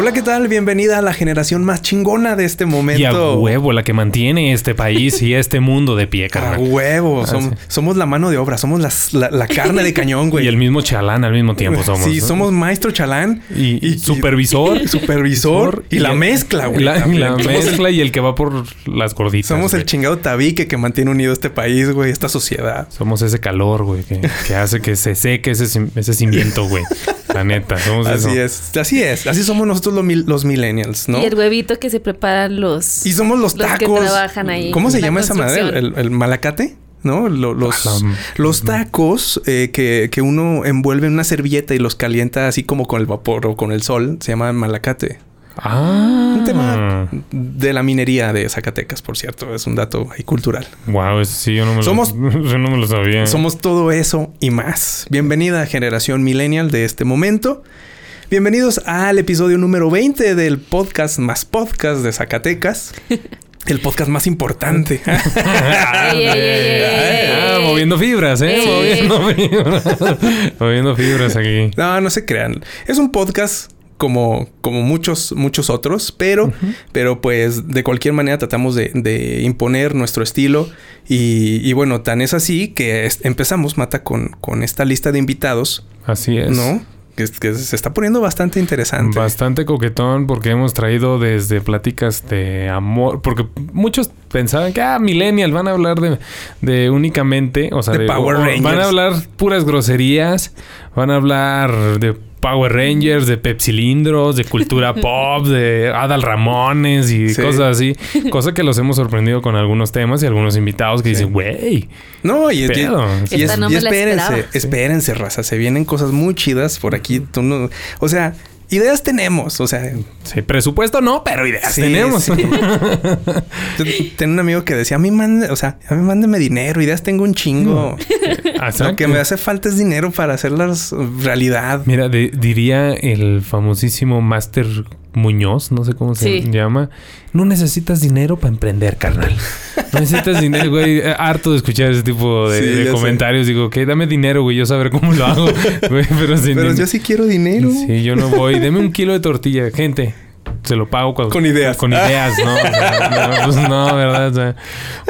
Hola, ¿qué tal? Bienvenida a la generación más chingona de este momento. Y a huevo, la que mantiene este país y este mundo de pie, A carnal. huevo. Ah, Som- sí. Somos la mano de obra, somos las- la, la carne de cañón, güey. Y el mismo chalán al mismo tiempo somos. Sí, ¿no? somos maestro chalán. Y, supervisor. supervisor. Y la el- mezcla, güey. La, la el- mezcla y el que va por las gorditas. Somos el chingado tabique que mantiene unido este país, güey, esta sociedad. Somos ese calor, güey, que, que hace que se seque ese, ese cimiento, güey. La neta, somos Así eso. es, así es. Así somos nosotros los, mil- los millennials, ¿no? Y el huevito que se preparan los... Y somos los Los que tacos. trabajan ahí ¿Cómo se la llama esa madre? El, el malacate, ¿no? Lo- los, Ah, los tacos eh, que, que uno envuelve en una servilleta y los calienta así como con el vapor o con el sol. Se llama malacate. Ah. Un tema de la minería de Zacatecas, por cierto. Es un dato ahí cultural. Wow, eso sí, yo no me Somos- lo, yo no me lo sabía. Somos todo eso y más. Bienvenida a generación millennial de este momento. Bienvenidos al episodio número 20 del podcast más podcast de Zacatecas. El podcast más importante. Ey, ey, ey, ey, ey, ah, ey. moviendo fibras, ¿eh? Moviendo fibras. moviendo fibras aquí. No, no se crean. Es un podcast como, como muchos, muchos otros, pero, pero pues de cualquier manera tratamos de, de imponer nuestro estilo. Y, y bueno, tan es así que es- empezamos, Mata, con, con esta lista de invitados, Así es. ¿no? Que, que se está poniendo bastante interesante. Bastante coquetón porque hemos traído desde pláticas de amor, porque muchos pensaban que, ah, millennial, van a hablar de, de únicamente, o sea, De Power o- Rangers. Van a hablar puras groserías, van a hablar de Power Rangers, de Pepsilindros, de cultura pop, de Adal Ramones y Sí. cosas así. Cosa que los hemos sorprendido con algunos temas y algunos invitados que dicen, güey, No, y, y- Pedo. y, no y la espérense, espérense, raza. Se vienen cosas muy chidas por aquí. Tú no- o sea, ideas tenemos. O sea, sí, presupuesto no, pero ideas Sí, tenemos. sí. Ten- Tengo un amigo que decía, a mí mande, o sea, a mí mándeme dinero, ideas tengo un chingo. Lo que me hace falta es dinero para hacerlas realidad. Mira, de- diría el famosísimo Master Muñoz, no sé cómo se Sí. llama. No necesitas dinero para emprender, carnal. No necesitas dinero, güey. Eh, Harto de escuchar ese tipo de, Sí, de ya sé. comentarios. Digo, que dame dinero, güey. Yo saber cómo lo hago. Güey, pero sin Pero yo sí quiero dinero. Sí, yo no voy. Deme un kilo de tortilla, gente. Se lo pago cuando- Con ideas. Con ideas, ¿no? O sea, no, pues no, ¿verdad? O, sea,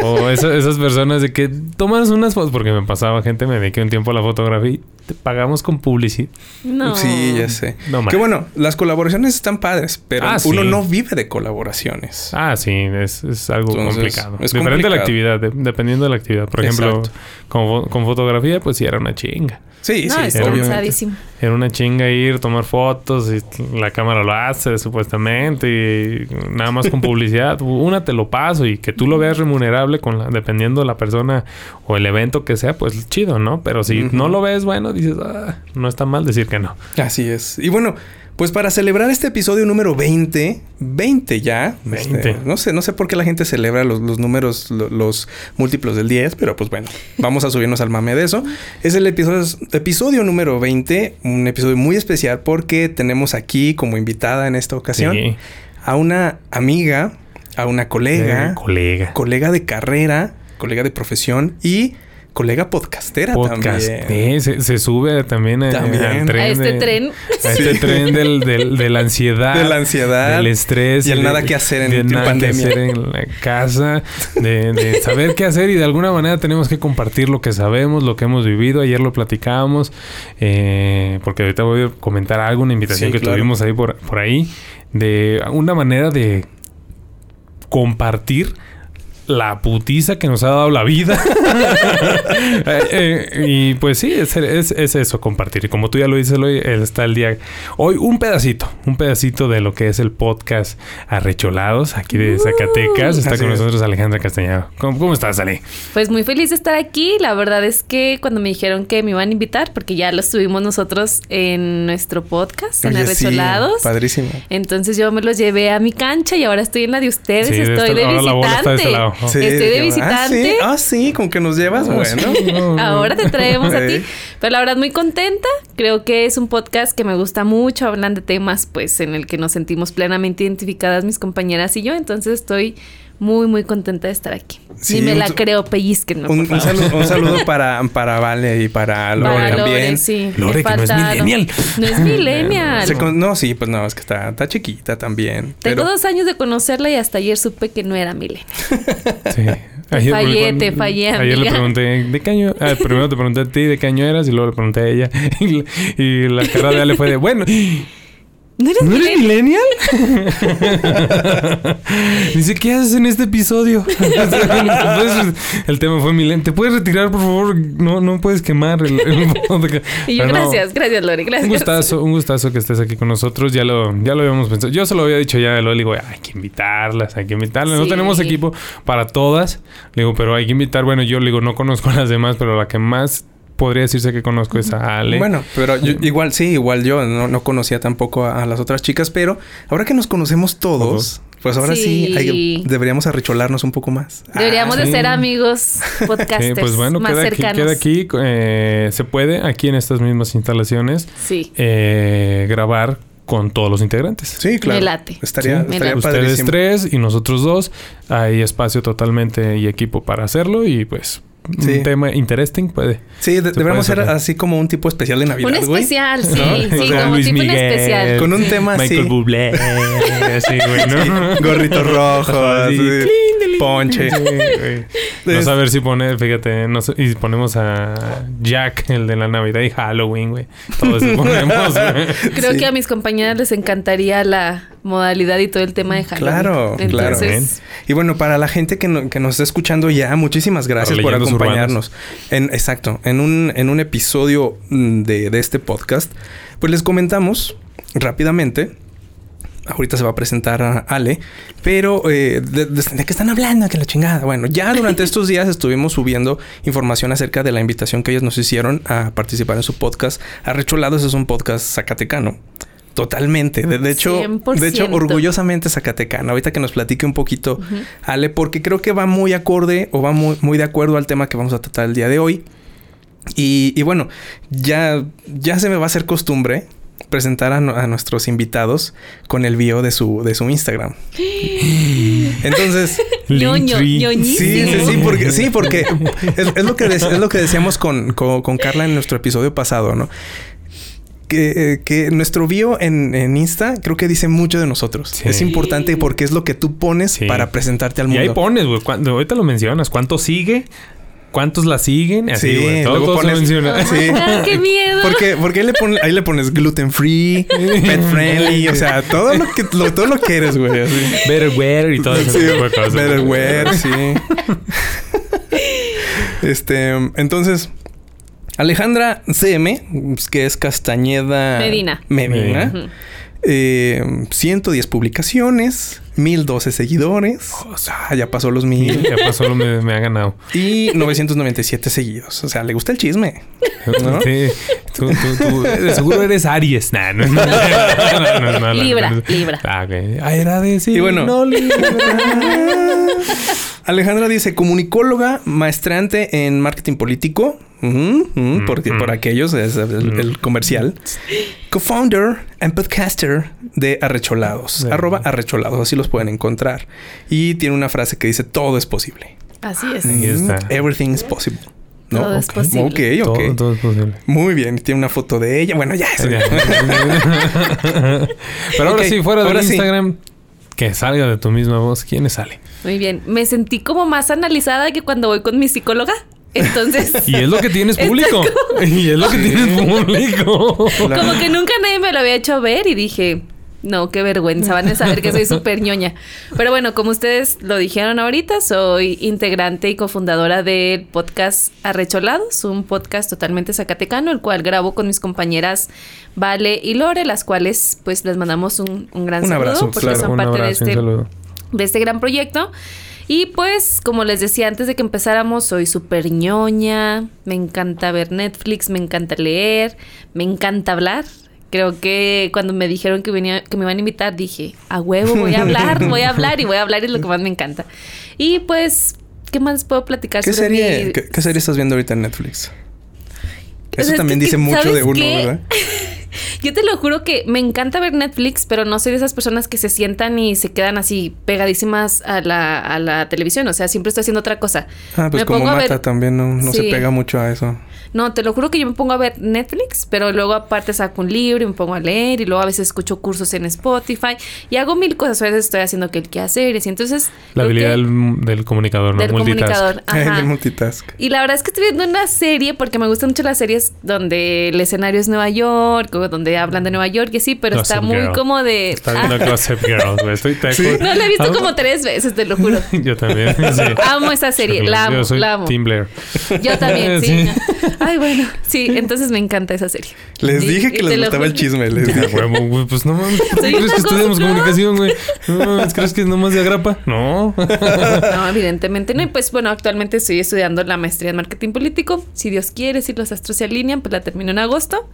o esa- esas personas de que tomas unas fotos, porque me pasaba gente, me dediqué un tiempo a la fotografía y te pagamos con publicidad. No. Sí, ya sé. No, que bueno, las colaboraciones están padres, pero Ah, uno sí. no vive de colaboraciones. Ah, sí, es, es algo Entonces, complicado. es Diferente a la actividad, de- dependiendo de la actividad. Por ejemplo, con, con fotografía, pues sí era una chinga. Sí, No, sí, está obviamente. cansadísimo. Era una chinga ir, tomar fotos y la cámara lo hace supuestamente y nada más con publicidad. Una te lo paso y que tú lo veas remunerable con la, dependiendo de la persona o el evento que sea, pues chido, ¿no? Pero si no lo ves, bueno, dices, ah, no está mal decir que no. Así es. Y bueno, pues para celebrar este episodio número 20, 20 ya. 20. este, no sé, no sé por qué la gente celebra los, los números, lo- los, múltiplos del 10, pero pues bueno, vamos a subirnos al mame de eso. Es el episodio, episodio número 20, un episodio muy especial porque tenemos aquí como invitada en esta ocasión Sí. a una amiga, a una colega, Eh, colega. colega de carrera, colega de profesión y colega podcastera Podcast. también. Eh, se, se sube también, a- También. al tren. A este de- tren. A este Sí. tren del, del- de la ansiedad. De la ansiedad. Del estrés. Y el de- nada que hacer en- de en nada pandemia. que hacer en la casa. De, de saber qué hacer y de alguna manera tenemos que compartir lo que sabemos, lo que hemos vivido. Ayer lo platicábamos. eh, porque ahorita voy a comentar algo, una invitación Sí, que claro. tuvimos ahí por, por ahí. De una manera de compartir la putiza que nos ha dado la vida. Eh, eh, y pues sí, es, es- es eso, compartir. Y como tú ya lo dices, hoy está el día. Hoy un pedacito, un pedacito de lo que es el podcast Arrecholados, aquí de Zacatecas. Está con es. nosotros Alejandra Castañeda. ¿Cómo, cómo estás, Ale? Pues muy feliz de estar aquí. La verdad es que cuando me dijeron que me iban a invitar, porque ya lo estuvimos nosotros en nuestro podcast, en Oye, sí, Arrecholados. padrísimo. Entonces yo me los llevé a mi cancha y ahora estoy en la de ustedes. Sí, de estoy esta- de ahora la bola está de visitante. este lado. Sí, Estoy de ah, visitante. sí, Ah, sí, con que nos llevas, bueno. Ahora te traemos a ti. Pero la verdad muy contenta. Creo que es un podcast que me gusta mucho. Hablan de temas pues en el que nos sentimos plenamente identificadas mis compañeras y yo. Entonces estoy muy muy contenta de estar aquí. Sí, Si me un- la creo, pellizquenme. Un, saludo, un saludo para, para Vale y para Lore Para también. Lore, sí. Lore, Me que no es millennial. No es millennial. Con- no, sí, pues no, es que está, está chiquita también. Tengo pero- dos años de conocerla y hasta ayer supe que no era millennial. Sí. fallé, te fallé, Ayer le pregunté, ¿de qué año? Ah, primero te pregunté a ti de qué año eras y luego le pregunté a ella. Y, y la cara de Ale fue de, bueno, ¿No eres ¿no eres millennial? Dice, ¿qué haces en este episodio? Entonces, el tema fue millennial. ¿Te puedes retirar, por favor? No, no puedes quemar el, el. Y yo, no, gracias, gracias, Lore, gracias. Un gustazo, un gustazo que estés aquí con nosotros. Ya lo, ya lo habíamos pensado. Yo se lo había dicho ya a Loli, digo, hay que invitarlas, hay que invitarlas. No tenemos equipo para todas. Le digo, pero hay que invitar. Bueno, yo le digo, no conozco a las demás, pero la que más podría decirse que conozco es a Ale. Bueno, pero yo- igual sí, igual yo no, no conocía tampoco a, a las otras chicas, pero ahora que nos conocemos todos, Todos. pues ahora sí, Sí. hay- deberíamos arrecholarnos un poco más. Deberíamos Ah, de sí. ser amigos podcasters Sí, pues bueno, más queda aquí, cercanos. queda aquí. eh, se puede aquí en estas mismas instalaciones Sí. eh, grabar con todos los integrantes. Sí, claro. Me late. Estaría, Sí, me estaría late. Ustedes tres y nosotros dos. Hay espacio totalmente y equipo para hacerlo y pues Sí. un tema interesting puede. Sí, de- Se deberíamos ser así como un tipo especial de Navidad, Un güey. especial, sí, ¿No? sí, O sea, como tipo un especial. Con un tema así. Michael Bublé. así, güey, ¿no? Gorrito rojo, Ajá, así, sí. ponche. Sí. No ver si pone, fíjate, no sé, y ponemos a Jack, el de la Navidad y Halloween, güey. Todo eso ponemos. Creo Sí. que a mis compañeras les encantaría la modalidad y todo el tema de Halloween. Claro, claro. Y bueno, para la gente que, no- que nos está escuchando ya, muchísimas gracias por acompañarnos. En, exacto, en un, en un episodio mm, de, de este podcast, pues les comentamos rápidamente. Ahorita se va a presentar a Ale, pero eh, de, de- ¿de qué están hablando? Que la chingada. Bueno, ya durante estos días estuvimos subiendo información acerca de la invitación que ellos nos hicieron a participar en su podcast. Arrecholados es un podcast zacatecano. Totalmente. De, de hecho, 100%. de hecho, orgullosamente zacatecano. Ahorita que nos platique un poquito, Ale, porque creo que va muy acorde o va muy, muy de acuerdo al tema que vamos a tratar el día de hoy. Y, y bueno, ya, ya se me va a hacer costumbre presentar a, nu- a nuestros invitados con el bio de su, de su Instagram. Entonces, ñoño. Sí, sí, sí, porque, sí, porque es, es lo que es lo que decíamos con, con, con Carla en nuestro episodio pasado, ¿no? Que, que nuestro bio en, en Insta creo que dice mucho de nosotros. Sí. Es importante porque es lo que tú pones Sí. para presentarte al Y mundo. ahí pones, güey. cuando- Ahorita lo mencionas. ¿Cuántos sigue? ¿Cuántos la siguen? Así, Sí, güey. Todo, luego todo se pones- menciona. Sí. Ah, qué miedo. Porque, porque ahí, le pon- ahí le pones gluten free, pet friendly, o sea, todo lo que, lo, todo lo que eres, güey. así. Better wear y todo ese Sí, tipo de cosas. better wear, sí. este, entonces, Alejandra CM, pues, que es Castañeda Medina. Medina. Ujú. eh, 110 publicaciones, 1012 seguidores. O sea, ya pasó los mil. Ya pasó, lo me, me ha ganado. Y 997 seguidos. O sea, le gusta el chisme. ¿No? Sí. Tú, tú, tú, de seguro eres Aries. Nah, no, no, no, no, no, no, Libra, no. Libra. Ah, ok. Ah, era de sí. Y bueno. No, Libra. Alejandra dice, comunicóloga, maestrante en marketing político. Ujú, porque Ujú. por aquellos es el, el comercial. Co-founder and podcaster de Arrecholados. Arroba Arrecholados, así los pueden encontrar. Y tiene una frase que dice, todo es posible. Así es. Mm, Everything is possible. ¿No? Todo es posible. Ok, ok. Todo, todo es posible. Muy bien. Tiene una foto de ella. Bueno, ya. eso. Ya. Pero ahora sí, fuera de ahora sí. Instagram, que salga de tu misma voz. ¿Quién sale? Muy bien. Me sentí como más analizada que cuando voy con mi psicóloga. Entonces, Y es lo que tienes público. Y es lo que tienes público. como que nunca nadie me lo había hecho ver y dije, no, qué vergüenza, van a saber que soy súper ñoña. Pero bueno, como ustedes lo dijeron ahorita, soy integrante y cofundadora del podcast Arrecholados, un podcast totalmente zacatecano, el cual grabo con mis compañeras Vale y Lore, las cuales pues les mandamos un, un gran Un saludo abrazo, porque claro. son parte de abrazo, este de este gran proyecto. Y pues, como les decía antes de que empezáramos, soy súper ñoña, me encanta ver Netflix, me encanta leer, me encanta hablar, Creo que cuando me dijeron que venía, que me iban a invitar, dije, a huevo, voy a hablar, voy a hablar y voy a hablar, es lo que más me encanta. Y pues, ¿qué más puedo platicar ¿Qué sobre serie, mi- ¿qué, qué serie estás viendo ahorita en Netflix? sea, Eso es también que- dice mucho ¿sabes de uno, qué? ¿verdad? Yo te lo juro que me encanta ver Netflix, pero no soy de esas personas que se sientan y se quedan así pegadísimas a la, a la televisión. O sea, siempre estoy haciendo otra cosa. Ah, pues Me como Mata ver- también no, no se pega mucho a eso. No, te lo juro que yo me pongo a ver Netflix, pero luego aparte saco un libro y me pongo a leer y luego a veces escucho cursos en Spotify y hago mil cosas. A veces estoy haciendo que el quehacer y entonces... La habilidad que- del, del comunicador, ¿no? del Multitask. comunicador. Ajá. El multitask. Y la verdad es que estoy viendo una serie porque me gustan mucho las series donde el escenario es Nueva York o donde hablan de Nueva York y sí, pero está muy Girl. como de... Está Ah, viendo Gossip Girl, güey. Estoy te no la he visto Ah, como tres veces, te lo juro. Yo también, sí. Amo esa serie, la amo, Yo soy la amo. Tim Blair. Yo también, sí. Sí. Ay, bueno, sí, entonces me encanta esa serie. Les Y- dije que les gustaba el chisme. Les dije. huevo, güey, pues no mames. ¿Por qué Soy crees que estudiamos comunicación, güey? No mames, ¿crees que es nomás de agrapa? No. No, evidentemente no. Y pues bueno, actualmente estoy estudiando la maestría en marketing político. Si Dios quiere, si los astros se alinean, pues la termino en agosto.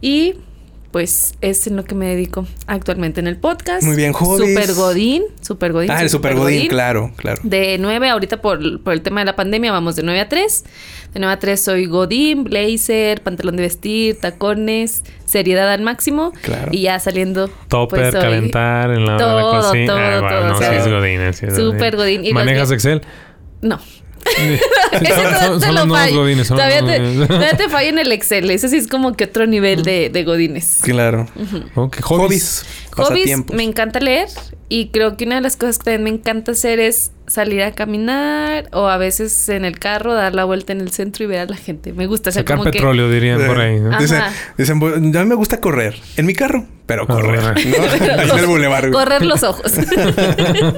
Y pues es en lo que me dedico actualmente en el podcast. Muy bien, hobbies. Super Godín, Super Godín. Ah, el Super Godín, claro, claro. De 9, ahorita por, por el tema de la pandemia, vamos de 9 a 3. De 9 a 3 soy Godín, blazer, pantalón de vestir, tacones, seriedad al máximo. Claro. Y ya saliendo. Topper, pues, soy- calentar en la, todo, la cocina. todo, Ah, bueno, todo, no, sí es Godín. sí es súper Godín. Y los ¿Manejas Excel? No. Todavía te fallo en el Excel. Ese sí es como que otro nivel de, de godines. Claro. Hobbies. hobbies. Me encanta leer y creo que una de las cosas que también me encanta hacer es salir a caminar o a veces en el carro dar la vuelta en el centro y ver a la gente. Me gusta. O sea, Sacar como que- petróleo, dirían por ahí. ¿no? Ah. Dicen, dicen, "Bu- a mí me gusta correr. En mi carro, pero correr. Ah, ¿no? Ahí en el bulevar. güey. correr los ojos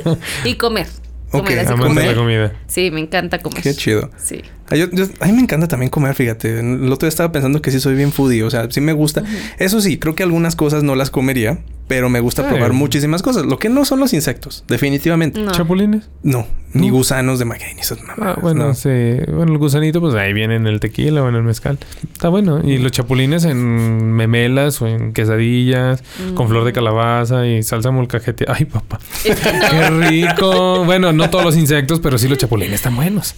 y comer. Comer, Ok, así Amante como- de la comida. Sí, me encanta comer. Qué chido. Sí. Ah, yo- yo- a mí me encanta también comer, fíjate. El otro día estaba pensando que sí soy bien foodie. O sea, sí me gusta. Eso sí, creo que algunas cosas no las comería. Pero me gusta Ay. probar muchísimas cosas. Lo que no son los insectos. Definitivamente. No. Mm. ¿Chapulines? No. Ni ¿No? gusanos de maguey, ni esas Ah, bueno, no. sí. Bueno, el gusanito, pues ahí viene en el tequila o en el mezcal. Está bueno. Y los chapulines en memelas o en quesadillas, con flor de calabaza y salsa molcajete. Ay, papá. Qué rico. bueno, no todos los insectos, pero sí los chapulines están buenos.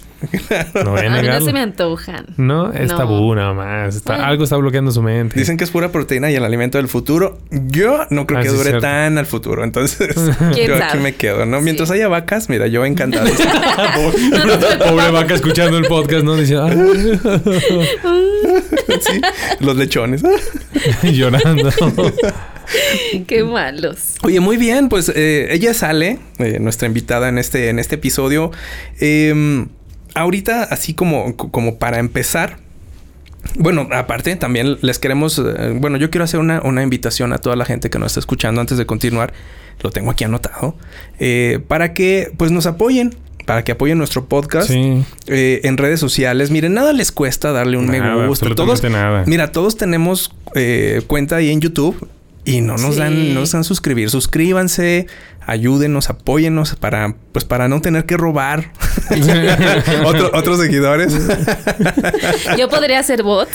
No voy a A mí no negarlo. se me antojan. No, es No. tabú nada más. Está- Bueno. Algo está bloqueando su mente. Dicen que es pura proteína y el alimento del futuro. Yo no creo Ah, que sí, dure cierto. tan al futuro. Entonces, ¿Quién yo aquí me quedo, ¿no? Mientras Sí. haya vacas, mira, yo encantado. Pobre vaca escuchando el podcast, ¿no? Dice, los lechones. llorando. Qué malos. Oye, muy bien, pues eh, ella sale, eh, nuestra invitada en este, en este episodio. Eh, ahorita, así como, como para empezar. Bueno, aparte también les queremos, eh, bueno, yo quiero hacer una, una invitación a toda la gente que nos está escuchando antes de continuar, lo tengo aquí anotado, eh, para que pues nos apoyen, para que apoyen nuestro podcast Sí. eh, en redes sociales. Miren, nada les cuesta darle un Nada, me gusta. absolutamente Todos, nada. Mira, todos tenemos eh, cuenta ahí en YouTube y no nos Sí. dan, no nos dan suscribir. Suscríbanse, ayúdenos, apóyennos para, pues para no tener que robar Otro- otros seguidores. Yo podría hacer bots,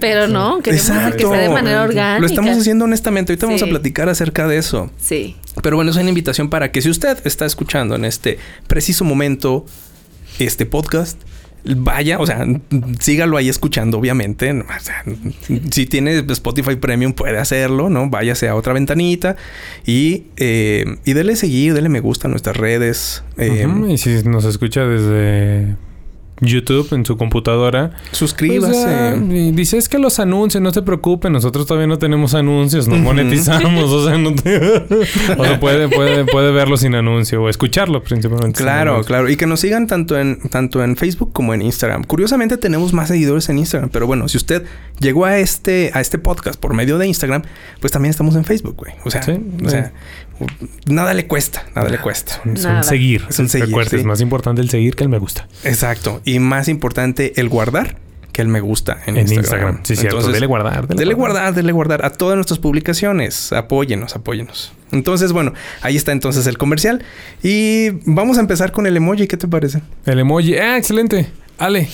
pero no, queremos que sea de manera orgánica. Lo estamos haciendo honestamente. Ahorita vamos a Sí. platicar acerca de eso. Sí. Pero bueno, es una invitación para que si usted está escuchando en este preciso momento este podcast, vaya, o sea, sígalo ahí escuchando, obviamente. O sea, si tiene Spotify Premium puede hacerlo, ¿no? Váyase a otra ventanita y, eh, y dele seguir, dele me gusta a nuestras redes. eh, Y si nos escucha desde YouTube en su computadora, Suscríbase. Pues dice, es que los anuncios, no se preocupen, nosotros todavía no tenemos anuncios, no monetizamos, o sea, no te... o sea, puede, puede, puede verlo sin anuncio o escucharlo principalmente. Claro, claro. Y que nos sigan tanto en, tanto en Facebook como en Instagram. Curiosamente tenemos más seguidores en Instagram. Pero bueno, si usted llegó a este, a este podcast por medio de Instagram, pues también estamos en Facebook, güey. O sea, Sí, o sea, nada le cuesta, nada le cuesta. Son Nada. seguir. Es un seguir, Recuerda, sí. es más importante el seguir que el me gusta. Exacto. Y más importante, el guardar que el me gusta en, En Instagram. Instagram. Sí, cierto. Entonces, Dele guardar. Dele guardar, dele guardar a todas nuestras publicaciones. Apóyenos, apóyenos. Entonces, bueno, ahí está entonces el comercial. Y vamos a empezar con el emoji. ¿Qué te parece? El emoji. Ah, excelente. Ale,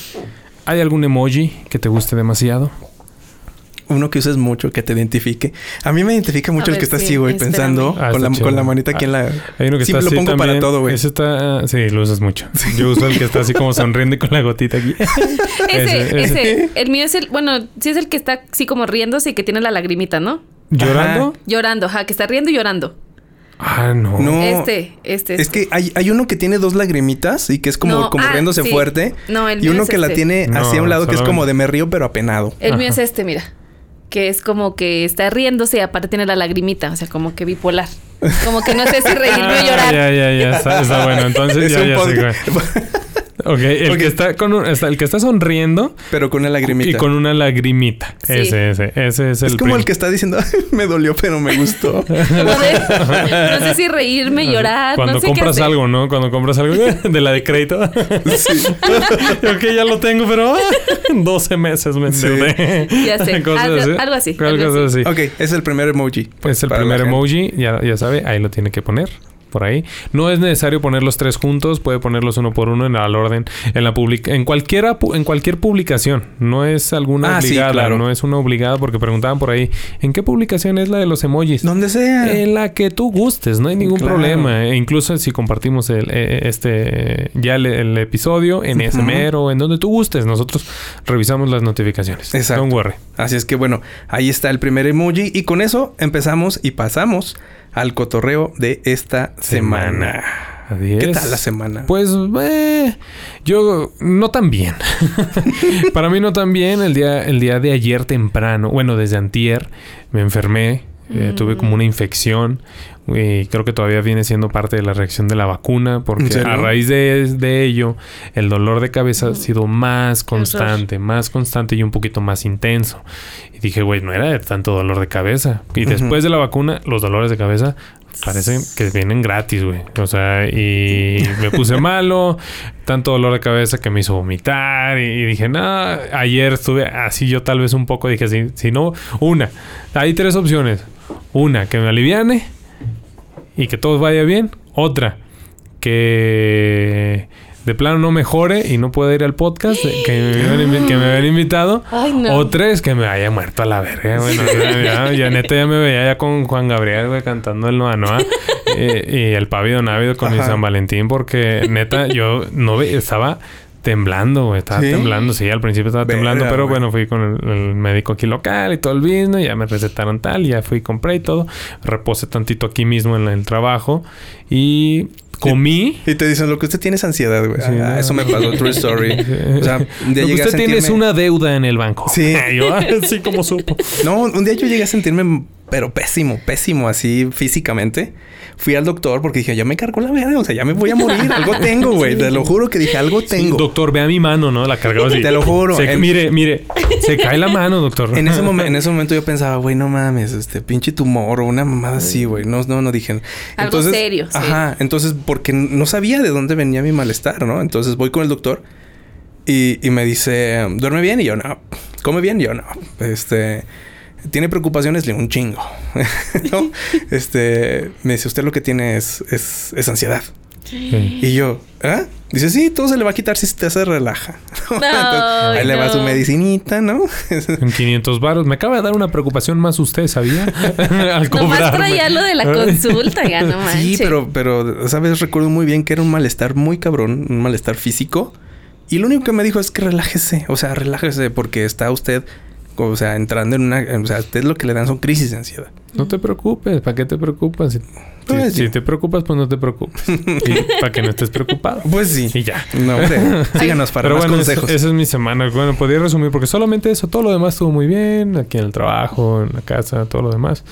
¿hay algún emoji que te guste demasiado? Uno que uses mucho, que te identifique. A mí me identifica mucho A el que está sí, así, güey, pensando Ah, con, la, con manita aquí en la... Hay uno que Sí, está lo así pongo para todo, güey. Ese está... Sí, lo usas mucho. Yo uso el que está así como sonriendo y con la gotita aquí. Ese, Ese, ese, El mío es el, bueno, sí es el que está así como riéndose y que tiene la lagrimita, ¿no? ¿Llorando? Llorando, ajá, que está riendo y llorando. Ah, no. No. Este, este. Es este. que hay, hay uno que tiene dos lagrimitas y que es como, No, como ah, riéndose sí. fuerte. No, el y mío uno es que la este. tiene No, hacia un lado que es como de me río pero apenado. El mío es este, mira. Que es como que está riéndose y aparte tiene la lagrimita, o sea, como que bipolar. Como que no sé si reírme Ah, o llorar. Ya, ya, ya. Está, está bueno. Entonces Es ya, ya güey. Ok, el que está con un- está- el que está sonriendo pero con una lagrimita. y con una lagrimita. Sí. Ese, ese, ese es el es como prim- el que está diciendo, me dolió pero me gustó. No sé si reírme, llorar. Cuando no sé qué compras algo, ¿no? Cuando compras algo de la de crédito. Sí. ok, ya lo tengo, pero ah, 12 meses me Sí. endeudé. Ya sé. Cosas Algo- así. algo así, Algo así. ok, es el primer emoji. Es el primer emoji, ya, ya sabe, ahí lo tiene que poner. Por ahí. No es necesario poner los tres juntos, puede ponerlos uno por uno en al orden, en la public en cualquiera en cualquier publicación. No es alguna Ah, sí, obligada, claro. no es una obligada porque preguntaban por ahí, ¿en qué publicación es la de los emojis? Donde sea. En la que tú gustes, no hay ningún Claro. problema. E incluso si compartimos el, eh, este ya el, el episodio en. SMR o en donde tú gustes, nosotros revisamos las notificaciones. Exacto. Don't worry. Así es que bueno, ahí está el primer emoji y con eso empezamos y pasamos al cotorreo de esta semana. ¿Qué tal la semana? Pues eh, yo no tan bien. Para mí no tan bien. El día, el día de ayer temprano, bueno, desde antier, me enfermé. eh, Mm. Tuve como una infección. Y creo que todavía viene siendo parte de la reacción de la vacuna. ¿En Porque a raíz de, de ello, el dolor de cabeza ha sido más constante, más constante y un poquito más intenso. Y dije, güey, no era de tanto dolor de cabeza. Y después de la vacuna, los dolores de cabeza parecen que vienen gratis, güey. O sea, y me puse malo, tanto dolor de cabeza que me hizo vomitar. Y, y dije, no, ayer estuve así yo tal vez un poco. Dije, si, si no, una. Hay tres opciones. Una, que me aliviane y que todo vaya bien. Otra, que de plano no mejore y no pueda ir al podcast que me habían, invi- que me habían invitado. Ay, no. O tres, que me haya muerto a la verga. Bueno, ya, ya, ya neta ya me veía ya con Juan Gabriel, güey, cantando el Noa Noa. y, y el Pavido Návido con mi Ajá. San Valentín, porque neta yo no estaba temblando, güey. Estaba ¿Sí? temblando, sí, al principio estaba temblando, pero bueno, fui con el, el médico aquí local y todo el business, ya me recetaron tal, ya fui, compré y todo. Reposé tantito aquí mismo en el trabajo y comí. Y te dicen, lo que usted tiene es ansiedad, güey. Sí, Ah, no. eso me pasó, true story. O sea, un día Lo que usted tiene es sentirme- una deuda en el banco. Sí. yo, ah, sí, como supo. No, un día yo llegué a sentirme, pero pésimo, pésimo, así físicamente. Fui al doctor porque dije, ya me cargó la verga, o sea, ya me voy a morir. Algo tengo, güey. Te lo juro que dije, algo tengo. Doctor, vea mi mano, ¿no? La cargaba así. Te lo juro. Se- En- Mire, mire. Se cae la mano, doctor. En ese, momento, en ese momento yo pensaba, güey, no mames, este pinche tumor o una mamada así, güey. No, no, no dije. Algo serio, sí. Ajá. Entonces, porque no sabía de dónde venía mi malestar, ¿no? Entonces voy con el doctor y, y me dice, ¿duerme bien? Y yo, no. ¿Come bien? Y yo, no. Este. ¿Tiene preocupaciones? Le un chingo. ¿No? Este. Me dice, usted lo que tiene es, es, es ansiedad. Sí. Y yo, ¿ah? Dice, sí, todo se le va a quitar si usted se relaja. Entonces, ahí le va no. su medicinita, ¿no? En 500 varos. Me acaba de dar una preocupación más usted, ¿sabía? Al Nomás traía lo de la consulta, ya no manches. Sí, pero, pero, ¿sabes? Recuerdo muy bien que era un malestar muy cabrón, un malestar físico. Y lo único que me dijo es que relájese, o sea, relájese porque está usted, o sea, entrando en una, o sea, usted lo que le dan son crisis de ansiedad. No te preocupes. ¿Para qué te preocupas? Si, Pues si- sí. si te preocupas, pues no te preocupes. Para que no estés preocupado. Pues sí. Y ya. No, hombre, síganos para Pero más bueno, consejos. esa es mi semana. Bueno, podría resumir porque solamente eso, todo lo demás estuvo muy bien. Aquí en el trabajo, en la casa, todo lo demás.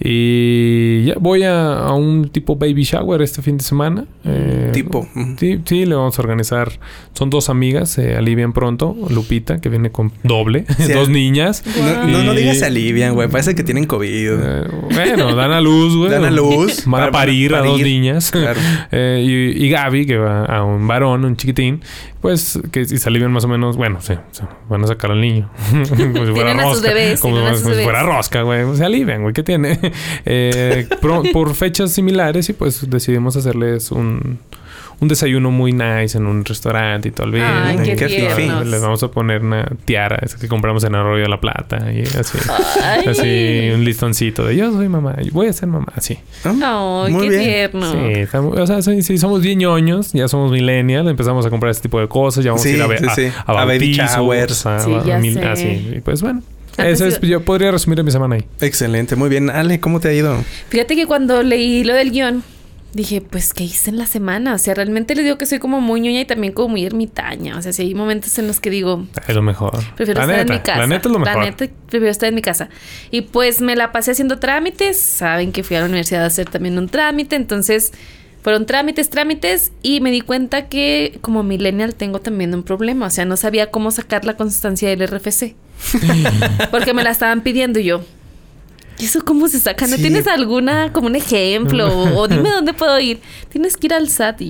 Y ya voy a, a un tipo baby shower este fin de semana. Eh, Tipo. Sí, sí, le vamos a organizar. Son dos amigas, se alivian pronto. Lupita, que viene con doble, Sí. dos niñas. No, no, no digas se alivian, güey. Parece que tienen COVID. Eh, bueno, dan a luz, güey. Dan a luz. Van a parir a dos niñas. Claro. Eh, y, y Gaby, que va a un varón, un chiquitín, pues que si se alivian más o menos, bueno, sí, van a sacar al niño. como si fuera Tienen a sus rosca. bebés, como, tienen a sus como si fuera rosca, güey. Se alivian, güey. ¿Qué tiene? Eh, por fechas similares y pues decidimos hacerles un, un desayuno muy nice en un restaurante y todo el bien. Ay, qué tiernos. Les vamos a poner una tiara, esa que compramos en Arroyo de la Plata. Y así. Ay. Así, un listoncito de yo soy mamá, y voy a ser mamá, así. Ah, Ay, Muy qué bien. tierno. Sí, estamos- o sea, sí, sí, somos bien ñoños, ya somos millennials, empezamos a comprar este tipo de cosas, ya vamos Sí, a ir a, ver sí, a, a A baby showers. a- Sí, a ya mil- sé. así. Y pues bueno, ese es, yo podría resumir mi semana ahí. Excelente, muy bien. Ale, ¿cómo te ha ido? Fíjate que cuando leí lo del guion, dije, pues, ¿qué hice en la semana? O sea, realmente les digo que soy como muy ñoña y también como muy ermitaña. O sea, si hay momentos en los que digo, Es lo mejor. prefiero la estar neta, en mi casa. La neta es lo mejor. La neta, prefiero estar en mi casa. Y pues me la pasé haciendo trámites. Saben que fui a la universidad a hacer también un trámite. Entonces, fueron trámites, trámites. Y me di cuenta que como millennial tengo también un problema. O sea, no sabía cómo sacar la constancia del RFC. Porque me la estaban pidiendo y yo. ¿Y eso cómo se saca? ¿No Sí. tienes alguna, como un ejemplo? O, o dime dónde puedo ir. Tienes que ir al SAT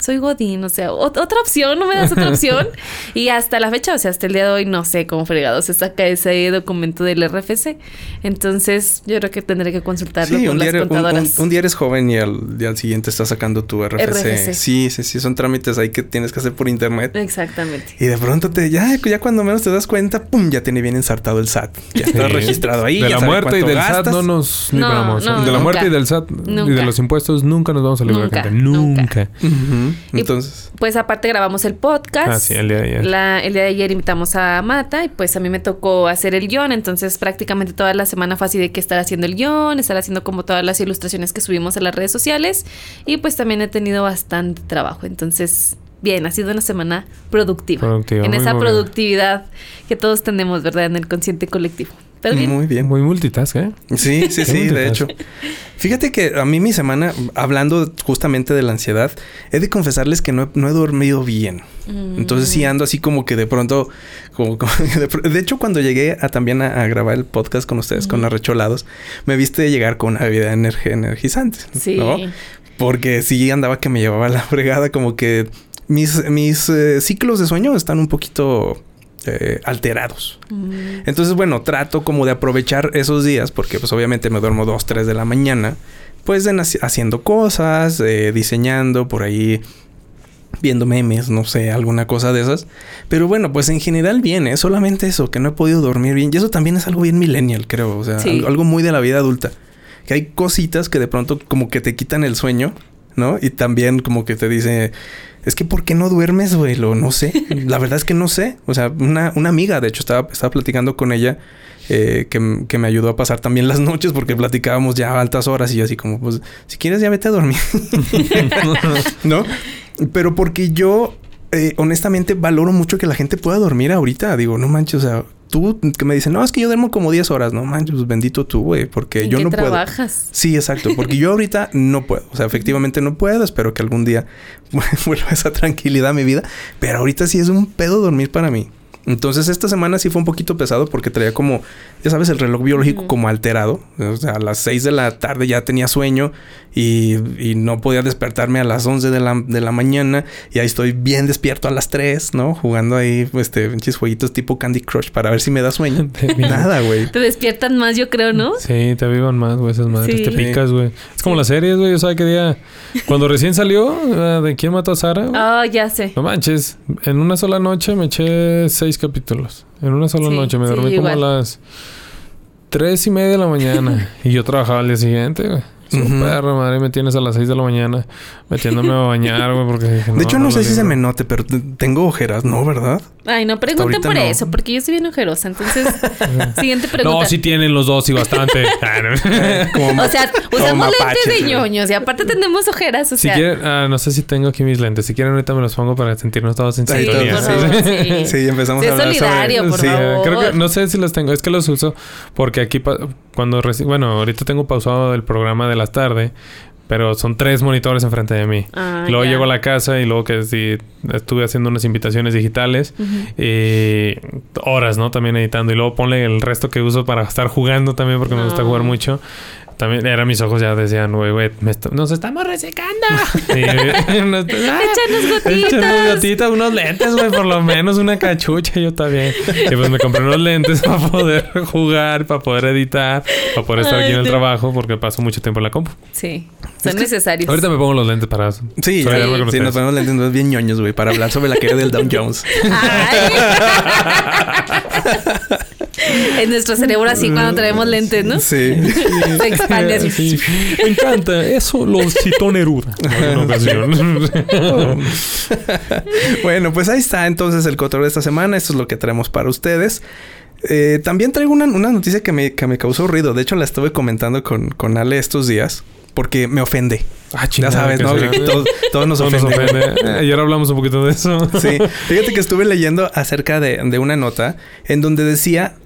soy Godín, o sea, ot- otra opción, no me das otra opción. y hasta la fecha, o sea, hasta el día de hoy no sé cómo fregado se saca ese documento del RFC. Entonces, yo creo que tendré que consultarlo Sí, con un las día, un- un- contadoras. un día eres joven y al día siguiente estás sacando tu RFC. RFC. Sí, sí, sí, son trámites ahí que tienes que hacer por internet. Exactamente. Y de pronto te, ya, ya cuando menos te das cuenta, pum, ya tiene bien ensartado el SAT. Ya está Sí. registrado ahí. De ya la muerte y del SAT no nos No, libramos. no, de la nunca. muerte y del SAT y de Nunca. los impuestos nunca nos vamos a librar, Nunca, gente. nunca. Nunca. Ujú. Y- Entonces, Pues aparte grabamos el podcast. Ah, sí, el día de ayer. La- el día de ayer invitamos a Mata y pues a mí me tocó hacer el guion, entonces prácticamente toda la semana fue así de que estar haciendo el guion, estar haciendo como todas las ilustraciones que subimos a las redes sociales y pues también he tenido bastante trabajo, entonces bien, ha sido una semana productiva. Productiva, en esa bien. productividad que todos tenemos, ¿verdad? En el consciente colectivo. Pero bien. muy bien. Muy multitask, ¿eh? Sí, sí, sí, de hecho. Fíjate que a mí mi semana, hablando justamente de la ansiedad, he de confesarles que no he, no he dormido bien. Entonces sí ando así como que de pronto, como, como- de, pr- de hecho cuando llegué a también a, a grabar el podcast con ustedes, con Arrecholados, me viste llegar con una bebida energ- energizante, Sí. ¿no? Porque sí andaba que me llevaba la fregada, como que mis, mis eh, ciclos de sueño están un poquito eh, alterados. Mm. Entonces, bueno, trato como de aprovechar esos días, porque pues obviamente me duermo 2, 3 de la mañana, pues en haci- haciendo cosas, eh, diseñando por ahí, viendo memes, no sé, alguna cosa de esas. Pero bueno, pues en general bien, es solamente eso, que no he podido dormir bien. Y eso también es algo bien millennial, creo, o sea, Sí. algo muy de la vida adulta. Que hay cositas que de pronto como que te quitan el sueño, ¿no? Y también como que te dice... Es que ¿por qué no duermes, güey? Lo no sé. La verdad es que no sé. O sea, una, una amiga, de hecho, estaba, estaba platicando con ella eh, que, que me ayudó a pasar también las noches porque platicábamos ya a altas horas y yo así como, pues, si quieres ya vete a dormir. ¿No? Pero porque yo, eh, honestamente, valoro mucho que la gente pueda dormir ahorita. Digo, no manches, o sea, tú que me dicen, no, es que yo duermo como 10 horas. No manches, pues bendito tú, güey, porque ¿En yo qué no puedo. trabajas? Sí, exacto, porque yo ahorita no puedo, o sea, efectivamente no puedo, espero que algún día vuelva esa tranquilidad a mi vida, pero ahorita sí es un pedo dormir para mí. Entonces esta semana sí fue un poquito pesado porque traía como, ya sabes, el reloj biológico como alterado. O sea, a las 6 de la tarde ya tenía sueño y, y no podía despertarme a las 11 de la, de la mañana. Y ahí estoy bien despierto a las 3, ¿no? Jugando ahí, este, pinches jueguitos tipo Candy Crush para ver si me da sueño. Nada, güey. Te despiertan más, yo creo, ¿no? Sí, te avivan más, güey, esas madres. Sí. Te picas, güey. Es como las series, güey. Yo sabía que día... Cuando recién salió, ¿de quién mató a Sara? Ah, ya sé. No manches. En una sola noche me eché seis capítulos. En una sola Sí, noche. Me sí, dormí como a las tres y media de la mañana. y yo trabajaba al día siguiente, güey. Su perra madre me tienes a las seis de la mañana metiéndome a bañar, güey, porque dije, De hecho, no, sé si se libro". me note, pero tengo ojeras, ¿no? ¿Verdad? Ay, no pregunten por no. eso, porque yo soy bien ojerosa. Entonces, siguiente pregunta. No, sí tienen los dos y bastante. Ah, no. Como O sea, usamos lentes de ñoños y aparte tenemos ojeras, o Si sea. quieren, ah, no sé si tengo aquí mis lentes. Si quieren, ahorita me los pongo para sentirnos todos en sintonía. todos, por favor, sí. Sí, empezamos a hablar sobre- solidario, por Sí, favor. creo que no sé si los tengo, es que los uso porque aquí cuando reci- bueno, ahorita tengo pausado el programa de las tardes, pero son tres monitores enfrente de mí. Ah, luego llego a la casa y luego que sí, estuve haciendo unas invitaciones digitales y horas, ¿no? También editando y luego ponle el resto que uso para estar jugando también porque me gusta No. jugar mucho. También eran mis ojos ya decían, güey, güey, nos estamos resecando. Y, nos- ah, Échanos gotitas. Échanos gotitas, unos lentes, güey, por lo menos una cachucha, yo también. Y pues me compré unos lentes para poder jugar, para poder editar, para poder estar Ay, aquí en el trabajo, porque paso mucho tiempo en la compu. Sí, son necesarios. Ahorita me pongo los lentes para Sí, solidarizarme sí, sí, ustedes. nos ponemos lentes bien ñoños, güey, para hablar sobre la caída del Dow Jones. Ay. En nuestro cerebro así cuando traemos lentes, ¿no? Sí. Se expande así. Sí, me encanta. Eso lo citó Neruda en alguna ocasión. bueno, pues ahí está entonces el cotorreo de esta semana. Esto es lo que traemos para ustedes. Eh, también traigo una, una noticia que me, que me causó ruido. De hecho, la estuve comentando con, con Ale estos días porque me ofende. Ah, Ya chingada, sabes, que ¿no? todos, todos nos Todo nos ofenden. ofende. Eh, Ayer hablamos un poquito de eso. Sí, fíjate que estuve leyendo acerca de, de una nota en donde decía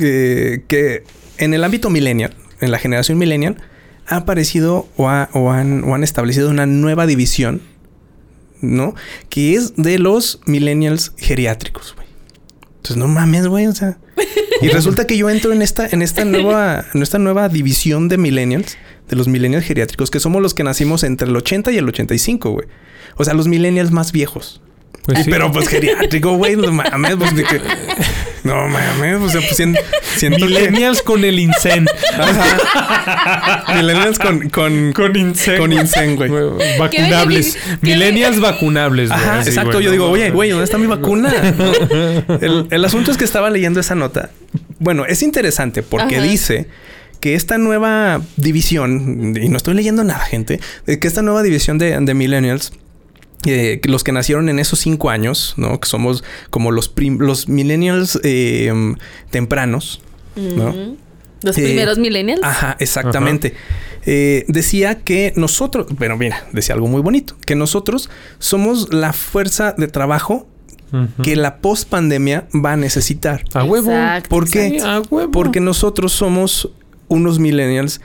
eh, que en el ámbito millennial, en la generación millennial, ha aparecido o, ha- o han, o han establecido una nueva división, ¿no? Que es de los millennials geriátricos, güey. Entonces, no mames, güey, o sea. Y resulta que yo entro en esta, en esta nueva, en esta nueva división de millennials, de los millennials geriátricos, que somos los que nacimos entre el 80 y el 85, güey. O sea, los millennials más viejos. Pues sí. Pero pues geriátrico, güey, no mames, pues de que... No mames, o sea, pues sien- siento que... Millennials con el incen. Ajá. Millennials con... Con, Con incen. con incen, güey. Vacunables. Millennials vacunables, güey. Ajá, Sí, exacto. Yo digo, oye, güey, ¿dónde está mi vacuna? El, el asunto es que estaba leyendo esa nota. Bueno, es interesante porque Ajá. dice que esta nueva división, y no estoy leyendo nada, gente, que esta nueva división de, de millennials, eh, los que nacieron en esos cinco años, ¿no? Que somos como los, prim- los millennials eh, tempranos, ¿no? Los Eh, primeros millennials. Ajá, exactamente. Eh, decía que nosotros, bueno, mira, decía algo muy bonito, que nosotros somos la fuerza de trabajo que la post pandemia va a necesitar. A huevo. Exacto, ¿Por qué? Sí, a huevo. Porque nosotros somos unos millennials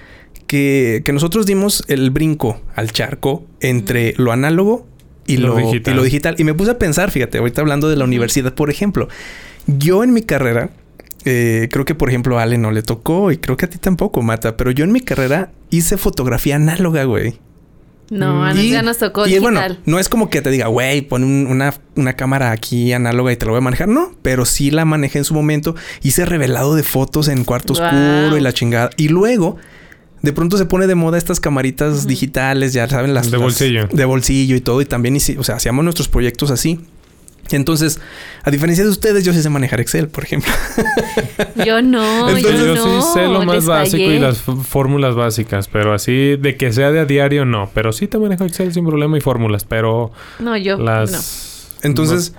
que, que nosotros dimos el brinco al charco entre lo análogo y Lo lo, digital. y lo digital. Y me puse a pensar, fíjate, ahorita hablando de la universidad, por ejemplo, yo en mi carrera, eh, creo que por ejemplo a Ale no le tocó y creo que a ti tampoco, Mata, pero yo en mi carrera hice fotografía análoga, güey. No, a nosotros ya nos tocó y digital. bueno, no es como que te diga, güey, pon un- una, una cámara aquí análoga y te lo voy a manejar. No, pero sí la manejé en su momento. Hice revelado de fotos en cuarto Wow. oscuro y la chingada. Y luego, de pronto se pone de moda estas camaritas digitales, ya saben, las... De las- bolsillo. de bolsillo y todo. Y también, o sea, hacíamos nuestros proyectos así. Entonces, a diferencia de ustedes, yo sí sé manejar Excel, por ejemplo. Yo no, Entonces, yo yo no. sí sé lo más les básico fallé. y las fórmulas básicas, pero así de que sea de a diario no, pero sí te manejo Excel sin problema y fórmulas, pero No, yo las Entonces,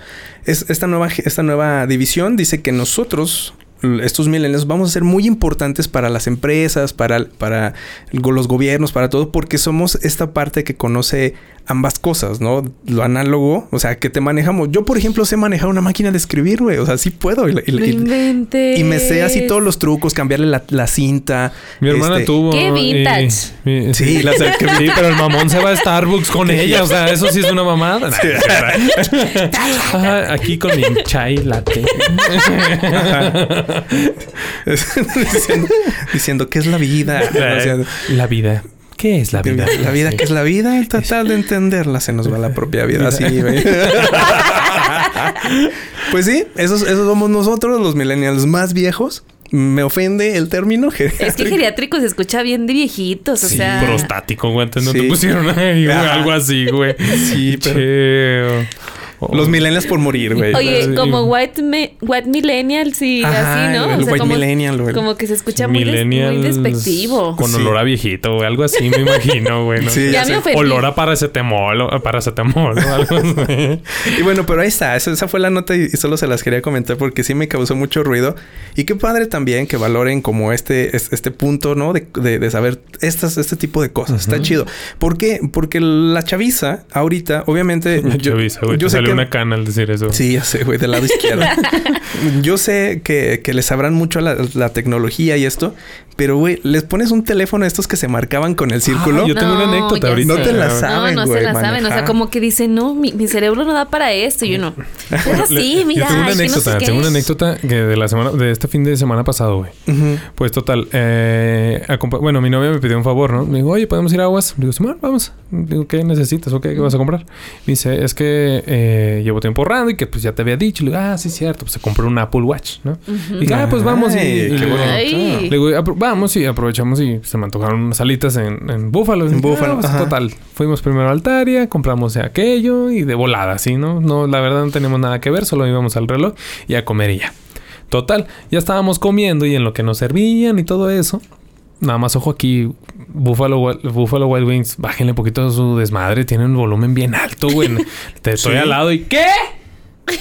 es, esta, nueva, esta nueva división dice que nosotros, estos millennials, vamos a ser muy importantes para las empresas, para, para los gobiernos, para todo, porque somos esta parte que conoce ambas cosas, ¿no? Lo análogo, o sea, que te manejamos. Yo, por ejemplo, sé manejar una máquina de escribir, güey. O sea, sí puedo. Y, y- me sé así todos los trucos, cambiarle la, la cinta. Mi hermana este, tuvo. Qué vintage. y- Sí, la sé que- sí, pero el mamón se va a Starbucks con ella. O sea, eso sí es una mamada. Ajá, aquí con mi chai latte. diciendo, diciendo qué es la vida. O sea, la vida. ¿Qué es la vida? La vida que es la vida, el tratar de entenderla se nos va la propia vida así, pues sí, esos, esos somos nosotros, los millennials más viejos. Me ofende el término Es que geriátrico. se escucha bien de viejitos, o Sí, sea. Prostático, güey. Antes No Sí. te pusieron ahí, güey, algo así, güey. Sí, pero Cheo. Oh. los millennials por morir, güey. Oye, Sí. como white, me- white millennials y Ajá, así, ¿no? el white como, millennial, güey. como que se escucha muy, des- muy despectivo. Con Sí. olor a viejito, güey. Algo así me imagino, güey. ¿no? Sí, ya ya me ofendí. Olor a paracetamol, o- paracetamol o algo así. Y bueno, pero ahí está. Esa, esa fue la nota y, solo se las quería comentar porque sí me causó mucho ruido. Y qué padre también que valoren como este, es- este punto, ¿no? De, de- de saber estas, este tipo de cosas. Está chido. ¿Por qué? Porque la chaviza ahorita, obviamente... La yo, chaviza, güey. yo sé salió salió que- una cana al decir eso. Sí, ya sé, güey, del lado izquierdo. Yo sé que, que les sabrán mucho la, la tecnología y esto, pero, güey, les pones un teléfono a estos que se marcaban con el círculo. Ah, yo tengo una No, anécdota ahorita. No te la saben, no, no güey, se la saben. O sea, como que dicen, no, mi, mi cerebro no da para esto. Y uno, pues Le- sí, mira. yo tengo una no sé anécdota, qué". tengo una anécdota que de la semana, de este fin de semana pasado, güey. Pues total, eh, bueno, mi novia me pidió un favor, ¿no? Me dijo, oye, ¿podemos ir a aguas? Digo, sí, bueno, vamos. Digo, ¿qué necesitas o qué, qué vas a comprar? Me dice, es que eh, llevo tiempo ahorrando y que pues ya te había dicho. Le digo, ah, sí, cierto, pues se compró un Apple Watch, ¿no? Y dije, ah, pues vamos y, Ay, y qué le digo, bonito. Ay. le digo, "Apro- vamos y aprovechamos y se me antojaron unas alitas en, en Búfalo. En Y dije, Búfalo, "Ah, pues, total. Fuimos primero a Altaria, compramos aquello y de volada, ¿sí? ¿no? No, la verdad no tenemos nada que ver, solo íbamos al reloj y a comer y ya. Total, ya estábamos comiendo y en lo que nos servían y todo eso. Nada más ojo aquí, Buffalo, Buffalo Wild Wings, bájenle un poquito su desmadre, tienen un volumen bien alto, güey. Te estoy Sí. al lado y ¿qué?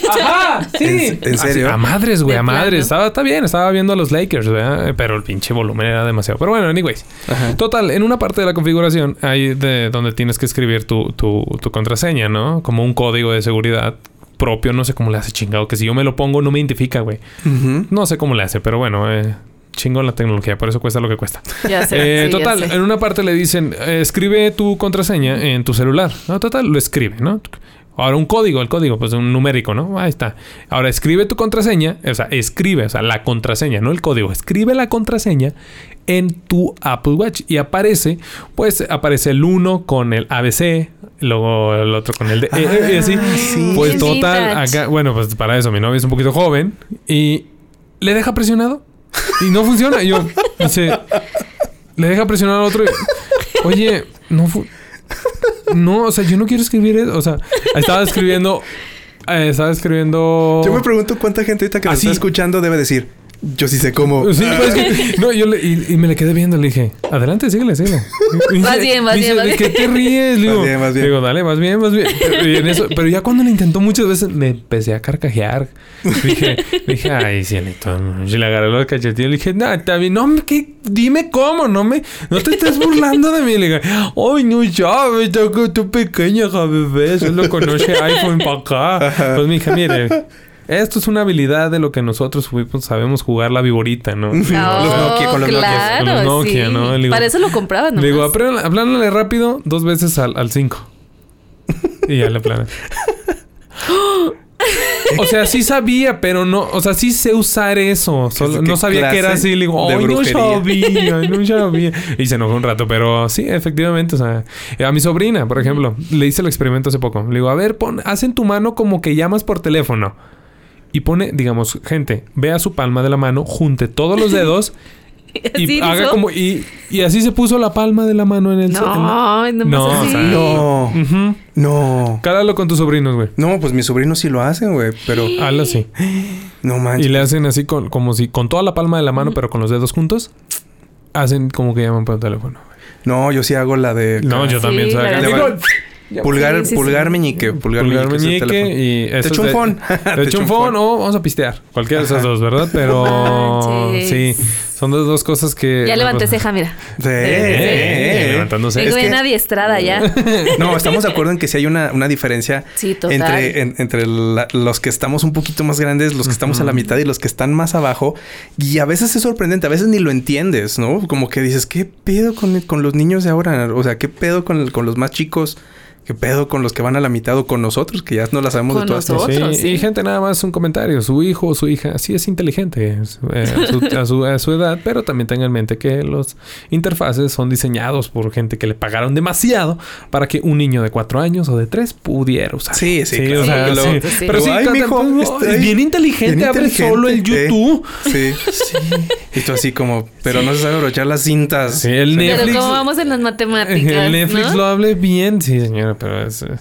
Ajá, sí. ¿En- en Así, serio? a madres, güey, a madres. Estaba, está bien, estaba viendo a los Lakers, ¿verdad? Pero el pinche volumen era demasiado. Pero bueno, anyways. Ajá. Total, en una parte de la configuración hay de donde tienes que escribir tu, tu, tu contraseña, ¿no? Como un código de seguridad propio, no sé cómo le hace chingado, que si yo me lo pongo no me identifica, güey. No sé cómo le hace, pero bueno, eh, chingón la tecnología, por eso cuesta lo que cuesta. Ya sé. Eh, sí, ya total, sé. en una parte le dicen, eh, escribe tu contraseña en tu celular. No, total, lo escribe, ¿no? Ahora un código, el código, pues un numérico, ¿no? Ahí está. Ahora escribe tu contraseña, o sea, escribe, o sea, la contraseña, no el código. Escribe la contraseña en tu Apple Watch y aparece, pues aparece el 1 con el ABC, luego el otro con el D, E, E, y así. Ah, sí. Pues total, acá, bueno, pues para eso mi novia es un poquito joven y le deja presionado y no funciona. Y yo, dice, le deja presionar al otro y, oye, no fu- No, o sea, yo no quiero escribir eso. O sea, estaba escribiendo, eh, estaba escribiendo. Yo me pregunto cuánta gente ahorita que nos Así. está escuchando debe decir, yo sí sé cómo. Sí, pues no, yo le, y, y me le quedé viendo, le dije, adelante, síguele, síguele. Dice- bien, vas dice, bien, ¿de bien. qué te ríes? Digo, bien, bien. digo, dale, vas bien, vas bien. Pero, y en eso- pero ya cuando lo intentó muchas veces, me empecé a carcajear. Dije, dije, ay, cielito. Y le agarré los cachetillos. Le dije, no, está bien. No, me- ¿qué? dime cómo, no me, no te estés burlando de mí. Le dije, ay, no sabes, tú, tú pequeña, bebé, solo conoce iPhone para acá. Pues, mi hija, mire. Esto es una habilidad de lo que nosotros sabemos jugar la viborita, ¿no? Los Nokia, con los Nokia. claro, Con los Nokia, sí. ¿no? Digo- Para eso lo comprabas, ¿no? Digo, "Apre- hablándole rápido dos veces al 5. y ya le plana. o sea, sí sabía, pero no, o sea, sí sé usar eso. Solo- ¿Qué no sabía que era así. Le digo, ay, no brujería?" sabía, no sabía. Y se enojó un rato, pero sí, efectivamente, o sea, a mi sobrina, por ejemplo, le hice el experimento hace poco. Le digo, a ver, pon, haz en tu mano como que llamas por teléfono. Y pone, digamos, gente, vea su palma de la mano, junte todos los dedos y ¿Así haga hizo? como y, y así se puso la palma de la mano en el ce- en la- No, no, No, o sea, No, no. Cálalo con tus sobrinos, güey. No, pues mis sobrinos sí lo hacen, güey. Pero Hazlo así. no Y manches. le hacen así con, como si con toda la palma de la mano, pero con los dedos juntos. Hacen como que llaman por teléfono. No, yo sí hago la de. No, yo Sí, también. ¿sabes? Digo, Pulgar, Sí, sí, pulgar sí. meñique. Pulgar, pulgar meñique. meñique teléfono. y... Te echo un phone. Te echo un phone o vamos a pistear. Cualquiera de esas dos, ¿verdad? Pero... manches. sí. Son dos, dos cosas que... Ya levanté ceja, mira. Sí. Eh, levantándose. Tengo Es que- bien adiestrada ya. No, estamos de acuerdo en que sí hay una, una diferencia Sí, total. entre, en- entre la- los que estamos un poquito más grandes, los que estamos a la mitad y los que están más abajo. Y a veces es sorprendente, a veces ni lo entiendes, ¿no? Como que dices, ¿qué pedo con, con los niños de ahora? O sea, ¿qué pedo con, con los más chicos? ¿Qué pedo con los que van a la mitad o con nosotros? Que ya no la sabemos Con de todas. nosotros. Sí. Y gente nada más un comentario. Su hijo o su hija sí es inteligente eh, a, su, a su- a su edad, pero también tengan en mente que los interfaces son diseñados por gente que le pagaron demasiado para que un niño de cuatro años o de tres pudiera usar. Sí, sí, claro. o sea, sí. sí. Pero sí, Ay, mijo, es bien inteligente, Bien abre inteligente, solo el eh. YouTube. Sí. Y tú así como, pero no se sabe abrochar las cintas. Sí, el Pero Netflix. como vamos en las matemáticas, El Netflix ¿no? lo hable bien, sí, señora, pero es, eh,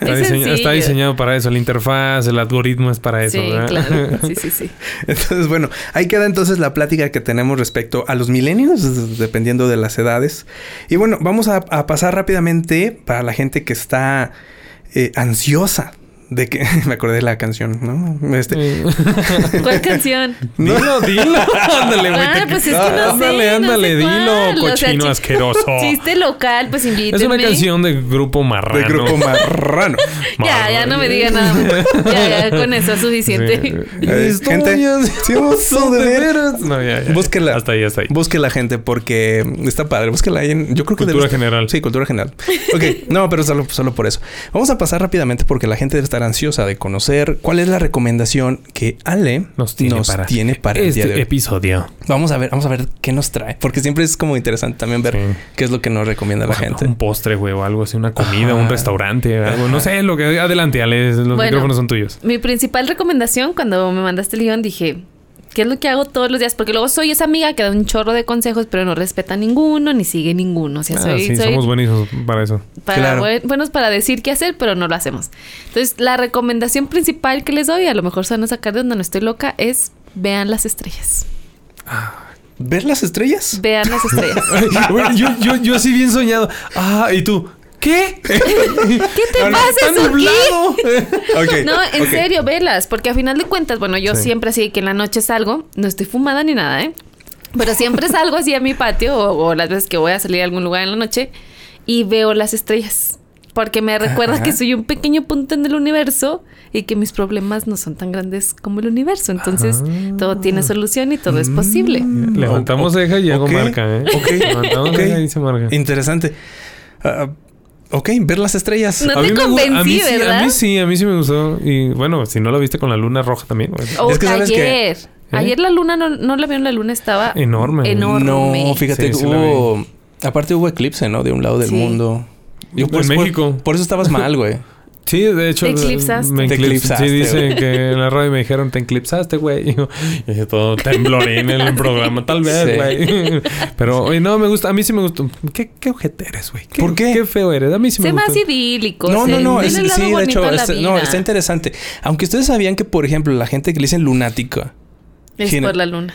está, diseñado para eso. La interfaz, el algoritmo es para eso. Sí, ¿verdad? claro. Sí, sí, sí. Entonces, bueno, ahí queda entonces la plática que tenemos respecto a los milenios, dependiendo de las edades. Y bueno, vamos a, a pasar rápidamente para la gente que está eh, ansiosa de que me acordé de la canción, ¿no? Este, ¿Cuál canción? Dilo, dilo. Ándale, güey. Ah, pues es que no sé, ándale, no ándale, sé dilo, cuál. O sea, cochino asqueroso. Chiste local, pues invítenme. Es una canción de grupo marrano. de grupo marrano. Ya, ya no me diga nada. más. Ya, ya, con eso es suficiente. Eh, gente, sí, son de veras. No, ya, ya. Búsquela. Hasta ahí, hasta ahí. Búsquela, gente, porque está padre. Búsquela ahí en. Yo creo que Cultura general. Sí, cultura general. Ok, no, pero solo, solo por eso. Vamos a pasar rápidamente porque la gente debe estar ansiosa de conocer cuál es la recomendación que Ale Nos tiene para, tiene para el este día de hoy. episodio. Vamos a ver, vamos a ver qué nos trae. Porque siempre es como interesante también ver Sí. qué es lo que nos recomienda la gente. Un postre, güey, o algo así, una comida, Ajá. un restaurante, algo. No sé, lo que. Adelante, Ale, los Bueno. micrófonos son tuyos. Mi principal recomendación cuando me mandaste el guion dije, ¿qué es lo que hago todos los días? Porque luego soy esa amiga que da un chorro de consejos, pero no respeta ninguno ni sigue ninguno. O sea, Ah, soy, sí, soy somos buenísimos para eso. para Claro. buen- buenos para decir qué hacer, pero no lo hacemos. Entonces, la recomendación principal que les doy, a lo mejor se van a sacar de donde no estoy loca, es vean las estrellas. ¿Ver las estrellas? Vean las estrellas. Yo, yo, yo así bien soñado. Ah, ¿y tú? ¿Qué? ¿Qué te No, no, pasa, ¡Está Suki? nublado! Ok, No, en ok. serio, velas, porque a final de cuentas, bueno, yo Sí. siempre así que en la noche salgo, no estoy fumada ni nada, ¿eh? Pero siempre salgo así a mi patio o, o las veces que voy a salir a algún lugar en la noche y veo las estrellas. Porque me recuerda Ajá. que soy un pequeño punto en el universo y que mis problemas no son tan grandes como el universo. Entonces, Ah. todo tiene solución y todo es posible. Levantamos O- ceja y hago ok, marca, ¿eh? ok, Levantamos ok. ceja y se marca. Interesante. Ah, ok, ver las estrellas. No A te mí me gu- convencí, a mí sí, ¿verdad? A mí sí, a mí sí me gustó. Y bueno, si no lo viste con la luna roja también. güey. O Es que sabes que- ayer. Ayer la luna, no, no la vieron, la luna estaba Enorme. enorme. No, fíjate, Sí, sí la hubo. Aparte hubo eclipse, ¿no? De un lado del Sí. mundo. En por- México. Por, por eso estabas mal, güey. Sí, de hecho. Te eclipsaste. Me Te eclips- eclipsaste, Sí, dicen que en la radio me dijeron, te eclipsaste, güey. Y yo, y dije, todo temblorín en el programa. Tal vez, Sí. güey. Pero, oye, no, me gusta. A mí sí me gustó. ¿Qué, qué ojete eres, güey? ¿Por qué? Qué feo eres. A mí sí me Se gusta. más idílico. No, no, se- no. es- sí, de hecho, no, está interesante. Aunque ustedes sabían que, por ejemplo, la gente que le dicen lunática. Es por la luna.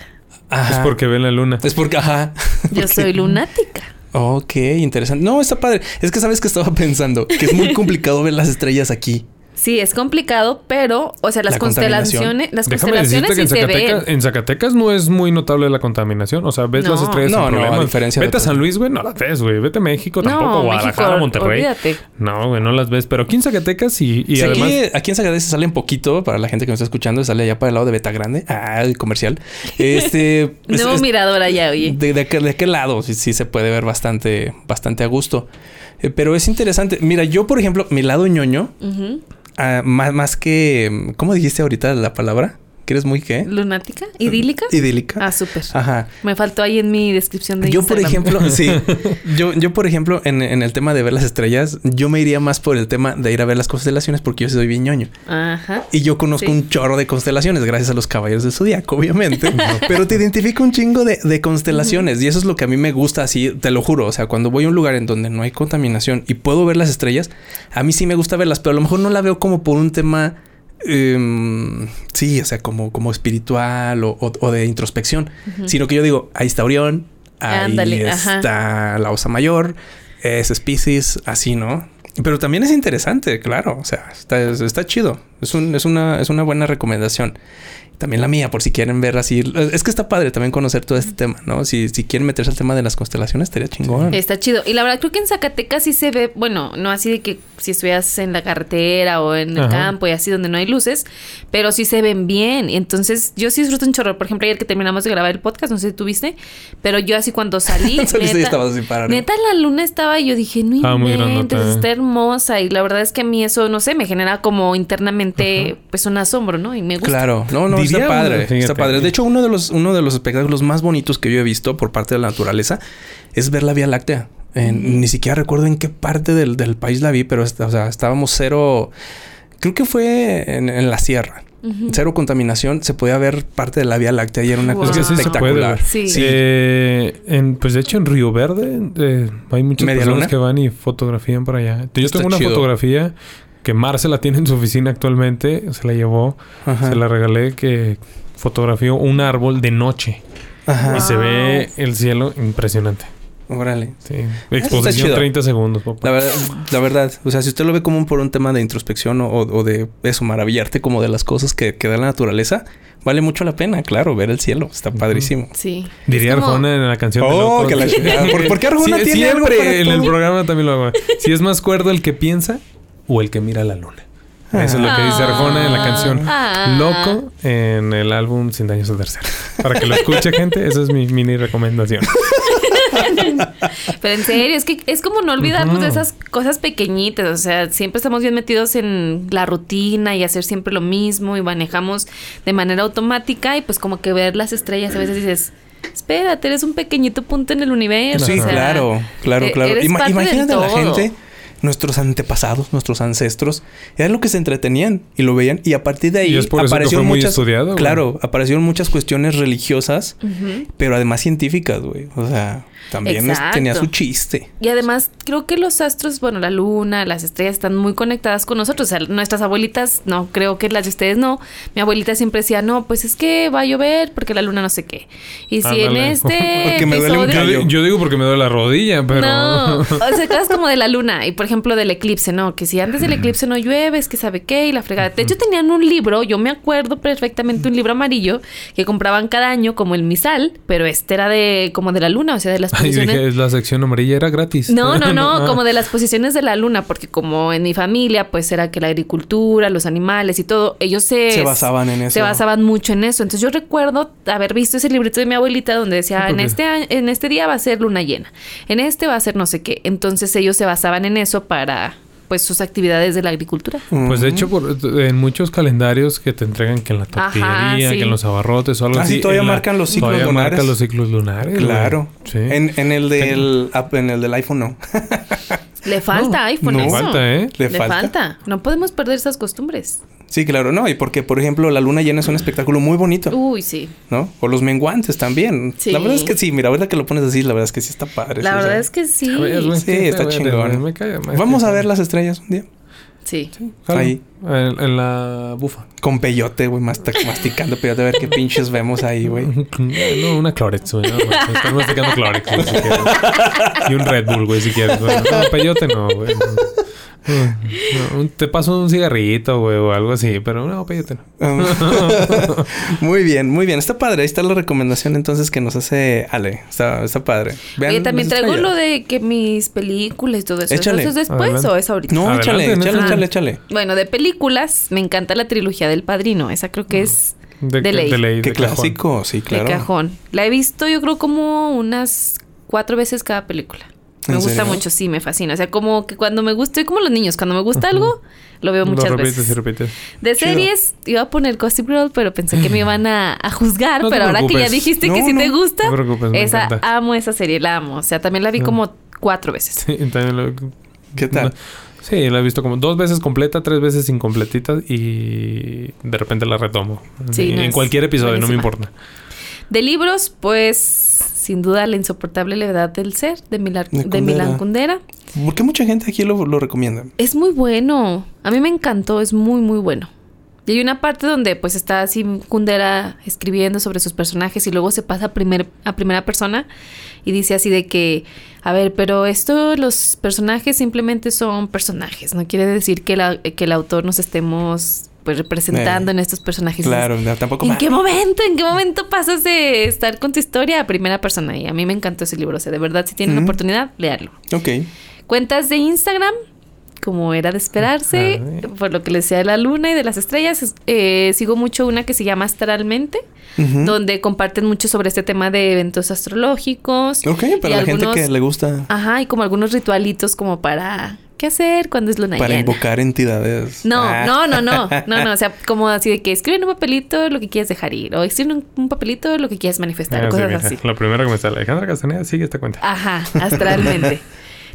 Ajá. Es porque ven la luna. Es porque, ajá. Yo soy lunática. Ok, interesante. No, está padre. Es que sabes que estaba pensando que es muy complicado ver las estrellas aquí. Sí, es complicado, pero, o sea, las La constelaciones, las Déjame constelaciones que en sí se Zacatecas, ven. en Zacatecas no es muy notable la contaminación. O sea, ves No. las estrellas No, sin no, a problemas. Vete a. San Luis, güey, no las ves, güey. Vete a México tampoco, No, Guadalajara, México, Monterrey. olvídate. No, güey, no las ves. Pero aquí en Zacatecas y, y Sí, además... aquí, aquí en Zacatecas se sale un poquito para la gente que nos está escuchando, sale allá para el lado de Beta Grande. Ah, el comercial. Este. es- Nuevo es- mirador allá, oye. de, de, aquel, de aquel lado sí, sí se puede ver bastante, bastante a gusto. Eh, pero es interesante. Mira, yo, por ejemplo, mi lado ñoño, Ujú. Ah, más, más que. ¿Cómo dijiste ahorita la palabra? ¿Que eres muy qué? ¿Lunática? ¿Idílica? Idílica. Ah, súper. Ajá. Me faltó ahí en mi descripción de Yo, por ejemplo, sí. Yo, yo, por ejemplo, en, en el tema de ver las estrellas, yo me iría más por el tema de ir a ver las constelaciones porque yo soy bien ñoño. Ajá. Y yo conozco Sí. un chorro de constelaciones, gracias a los caballeros del zodiaco, obviamente. Pero te identifica un chingo de, de constelaciones. Y eso es lo que a mí me gusta así, te lo juro. O sea, cuando voy a un lugar en donde no hay contaminación y puedo ver las estrellas, a mí sí me gusta verlas, pero a lo mejor no la veo como por un tema. Em, sí, o sea, como, como espiritual o, o- o de introspección, sino que yo digo, ahí está Orión, ahí ajá. está la Osa Mayor, es Species, así, ¿no? Pero también es interesante, claro. O sea, está, está chido. Es, un, es, una, es una buena recomendación. También la mía, por si quieren ver así. Es que está padre también conocer todo este tema, ¿no? Si, si quieren meterse al tema de las constelaciones, estaría chingón. Está chido. Y la verdad, creo que en Zacatecas sí se ve, bueno, no así de que si estuvieras en la carretera o en el Ajá. campo y así donde no hay luces, pero sí se ven bien. Y entonces yo sí disfruto un chorro. Por ejemplo, ayer que terminamos de grabar el podcast, no sé si tú viste, pero yo así cuando salí, estabas así para arriba. neta la luna estaba y yo dije, no Ah, inventes, ¿eh? está hermosa. Y la verdad es que a mí eso, no sé, me genera como internamente pues un asombro, ¿no? Y me gusta. Claro, no, no, está padre. Está padre. De hecho, uno de los, uno de los espectáculos más bonitos que yo he visto por parte de la naturaleza es ver la Vía Láctea. En- Ni siquiera recuerdo en qué parte del, del país la vi, pero est- o sea, estábamos cero. Creo que fue en, en la sierra. Cero contaminación. Se podía ver parte de la Vía Láctea y era una Wow. cosa Es que sí se puede espectacular. Sí. Eh, en, pues de hecho en Río Verde eh, hay muchas ¿Media personas luna? que van y fotografían para allá. Yo Está tengo una chido. fotografía que Marcela tiene en su oficina actualmente. Se la llevó, Ajá. se la regalé que fotografió un árbol de noche. Ajá. Y se ve el cielo impresionante. Órale. Sí. Exposición chido. 30 segundos, papá. La verdad, la verdad, o sea, si usted lo ve como un- por un tema de introspección o, o de eso, maravillarte como de las cosas que, que da la naturaleza, vale mucho la pena, claro, ver el cielo. Está padrísimo. Sí. Diría como- Arjona en la canción Oh, que la chingada. ¿Por- por qué Arjona Sí, tiene algo Siempre para en el programa también lo hago. Si es más cuerdo el que piensa o el que mira la luna. Eso es lo que dice Arjona en la canción Ah. Loco en el álbum Sin Daños de Tercero. Para que lo escuche, gente, esa es mi mini recomendación. Pero en serio, es que es como no olvidarnos de esas cosas pequeñitas. O sea, siempre estamos bien metidos en la rutina y hacer siempre lo mismo y manejamos de manera automática y pues como que ver las estrellas a veces dices, espérate, eres un pequeñito punto en el universo. Sí, o sea, claro, claro, e- claro. eres Ima- imagínate a la gente, nuestros antepasados, nuestros ancestros, era lo que se entretenían y lo veían. Y a partir de ahí Y aparecieron muy muchas, estudiado, claro, aparecieron muchas cuestiones religiosas, pero además científicas, güey. O sea, también es- tenía su chiste. Y además creo que los astros, bueno, la luna, las estrellas están muy conectadas con nosotros. O sea, nuestras abuelitas, no, creo que las de ustedes no. Mi abuelita siempre decía, no, pues es que va a llover porque la luna no sé qué. Y si en este Porque me duele un yo digo porque me duele la rodilla, pero. No, o sea, cosas como de la luna y por ejemplo del eclipse, ¿no? Que si antes del eclipse no llueve, es que sabe qué y la fregada. De hecho tenían un libro, yo me acuerdo perfectamente un libro amarillo que compraban cada año como el misal, pero este era de como de la luna, o sea, de las Ay, posiciones. dije, la sección amarilla era gratis. No, no, no, Ah. como de las posiciones de la luna, porque como en mi familia, pues era que la agricultura, los animales y todo, ellos se... Se basaban en eso. Se basaban mucho en eso. Entonces yo recuerdo haber visto ese librito de mi abuelita donde decía, ¿Por en este, año- en este día va a ser luna llena, en este va a ser no sé qué. Entonces ellos se basaban en eso para, pues, sus actividades de la agricultura. Pues de hecho, por- en muchos calendarios que te entregan que en la tortillería, Ajá, sí. que en los abarrotes o algo Ah, sí, así. todavía la- marcan los ciclos todavía lunares. marcan los ciclos lunares. Claro. Sí. En, en el del en el del iPhone no. Le falta iPhone no eso. falta, ¿eh? Le Le, falta. falta. No podemos perder esas costumbres. Sí, claro, no, y porque por ejemplo la luna llena es un espectáculo muy bonito, Uy, sí. ¿no? O los menguantes también. Sí. La verdad es que sí, mira, ahorita que lo pones así, la verdad es que sí está padre. La o verdad sea, es que sí. Ver, Sí, está ver, chingón. me cae, me Vamos a ver las estrellas un día. Sí. Ahí. En, en la bufa. Con peyote, güey, masticando peyote, a ver qué pinches vemos ahí, güey. No, una Clorex, güey. No. Estás masticando Clorex, güey, si quieres. Y un Red Bull, güey, si quieres. No, peyote no, güey. No, te paso un cigarrito, güey, o algo así, pero no, no. Um, muy bien, muy bien. Está padre. Ahí está la recomendación entonces que nos hace Ale. Está, está padre. Vean Oye, también traigo lo de que mis películas y todo eso. Échale. ¿Eso es después Adelante. o es ahorita? No, Adelante, échale, échale, échale, échale. Bueno, de películas, me encanta la trilogía del Padrino. Esa creo que es De, De ley. De ley, Qué de cajón. clásico, sí, claro. de cajón. La he visto yo creo como unas cuatro veces cada película. Me ¿En gusta serio? mucho, sí, me fascina. O sea, como que cuando me gusta, como los niños, cuando me gusta algo, lo veo muchas Lo repites veces. y repites. De Chido. series, iba a poner Gossip Girl, pero pensé que me iban a, a juzgar. No pero ahora que ya dijiste que no. te gusta, No te preocupes, me esa, amo esa serie, la amo. O sea, también la vi Ah. como cuatro veces. Sí, también lo- ¿Qué tal? Sí, la he visto como dos veces completa, tres veces incompletitas y de repente la retomo. Sí, en cualquier episodio, no me importa. De libros, pues, sin duda, La insoportable levedad del ser, de, Milar- De de Milán Kundera. Kundera. ¿Por qué mucha gente aquí lo, lo recomienda? Es muy bueno. A mí me encantó, es muy, muy bueno. Y hay una parte donde pues está así Kundera escribiendo sobre sus personajes y luego se pasa a, primer, a primera persona y dice así de que, a ver, pero esto, los personajes simplemente son personajes. No quiere decir que, la- que el autor nos estemos pues representando Eh, en estos personajes. Claro, no, tampoco ¿En ma- qué momento? ¿En qué momento pasas de estar con tu historia a primera persona? Y a mí me encantó ese libro. O sea, de verdad, si tienen la Mm. oportunidad, léalo. Ok. Cuentas de Instagram, como era de esperarse, por lo que les decía de la luna y de las estrellas. es- eh, sigo mucho una que se llama Astralmente, donde comparten mucho sobre este tema de eventos astrológicos. Ok, para y la gente que le gusta Ajá, y como algunos ritualitos como para... ¿Qué hacer cuando es luna para llena? invocar entidades. No, Ah. no, no, no, no, no, o sea, como así de que escriben un papelito lo que quieres dejar ir, o escriben un, un papelito lo que quieres manifestar, Ah, cosas así. La primera que me sale, Alejandra Castaneda, sigue esta cuenta. Ajá, astralmente.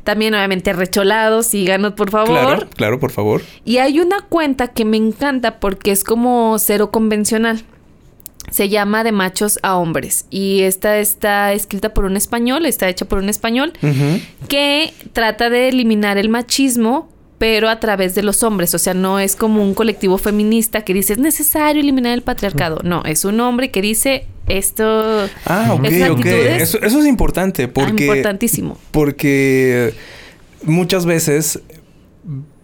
También, obviamente, recholados, síganos, por favor. Claro, claro, por favor. Y hay una cuenta que me encanta porque es como cero convencional. Se llama De machos a hombres. Y esta está escrita por un español, está hecha por un español, que trata de eliminar el machismo, pero a través de los hombres. O sea, no es como un colectivo feminista que dice es necesario eliminar el patriarcado. No, es un hombre que dice Esto Ah, ok, ok. Eso, eso es importante ah, porque... importantísimo. Porque muchas veces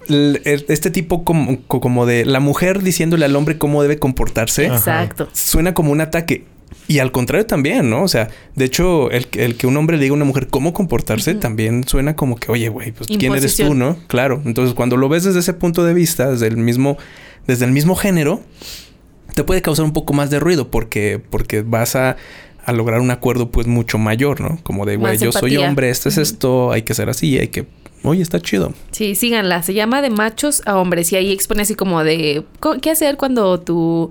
el- este tipo como, co- como de la mujer diciéndole al hombre cómo debe comportarse. Exacto. suena como un ataque. Y al contrario también, ¿no? O sea, de hecho, el, que- el que un hombre le diga a una mujer cómo comportarse también suena como que, oye, güey, pues quién eres tú. ¿no? Claro. Entonces, cuando lo ves desde ese punto de vista, desde el mismo, desde el mismo género, te puede causar un poco más de ruido porque, porque vas a, a lograr un acuerdo pues mucho mayor, ¿no? Como de, güey, yo soy hombre, esto es esto, hay que ser así, hay que... Oye, está chido. Sí, síganla. Se llama De machos a hombres. Y ahí expone así como de qué hacer cuando tu,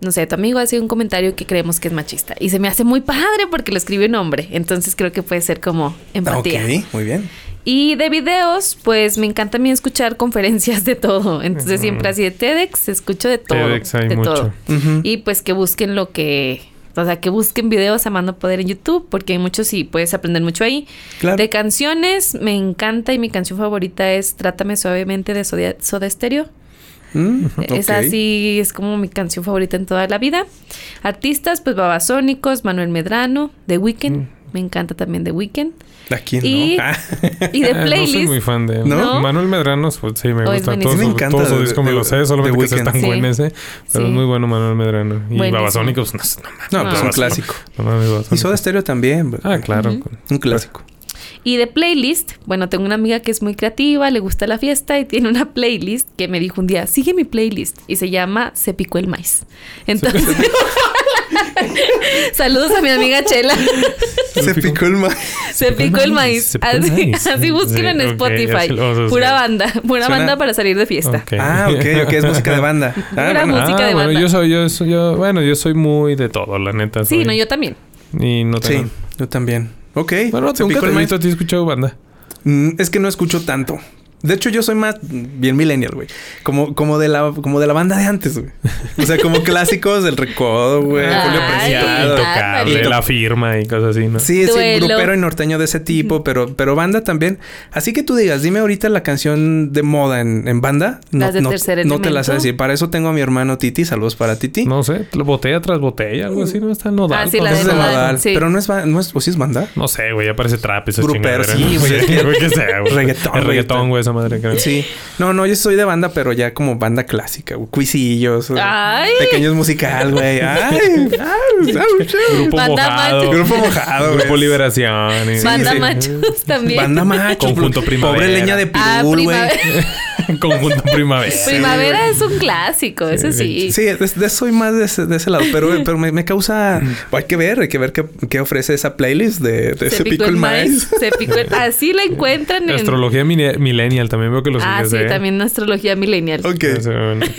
no sé, tu amigo hace un comentario que creemos que es machista. Y se me hace muy padre porque lo escribe un hombre. Entonces creo que puede ser como empatía. Ok, muy bien. Y de videos, pues me encanta a mí escuchar conferencias de todo. Entonces siempre así de TEDx, escucho de todo. TEDx hay de mucho. todo. Y pues que busquen lo que... O sea, que busquen videos a mano poder en YouTube, porque hay muchos y puedes aprender mucho ahí. Claro. De canciones, me encanta y mi canción favorita es Trátame Suavemente de Soda, Soda Stereo. Mm, Esa ok. sí es como mi canción favorita en toda la vida. Artistas, pues Babasónicos, Manuel Medrano, The Weeknd. Me encanta también The Weeknd. ¿A quién Y- no? Ah. Y de Eh, no soy playlist. muy fan de él. ¿No? Manuel Medrano, pues sí, me es gusta. Todo, me su, encanta todo su de- disco me lo sé, solamente que Weeknd. tan Sí. buen ese. Pero Sí. es muy bueno Manuel Medrano. Y Buenísimo. Babasónicos, no, no. No, pues un No. clásico. No mames, Y. Soda Stereo también. Ah, claro. Un clásico. Y de playlist, bueno, tengo una amiga que es muy creativa, le gusta la fiesta y tiene una playlist que me dijo un día, sigue mi playlist y se llama Se picó el maíz. Entonces, saludos a mi amiga Chela. Se picó el maíz. Se picó el maíz. Se picó el Así, maíz. así búsquenlo en Spotify. Pura banda, pura Suena- banda para salir de fiesta. Ah, ok, ok, es música de banda. Ah, Pura bueno. música Ah, de bueno, banda. yo soy, yo soy, yo, bueno, yo soy muy de todo, la neta. Sí, no, yo también. Y no Sí, yo también. Ok. Bueno, picó te el ti he escuchado banda. Mm, Es que no escucho tanto. De hecho, yo soy más bien millennial, güey. Como, como, de la, como de la banda de antes, güey. O sea, como clásicos del recodo, güey. Julio Preciado. Intocable, la firma y cosas así, ¿no? Sí, sí, Duelo. grupero y norteño de ese tipo, pero, pero banda también. Así que tú digas, dime ahorita la canción de moda en, en banda. No, Las de no, Tercer no te la sé decir. Para eso tengo a mi hermano Titi. Saludos para Titi. No sé, botella tras botella, algo así, ¿no? Está nodal. Ah, sí, la es de Nodal, Nodal. sí. Pero no es, no es, o sí es banda. No sé, güey, ya parece trap Grupero, sí, güey. Sí. Reggaetón, Es güey. Esa madre, creo. Sí. No, no, yo soy de banda, pero ya como banda clásica, güey. Cuisillos. Ay. Pequeños musical, güey. Ay. ay, ay, Grupo Banda mojado. macho. Grupo mojado, Grupo güey. Liberación. y- Banda sí. machos también. Banda macho. Conjunto Primavera. Pobre leña de Ah, pirul, güey. primavera. Conjunto Primavera. Primavera es un clásico, eso sí. Sí, de, de- soy más de ese, de ese lado, pero, pero me, me causa... Hay que ver, hay que ver qué, qué ofrece esa playlist de, de ese pico el maíz. Se picó el Así la encuentran en. Astrología millennial también veo que los Ah, sí, ¿eh? también astrología millennial. Ok.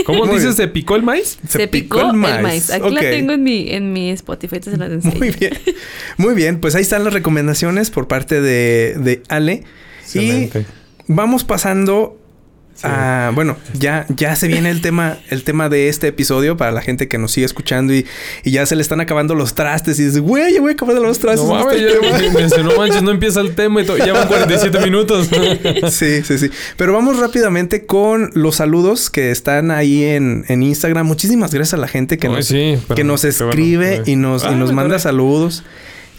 ¿Cómo Muy dices? bien. ¿Se picó el maíz? Se, picó, el maíz. Aquí la tengo en mi, en mi Spotify, te se las enseño. Muy bien. Muy bien, pues ahí están las recomendaciones por parte de, de Ale. Excelente. Y vamos pasando a... Bueno, ya, ya se viene el tema, el tema de este episodio para la gente que nos sigue escuchando y, y ya se le están acabando los trastes y dices, güey, ya voy a acabar los trastes. No en mames, este ya, tema". me dice, no manches, no empieza el tema y ya van 47 minutos. Sí, sí, sí. Pero vamos rápidamente con los saludos que están ahí en, en Instagram. Muchísimas gracias a la gente que Ay, nos, sí, pero- que nos bueno, escribe y nos, y Ah, nos manda saludos.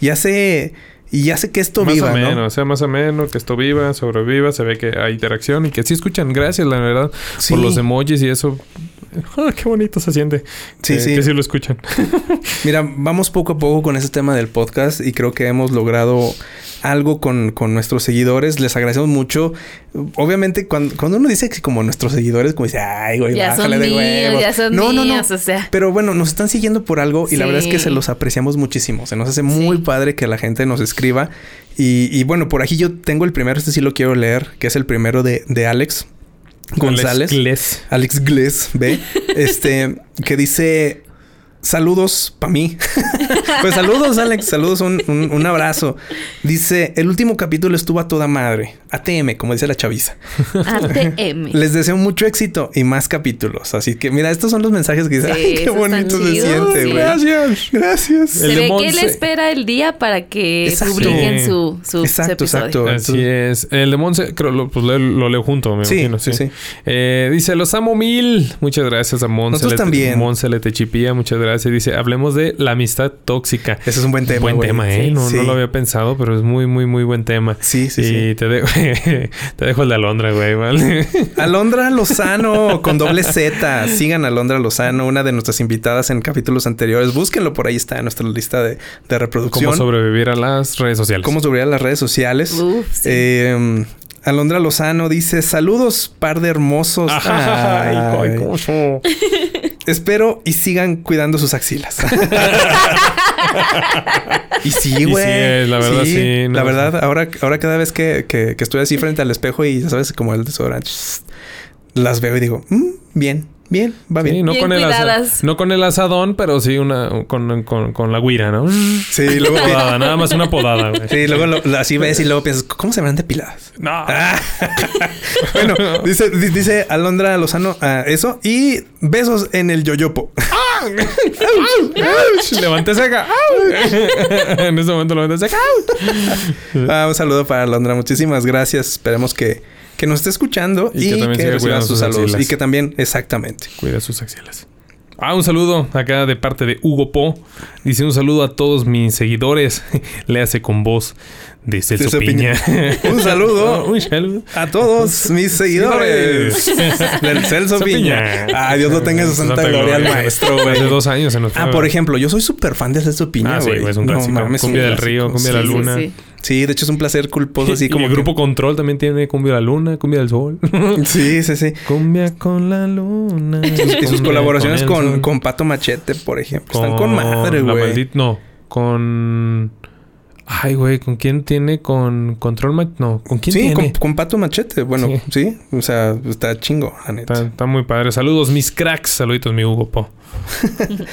Ya sé, y sé que esto más viva, o ¿no? sea más o menos, que esto viva, sobreviva, se ve que hay interacción y que sí escuchan. Gracias, la verdad, Sí. por los emojis y eso. Ah, qué bonito se siente. Sí, Eh, sí. Que sí lo escuchan. Mira, vamos poco a poco con ese tema del podcast y creo que hemos logrado algo con, con nuestros seguidores. Les agradecemos mucho. Obviamente, cuando, cuando uno dice que como nuestros seguidores, como dice, ay, güey, Ya son bájale de míos, huevos". ya son no, no, no. míos, o sea. Pero bueno, nos están siguiendo por algo y la verdad es que Sí. se los apreciamos muchísimo. Se nos hace muy Sí. padre que la gente nos escriba. Y, y bueno, por aquí yo tengo el primero, este sí lo quiero leer, que es el primero de, de Alex González. Alex Gles. Alex Gless, ve, este, que dice saludos para mí. pues saludos, Alex, saludos, un, un- un abrazo. Dice, el último capítulo estuvo a toda madre. ATM, como dice la chaviza. ATM. Les deseo mucho éxito y más capítulos. Así que, mira, estos son los mensajes que dice, Sí, ay, qué bonito se siente, güey. Gracias. Gracias. Se ve que él espera el día para que Exacto. publiquen Sí. su, su Exacto, episodio. exacto. Así es. El de Monse, creo, lo, pues lo, lo leo junto, me Sí, imagino. sí, sí. Eh, dice, los amo mil. Muchas gracias a Monse. Nosotros Le- también. Monse Letechipía, muchas gracias. Gracias. Dice, hablemos de la amistad tóxica. Ese es un buen tema. Buen güey. tema, ¿eh? Sí, no, sí. no lo había pensado, pero es muy, muy, muy buen tema. Sí, sí, y sí. Te, dejo, te dejo el de Alondra, güey, ¿vale? Alondra Lozano con doble Z. Sigan a Alondra Lozano, una de nuestras invitadas en capítulos anteriores. Búsquenlo por ahí está en nuestra lista de, de reproducción. Cómo sobrevivir a las redes sociales. Cómo sobrevivir a las redes sociales. Uf, sí. Eh, Alondra Lozano dice: Saludos, par de hermosos. Ay, Ay. ay, cómo- Espero y sigan cuidando sus axilas. y sí, güey. sí es, la verdad, sí, no, la verdad, ahora, ahora cada vez que, que- que estoy así frente al espejo y ya sabes, como el desodorante, las veo y digo, "Mm, bien, bien, va Sí, bien. no Bien con, el no con el asadón, pero sí una con, con, con la guira, ¿no? Sí, luego, Podada, nada más una podada, güey. sí, luego lo- lo- así ves y luego piensas, ¿cómo se verán depiladas? No. Ah. bueno, dice, di- dice Alondra Lozano ah, eso y besos en el yoyopo. Levanté seca. en ese momento levanté seca. Ah, un saludo para Alondra. Muchísimas gracias. Esperemos que, que nos esté escuchando Y y, que también que, siga reciba cuidando sus sus saludos. axilas. Y que también, exactamente. Cuida sus axilas. Ah, un saludo acá de parte de Hugo Po. Dice un saludo a todos mis seguidores. Le hace con voz de Celso, Celso Piña. Piña. Un saludo. un saludo. A todos mis seguidores del Celso Piña. Ay, Dios lo tenga en su santa, gloria al maestro, güey. Hace dos años se nos fue. Ah, por ejemplo, yo soy súper fan de Celso Piña, Ah, sí, güey. güey, es un No clásico. mames, es un Cumbia del clásico. Río, Cumbia de la Luna. sí, sí. De hecho es un placer culposo así y como el que- grupo Control también tiene Cumbia de la Luna, Cumbia del Sol. Sí, sí, sí. Cumbia con la luna. Y sus colaboraciones con, con Pato Machete, por ejemplo. Están con madre, güey. No, con. Ay, güey, ¿con quién tiene? Con Control Ma- No, ¿con quién Sí, tiene? con, con Pato Machete. Bueno, sí. O sea, está chingo, la neta. Está, está muy padre. Saludos, mis cracks. Saluditos, mi Hugo Po.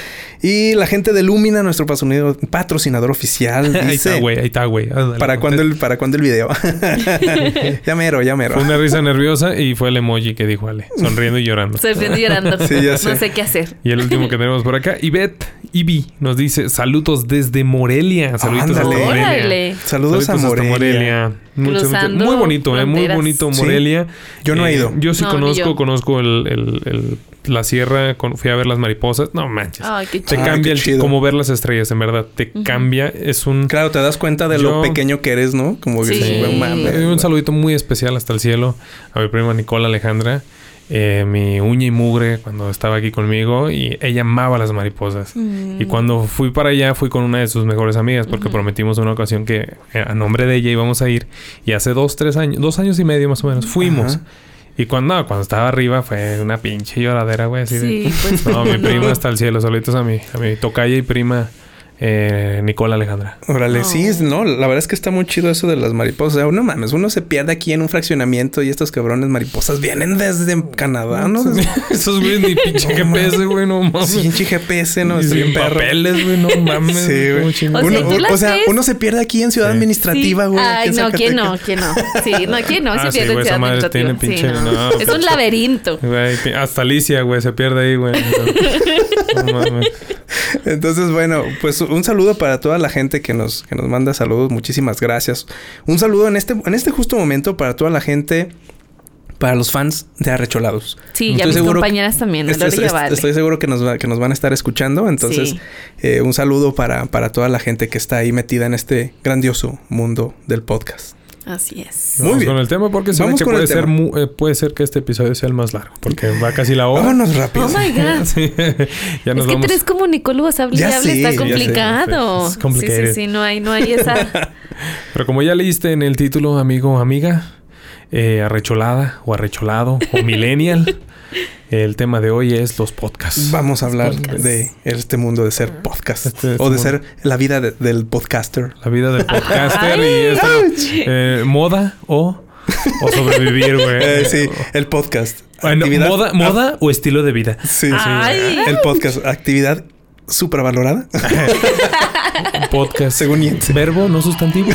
Y la gente de Lumina, nuestro patrocinador, patrocinador oficial, ahí está, güey. Ahí está, güey. ¿Para cuándo, el, ¿Para cuándo el video? ya mero, ya mero. Fue una risa nerviosa y fue el emoji que dijo Ale, sonriendo y llorando. Estoy viendo y llorando. Sí, ya sé. No sé qué hacer. Y el último que tenemos por acá, Ivette Ibi, nos dice saludos desde Morelia. Saluditos desde Morelia. Órale. Saludos, a Morelia. Mucho, mucho- Cruzando muy bonito, eh, muy bonito Sí. Morelia. Yo no he Eh, ido. Yo sí No, conozco, yo. conozco el, el- el- la sierra, con- fui a ver las mariposas. No manches. Ay, qué te chido. Ay, cambia qué el chido. como ver las estrellas, en verdad. Te cambia, es un Claro, te das cuenta de Yo- lo pequeño que eres, ¿no? Como que Sí. mames. Eh, un saludito muy especial hasta el cielo a mi prima Nicola Alejandra, eh, mi uña y mugre cuando estaba aquí conmigo y ella amaba las mariposas. Mm. Y cuando fui para allá fui con una de sus mejores amigas porque prometimos una ocasión que eh, a nombre de ella íbamos a ir y hace dos, tres años, dos años y medio más o menos fuimos. Ajá. Y cuando, no, cuando estaba arriba fue una pinche lloradera, güey. Así de- Sí, pues. No, mi prima hasta el cielo, solitos a mi, a mi tocaya y prima eh, Nicola Alejandra. Órale, No. sí, es- no, la verdad es que está muy chido eso de las mariposas. O sea, no mames, uno se pierde aquí en un fraccionamiento y estos cabrones mariposas vienen desde Canadá, ¿no? Esos güeyes ni pinche No GPS, güey, no mames. Sí, pinche GPS, ¿no? Y Está bien sin perro. papeles, güey, no mames. Sí, güey. O sea, Uno, ¿tú o- sea, uno se pierde aquí en Ciudad Sí. Administrativa, Sí. güey. Ay, en no, ¿quién no? ¿Quién no? Sí, no, ¿quién no? Ah, se sí, pierde en Ciudad Administrativa. tiene Sí, pinche- no. no, Es un pinche- laberinto. Güey, hasta Alicia, güey, se pierde ahí, güey. No mames. Entonces, bueno, pues un saludo para toda la gente que nos, que nos manda saludos. Muchísimas gracias. Un saludo en este, en este justo momento para toda la gente, para los fans de Arrecholados. Sí, ya Estoy mis seguro- compañeras también. Estoy, estoy- vale. estoy seguro que nos, va- que nos van a estar escuchando. Entonces, Sí. eh, un saludo para, para toda la gente que está ahí metida en este grandioso mundo del podcast. Así es. Muy Vamos bien. con el tema porque se que puede ser, mu- eh, puede ser que este episodio sea el más largo porque va casi la hora. Vámonos rápido. Oh my God. Sí, ya nos es que vamos. tres comunicólogos hable y Ya hable sé, está complicado. Es sí, complicated. sí, sí, no hay, no hay esa. Pero como ya leíste en el título, amigo o amiga, eh, arrecholada o arrecholado o millennial, el tema de hoy es los podcasts. Vamos a hablar podcasts. de este mundo de ser podcast Este- este o de mundo. ser la vida de- del podcaster. La vida del podcaster y esto, eh, moda o, o sobrevivir, güey. Eh, sí, el podcast. Bueno, moda, moda o estilo de vida. Sí, sí. Ay. El podcast, actividad supravalorada. Podcast. Según Yentse. Verbo, no sustantivo.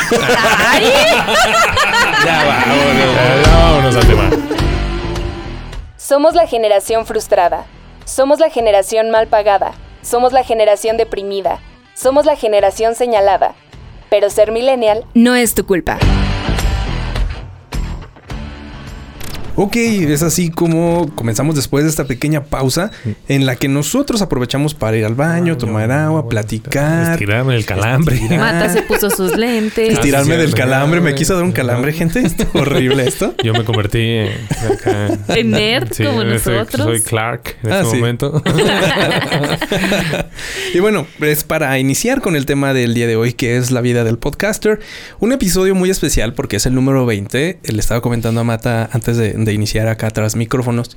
Ya Eh, Vámonos al tema. Somos la generación frustrada. Somos la generación mal pagada. Somos la generación deprimida. Somos la generación señalada. Pero ser millennial no es tu culpa. Ok, es así como comenzamos después de esta pequeña pausa en la que nosotros aprovechamos para ir al baño, tomar agua, platicar. Estirarme el calambre. estirar. Mata se puso sus lentes. Estirarme del calambre. Me quiso dar un calambre, gente. Está horrible esto. Yo me convertí en, acá- En nerd, como soy- nosotros. Soy Clark en Ah, este sí. momento. Y bueno, es para iniciar con el tema del día de hoy, que es la vida del podcaster. Un episodio muy especial porque es el número 20. Le estaba comentando a Mata antes de, de iniciar acá tras micrófonos.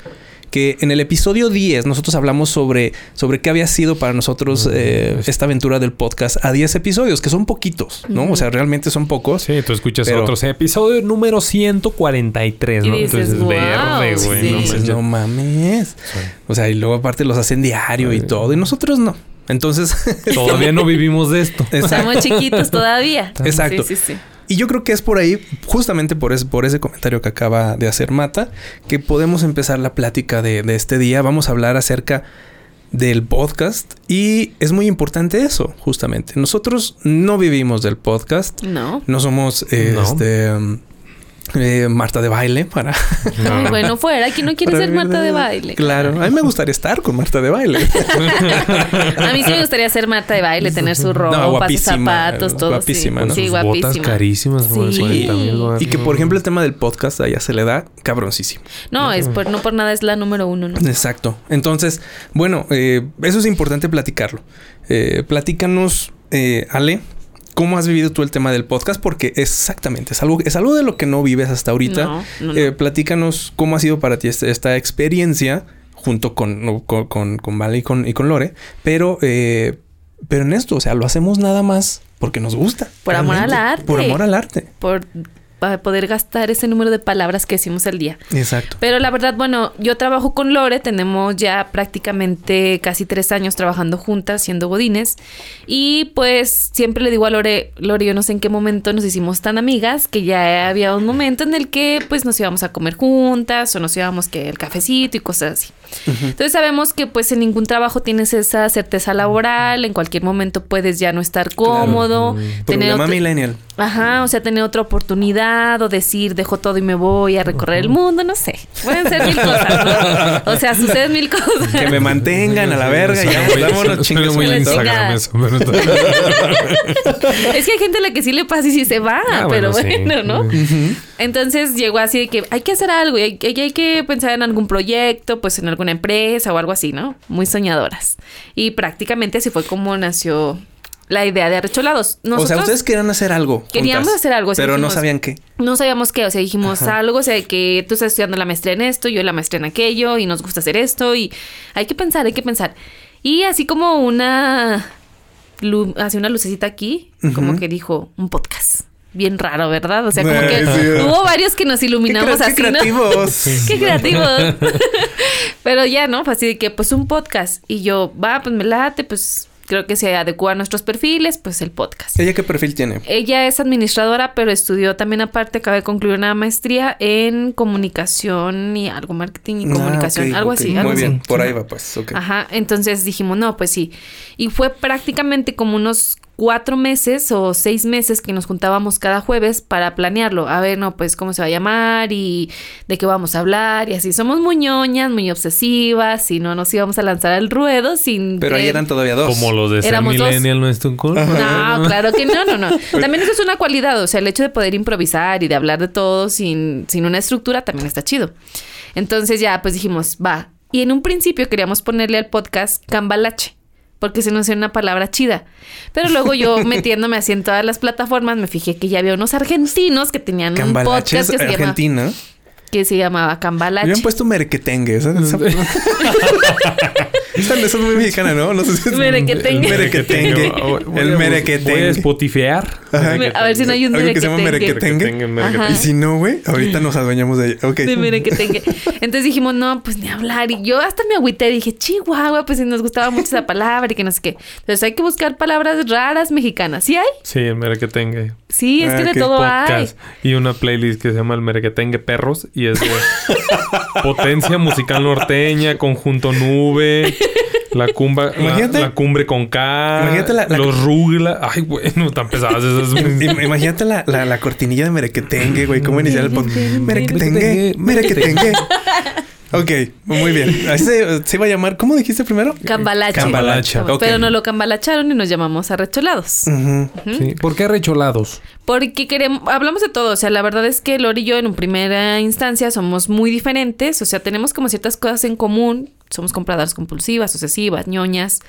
Que en el episodio 10 nosotros hablamos sobre, sobre qué había sido para nosotros eh, esta aventura del podcast a 10 episodios, que son poquitos, ¿no? O sea, realmente son pocos. Sí, tú escuchas Pero- otros episodio número 143, Y ¿no? dices, Entonces, "Wow, verde, sí". güey. Y no dices, manches. no mames. O sea, y luego aparte los hacen diario y todo, y nosotros no. Entonces, Todavía no vivimos de esto. exacto. Estamos chiquitos todavía. Exacto. Sí, sí, sí. Y yo creo que es por ahí, justamente por ese, por ese comentario que acaba de hacer Mata, que podemos empezar la plática de, de este día. Vamos a hablar acerca del podcast y es muy importante eso, justamente. Nosotros no vivimos del podcast, No. no somos eh, No. este, um, eh, Marta de baile para... Ay, bueno, fuera. ¿Quién no quiere para ser Marta de baile? Claro, a mí me gustaría estar con Marta de baile. A mí sí me gustaría ser Marta de baile, tener su ropa, sus zapatos, todo. guapísima, sí. ¿no? Sí, Sus guapísima. botas carísimas, Sí. 40 mil dólares. y que, por ejemplo, el tema del podcast allá se le da cabroncísimo. No, es por, no por nada es la número uno, ¿no? Exacto. Entonces, bueno, eh, eso es importante platicarlo. Eh, platícanos, eh, Ale, ¿cómo has vivido tú el tema del podcast? Porque exactamente, es algo, es algo de lo que no vives hasta ahorita. No, no, no. Eh, platícanos cómo ha sido para ti este- esta, experiencia junto con, con, con, con Vale y con, y con Lore, pero, eh, pero en esto, o sea, lo hacemos nada más porque nos gusta. Por amor al arte. Por amor al arte. Por para poder gastar ese número de palabras que decimos al día. Exacto. Pero la verdad, bueno, yo trabajo con Lore, tenemos ya prácticamente casi tres años trabajando juntas, siendo godines. Y pues siempre le digo a Lore, Lore, yo no sé en qué momento nos hicimos tan amigas, que ya había un momento en el que pues nos íbamos a comer juntas o nos íbamos que el cafecito y cosas así. Entonces sabemos que pues en ningún trabajo tienes esa certeza laboral, en cualquier momento puedes ya no estar cómodo, tener Problema otro- millennial. Ajá, o sea, tener otra oportunidad o decir, dejo todo y me voy a recorrer el mundo, no sé. Pueden ser mil cosas, ¿no? O sea, suceden mil cosas. Que me mantengan a la verga y ya, vámonos, chingue muy. Instagram eso. Es que hay gente a la que sí le pasa y sí se va, Ah, pero bueno, sí. ¿no? Entonces llegó así de que hay que hacer algo y hay, hay- hay que pensar en algún proyecto, pues en alguna empresa o algo así, ¿no? Muy soñadoras. Y prácticamente así fue como nació la idea de Arrecholados. O sea, Nosotros- ustedes querían hacer algo. Queríamos juntas, hacer algo, o sea, Pero no sabían qué. No sabíamos qué, o sea, dijimos algo, o sea, que tú estás estudiando la maestría en esto, yo la maestría en aquello, y nos gusta hacer esto, y hay que pensar, hay que pensar. Y así como una, así una lucecita aquí, como que dijo, un podcast. Bien raro, ¿verdad? O sea, como que sí, hubo varios que nos iluminamos qué, así, qué ¿no? creativos. Qué creativos. Pero ya, ¿no? Fue así de que, pues, un podcast. Y yo, va, pues me late, pues creo que se adecua a nuestros perfiles, pues el podcast. ¿Ella qué perfil tiene? Ella es administradora, pero estudió también aparte, acaba de concluir una maestría en comunicación y algo, marketing y Ah, comunicación, algo así. algo Muy así. bien, por ahí va pues. Ajá, entonces dijimos, no, pues sí. Y fue prácticamente como unos cuatro meses o seis meses que nos juntábamos cada jueves para planearlo. A ver, no, pues cómo se va a llamar y de qué vamos a hablar y así. Somos muy ñoñas, muy obsesivas y no nos íbamos a lanzar al ruedo sin... Pero ahí eran todavía dos. Como los de ser millennial no es tu culpa. no, claro que no, no, no. También eso es una cualidad, o sea, el hecho de poder improvisar y de hablar de todo sin, sin una estructura también está chido. Entonces ya, pues dijimos, va. Y en un principio queríamos ponerle al podcast Cambalache, porque se nos hacía una palabra chida. Pero luego yo metiéndome así en todas las plataformas, me fijé que ya había unos argentinos que tenían un podcast que se, llama, Argentina. que se llamaba Cambalache. Habían puesto merequetengue. Esa, esa, es muy mexicana, ¿no? No sé si es... Merequetengue. El merequetengue. Voy a- a merequetengue. spotifear. Ajá. A ver si no hay un Algo que se llama merequetengue. merequetengue. Merequetengue. Y si no, güey, ahorita nos adueñamos de ella. Ok. de merequetengue. Entonces dijimos, no, pues ni hablar. Y yo hasta me agüité. Dije, chihuahua, pues si nos gustaba mucho esa palabra y que no sé qué. Entonces hay que buscar palabras raras mexicanas. ¿Sí hay? Sí, el merequetengue. Sí, es Ah, que de ok. todo hay. Y una playlist que se llama El Merequetengue Perros. Y es de potencia musical norteña, conjunto nube. La, cumba, la- Imagínate- la, cumbre con K. Imagínate la- la- los rugla. Ay, güey, no tan pesadas esas. Im- Imagínate la, la, la cortinilla de Merequetengue, güey. ¿Cómo iniciar el podcast? Merequetengue, Merequetengue. Ok, muy bien. Así se, se iba a llamar. ¿Cómo dijiste primero? Cambalache. Cambalacha. ok. Pero no lo cambalacharon y nos llamamos arrecholados. Sí. ¿Por qué arrecholados? Porque queremos, hablamos de todo, o sea, la verdad es que Lori y yo en primera instancia somos muy diferentes, o sea, tenemos como ciertas cosas en común, somos compradoras compulsivas, obsesivas, ñoñas,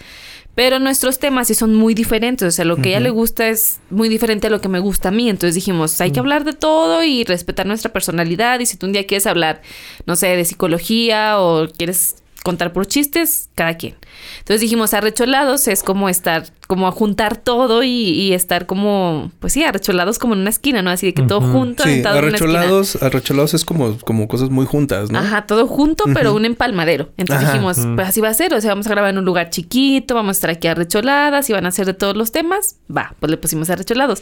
pero nuestros temas sí son muy diferentes, o sea, lo que a ella le gusta es muy diferente a lo que me gusta a mí, entonces dijimos, hay que hablar de todo y respetar nuestra personalidad y si tú un día quieres hablar, no sé, de psicología o quieres contar por chistes, cada quien. Entonces dijimos, arrecholados es como estar, como a juntar todo y, y estar como, pues sí, arrecholados como en una esquina, ¿no? Así de que todo Ujú. junto, Sí, en una arrecholados, arrecholados es como, como cosas muy juntas, ¿no? Ajá, todo junto, pero un empalmadero. Entonces Ajá. dijimos, pues así va a ser. O sea, vamos a grabar en un lugar chiquito, vamos a estar aquí arrecholadas y van a ser de todos los temas. Va, pues le pusimos arrecholados.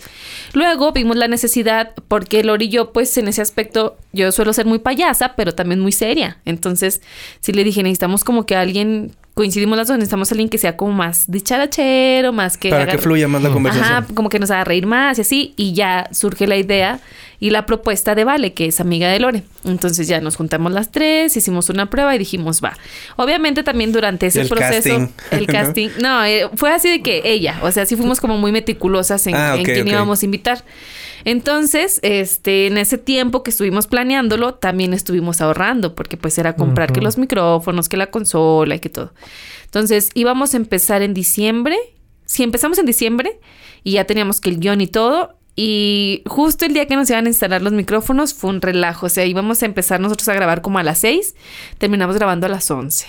Luego vimos la necesidad, porque Lori y yo, pues en ese aspecto, yo suelo ser muy payasa, pero también muy seria. Entonces, sí le dije, necesitamos como que alguien, coincidimos las dos, necesitamos alguien que sea como más dicharachero, más que... Para que fluya más la conversación. Ajá, como que nos haga reír más y así. Y ya surge la idea y la propuesta de Vale, que es amiga de Lore. Entonces ya nos juntamos las tres, hicimos una prueba y dijimos, va. Obviamente también durante ese El proceso, casting. el casting, no, eh, fue así de que ella, o sea, sí fuimos como muy meticulosas en, Ah, en quién íbamos a invitar. Entonces, este, en ese tiempo que estuvimos planeándolo, también estuvimos ahorrando, porque pues era comprar que los micrófonos, que la consola y que todo. Entonces, íbamos a empezar en diciembre. Si empezamos en diciembre y ya teníamos que el guion y todo. Y justo el día que nos iban a instalar los micrófonos fue un relajo. O sea, íbamos a empezar nosotros a grabar como a las 6, terminamos grabando a las 11.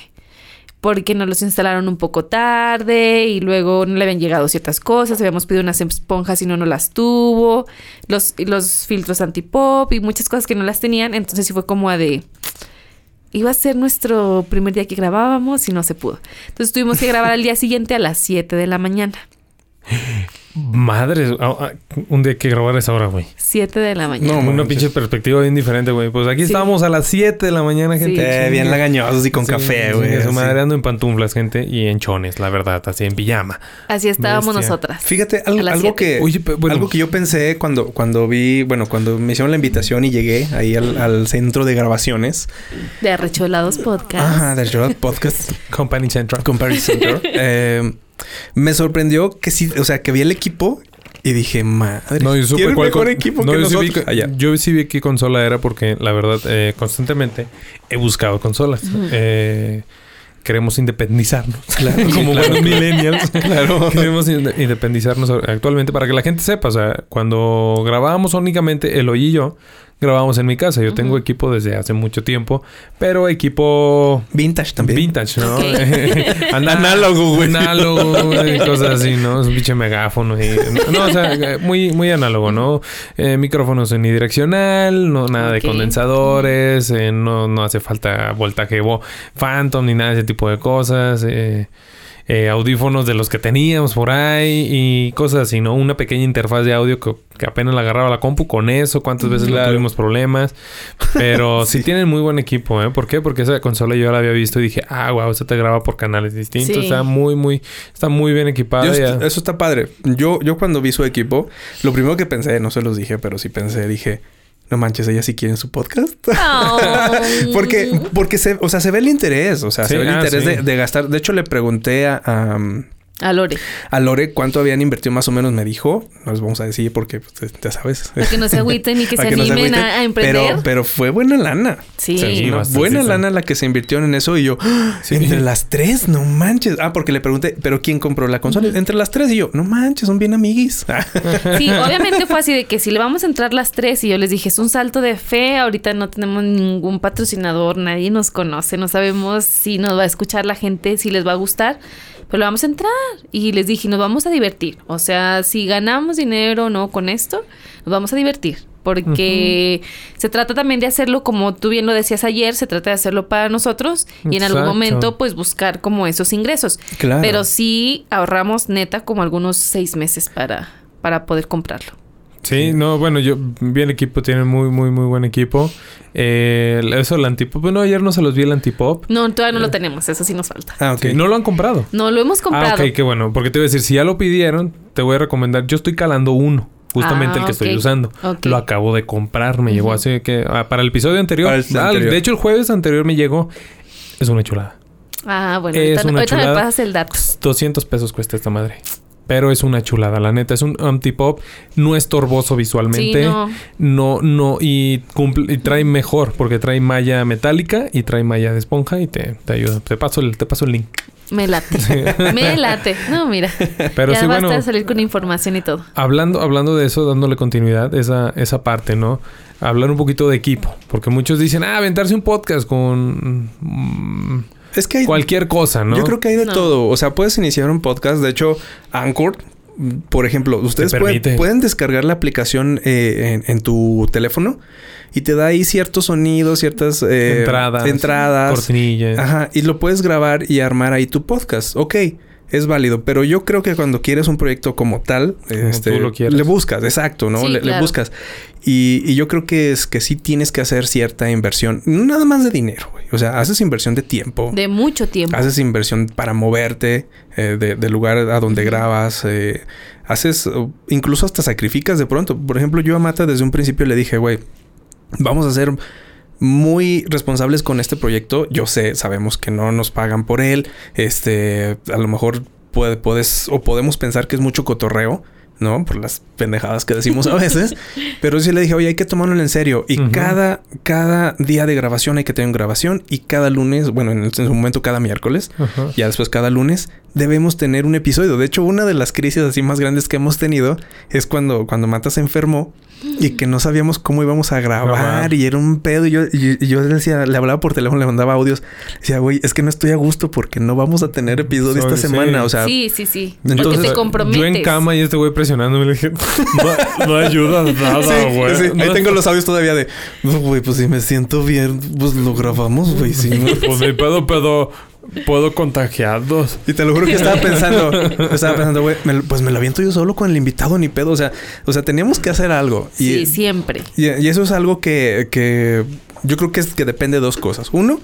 Porque nos los instalaron un poco tarde y luego no le habían llegado ciertas cosas. Habíamos pedido unas esponjas y no nos las tuvo. Los, los filtros antipop y muchas cosas que no las tenían. Entonces sí fue como a de iba a ser nuestro primer día que grabábamos y no se pudo. Entonces tuvimos que grabar al día siguiente a las 7 de la mañana. Madre, ah, ah, un día hay que grabar a esa hora, güey. 7 de la mañana. No, Una manches. pinche perspectiva bien diferente, güey. Pues aquí Sí. estábamos a las 7 de la mañana, Sí. gente. Eh, bien lagañosos y con Sí, café, sí, güey. Su madre ando en pantuflas, gente, y en chones, la verdad, así en pijama. Así estábamos Bestia. nosotras. Fíjate, algo, siete. que Oye, pe- bueno. algo que yo pensé cuando, cuando vi, bueno, cuando me hicieron la invitación y llegué ahí al, al centro de grabaciones. De Arrecholados Podcast. Ajá, del Jordan Podcast Company Central. Company Center. eh, me sorprendió que sí, o sea, que vi el equipo y dije, madre, No, yo supe tiene cuál mejor con- equipo no, que yo sí vi nosotros. Allá. Yo sí vi qué consola era porque, la verdad, eh, constantemente he buscado consolas. Eh, queremos independizarnos. Claro, Como claro, buenos millennials. Claro. Queremos inde- independizarnos actualmente para que la gente sepa. O sea, cuando grabábamos únicamente Eloy y yo, grabábamos en mi casa. Yo tengo equipo desde hace mucho tiempo, pero equipo Vintage también. vintage, ¿no? Ok. Anda- Análogo, güey. Análogo, güey, cosas así, ¿no? Es un pinche megáfono. y- no, o sea, muy, muy análogo, ¿no? Eh, micrófonos unidireccional, no nada de condensadores, eh, no, no hace falta voltaje Vo- Phantom ni nada de ese tipo de cosas. eh, eh, audífonos de los que teníamos por ahí y cosas así, ¿no? Una pequeña interfaz de audio que, que apenas la agarraba la compu con eso, cuántas veces no Claro. tuvimos problemas. Pero sí. Sí. tienen muy buen equipo, ¿eh? ¿Por qué? Porque esa consola yo la había visto y dije, ah, wow, esta te graba por canales distintos. Sí. Está muy, muy, está muy bien equipada. Yo eso está padre. Yo, yo cuando vi su equipo, lo primero que pensé, no se los dije, pero sí pensé, dije, no manches, ella sí quiere su podcast. Porque, porque se, o sea, se ve el interés, o sea, Sí, se ve el ah, interés sí. de, de gastar. De hecho, le pregunté a, a, A Lore. a Lore cuánto habían invertido más o menos, me dijo. No les vamos a decir porque pues, ya sabes. Para que no se agüiten y que se Para que no se animen a, a emprender. Pero, pero fue buena lana. sí. Sí, Una buena sí. lana la que se invirtió en eso y yo, ¡ah! Sí. entre las tres, no manches. Ah, porque le pregunté, ¿pero quién compró la consola? Entre las tres y yo, no manches, son bien amiguis. Sí, obviamente fue así de que si le vamos a entrar las tres y yo les dije, es un salto de fe, ahorita no tenemos ningún patrocinador, nadie nos conoce, no sabemos si nos va a escuchar la gente, si les va a gustar, pero vamos a entrar. Y les dije, nos vamos a divertir. O sea, si ganamos dinero o no con esto, nos vamos a divertir. Porque se trata también de hacerlo como tú bien lo decías ayer, se trata de hacerlo para nosotros y en algún momento pues buscar como esos ingresos. Claro. Pero sí ahorramos neta como algunos seis meses para, para poder comprarlo. Sí, no, bueno, yo vi el equipo, tiene muy, muy, muy buen equipo. Eh, eso, el antipop. Bueno, ayer no se los vi el antipop. No, todavía no lo tenemos, eso sí nos falta. Ah, ok. Sí, No lo han comprado. No, lo hemos comprado. Ah, ok, qué bueno. Porque te voy a decir, si ya lo pidieron, te voy a recomendar. Yo estoy calando uno. Justamente Ah, el que estoy ok. usando. Lo acabo de comprar. Me llegó hace que... ah, para el episodio anterior. Para el Ah, anterior. De hecho, el jueves anterior me llegó. Es una chulada. Ah, bueno, Es ahorita, una ahorita me chulada. pasas el dato. 200 pesos cuesta esta madre. Pero es una chulada, la neta. Es un antipop. No es torboso visualmente. Sí, no. No, no, y, cumple- y trae mejor, porque trae malla metálica y trae malla de esponja y te, te ayuda. Te paso el, te paso el link. Me late. Me late. No, mira. Pero ya sí, basta bueno, de salir con información y todo. hablando, hablando de eso, dándole continuidad, esa, esa parte, ¿no? Hablar un poquito de equipo, porque muchos dicen, ah, aventarse un podcast con mm, Es que hay, cualquier cosa, ¿no? yo creo que hay de No. todo. O sea, puedes iniciar un podcast. De hecho, Anchor, por ejemplo, ustedes pueden, descargar la aplicación eh, en, en tu teléfono y te da ahí ciertos sonidos, ciertas eh, entradas, entradas. cortinillas. Ajá, y lo puedes grabar y armar ahí tu podcast. Ok, es válido, pero yo creo que cuando quieres un proyecto como tal, este, tú lo quieres. le buscas, exacto, ¿no? Sí, le, buscas. Y, y yo creo que es que sí tienes que hacer cierta inversión, nada más de dinero, güey. O sea, haces inversión de tiempo. De mucho tiempo. Haces inversión para moverte eh, de- del lugar a donde grabas. eh, haces, incluso hasta sacrificas de pronto. Por ejemplo, yo a Mata desde un principio le dije, güey, vamos a ser muy responsables con este proyecto. Yo sé, sabemos que no nos pagan por él. Este, a lo mejor puede- puedes o podemos pensar que es mucho cotorreo. ¿No? Por las pendejadas que decimos a veces. Pero sí le dije, oye, hay que tomarlo en serio. Y cada, cada día de grabación hay que tener grabación. Y cada lunes, bueno, en, en su momento cada miércoles, Ajá. ya después cada lunes, debemos tener un episodio. De hecho, una de las crisis así más grandes que hemos tenido es cuando, cuando Mata se enfermó y que no sabíamos cómo íbamos a grabar, Grabar. y era un pedo. Y yo, y- y yo le decía, le hablaba por teléfono, le mandaba audios. Decía, güey, es que no estoy a gusto porque no vamos a tener episodio esta Sí, sí. semana. O sea, sí, sí, sí. entonces, Porque te comprometes. Yo en cama y este güey presionándome le dije, no, no ayuda nada, güey. sí, Ahí No- tengo los audios todavía de, "No, güey, pues si me siento bien, pues lo grabamos, güey. Sí, ¿no?". Pues ni pedo, pero puedo contagiarlos. Y te lo juro que estaba pensando, estaba pensando, güey, pues me lo aviento yo solo con el invitado, ni pedo. O sea, o sea, teníamos que hacer algo. Y, Sí, siempre. y, y eso es algo que, que yo creo que es que depende de dos cosas. Uno,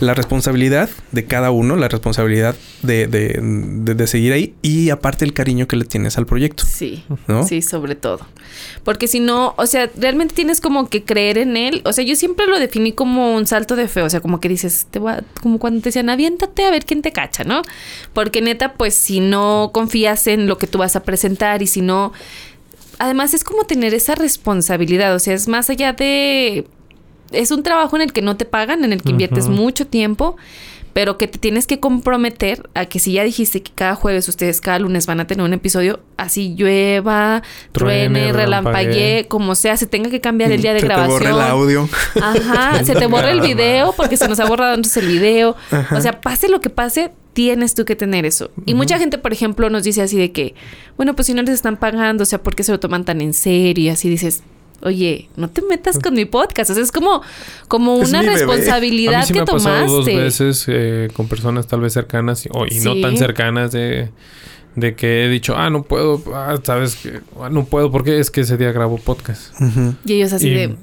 la responsabilidad de cada uno, la responsabilidad de, de, de- de seguir ahí y aparte el cariño que le tienes al proyecto. Sí, ¿No? sí, sobre todo. Porque si no, o sea, realmente tienes como que creer en él. O sea, yo siempre lo definí como un salto de fe. O sea, como que dices, te voy a- como cuando te decían, aviéntate a ver quién te cacha, ¿no? Porque neta, pues si no confías en lo que tú vas a presentar y si no... Además es como tener esa responsabilidad. O sea, es más allá de... Es un trabajo en el que no te pagan, en el que inviertes mucho tiempo pero que te tienes que comprometer a que si ya dijiste que cada jueves ustedes cada lunes van a tener un episodio, así llueva, truene, Truene, relampaguee, como sea, se tenga que cambiar el día de Se te grabación. borra el audio. Ajá, se te borra el video porque se nos ha borrado entonces el video. Ajá. O sea, pase lo que pase, tienes tú que tener eso. Y mucha gente, por ejemplo, nos dice así de que, bueno, pues si no les están pagando, o sea, ¿por qué se lo toman tan en serio? Y así dices, oye, no te metas con mi podcast. O sea, es como, como Es una. A responsabilidad mí sí que me ha pasado dos tomaste. veces eh, con personas tal vez cercanas y, o- y no tan cercanas de, de que he dicho, ah, no puedo, ah, sabes que ah, no puedo porque es que ese día grabo podcast. Y ellos así y, de,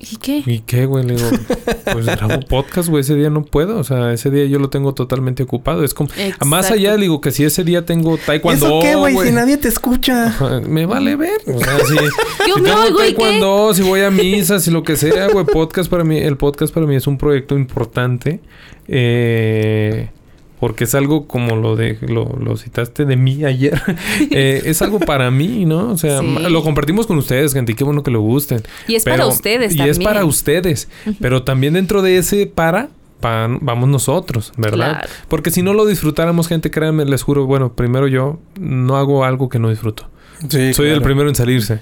¿y qué? ¿Y qué, güey? Le digo, pues grabo podcast, güey, ese día no puedo. O sea, ese día yo lo tengo totalmente ocupado. Es como, más allá, digo que si ese día tengo ¿Y taekwondo, ¿Eso qué, güey? Si nadie te escucha. Ajá, Me vale ver. O sea, si, Yo si me tengo oigo, ¿y qué? taekwondo, si voy a misa, si lo que sea, güey, podcast para mí, el podcast para mí es un proyecto importante. Eh, porque es algo como lo de lo, lo citaste de mí ayer. Eh, es algo para mí, ¿no? O sea, Sí. lo compartimos con ustedes, gente, y qué bueno que lo gusten. Y es para ustedes Y también. es para ustedes. Pero también dentro de ese para, pa- vamos nosotros, ¿verdad? Claro. Porque si no lo disfrutáramos, gente, créanme, les juro, bueno, primero yo no hago algo que no disfruto. Sí, Soy el primero en salirse.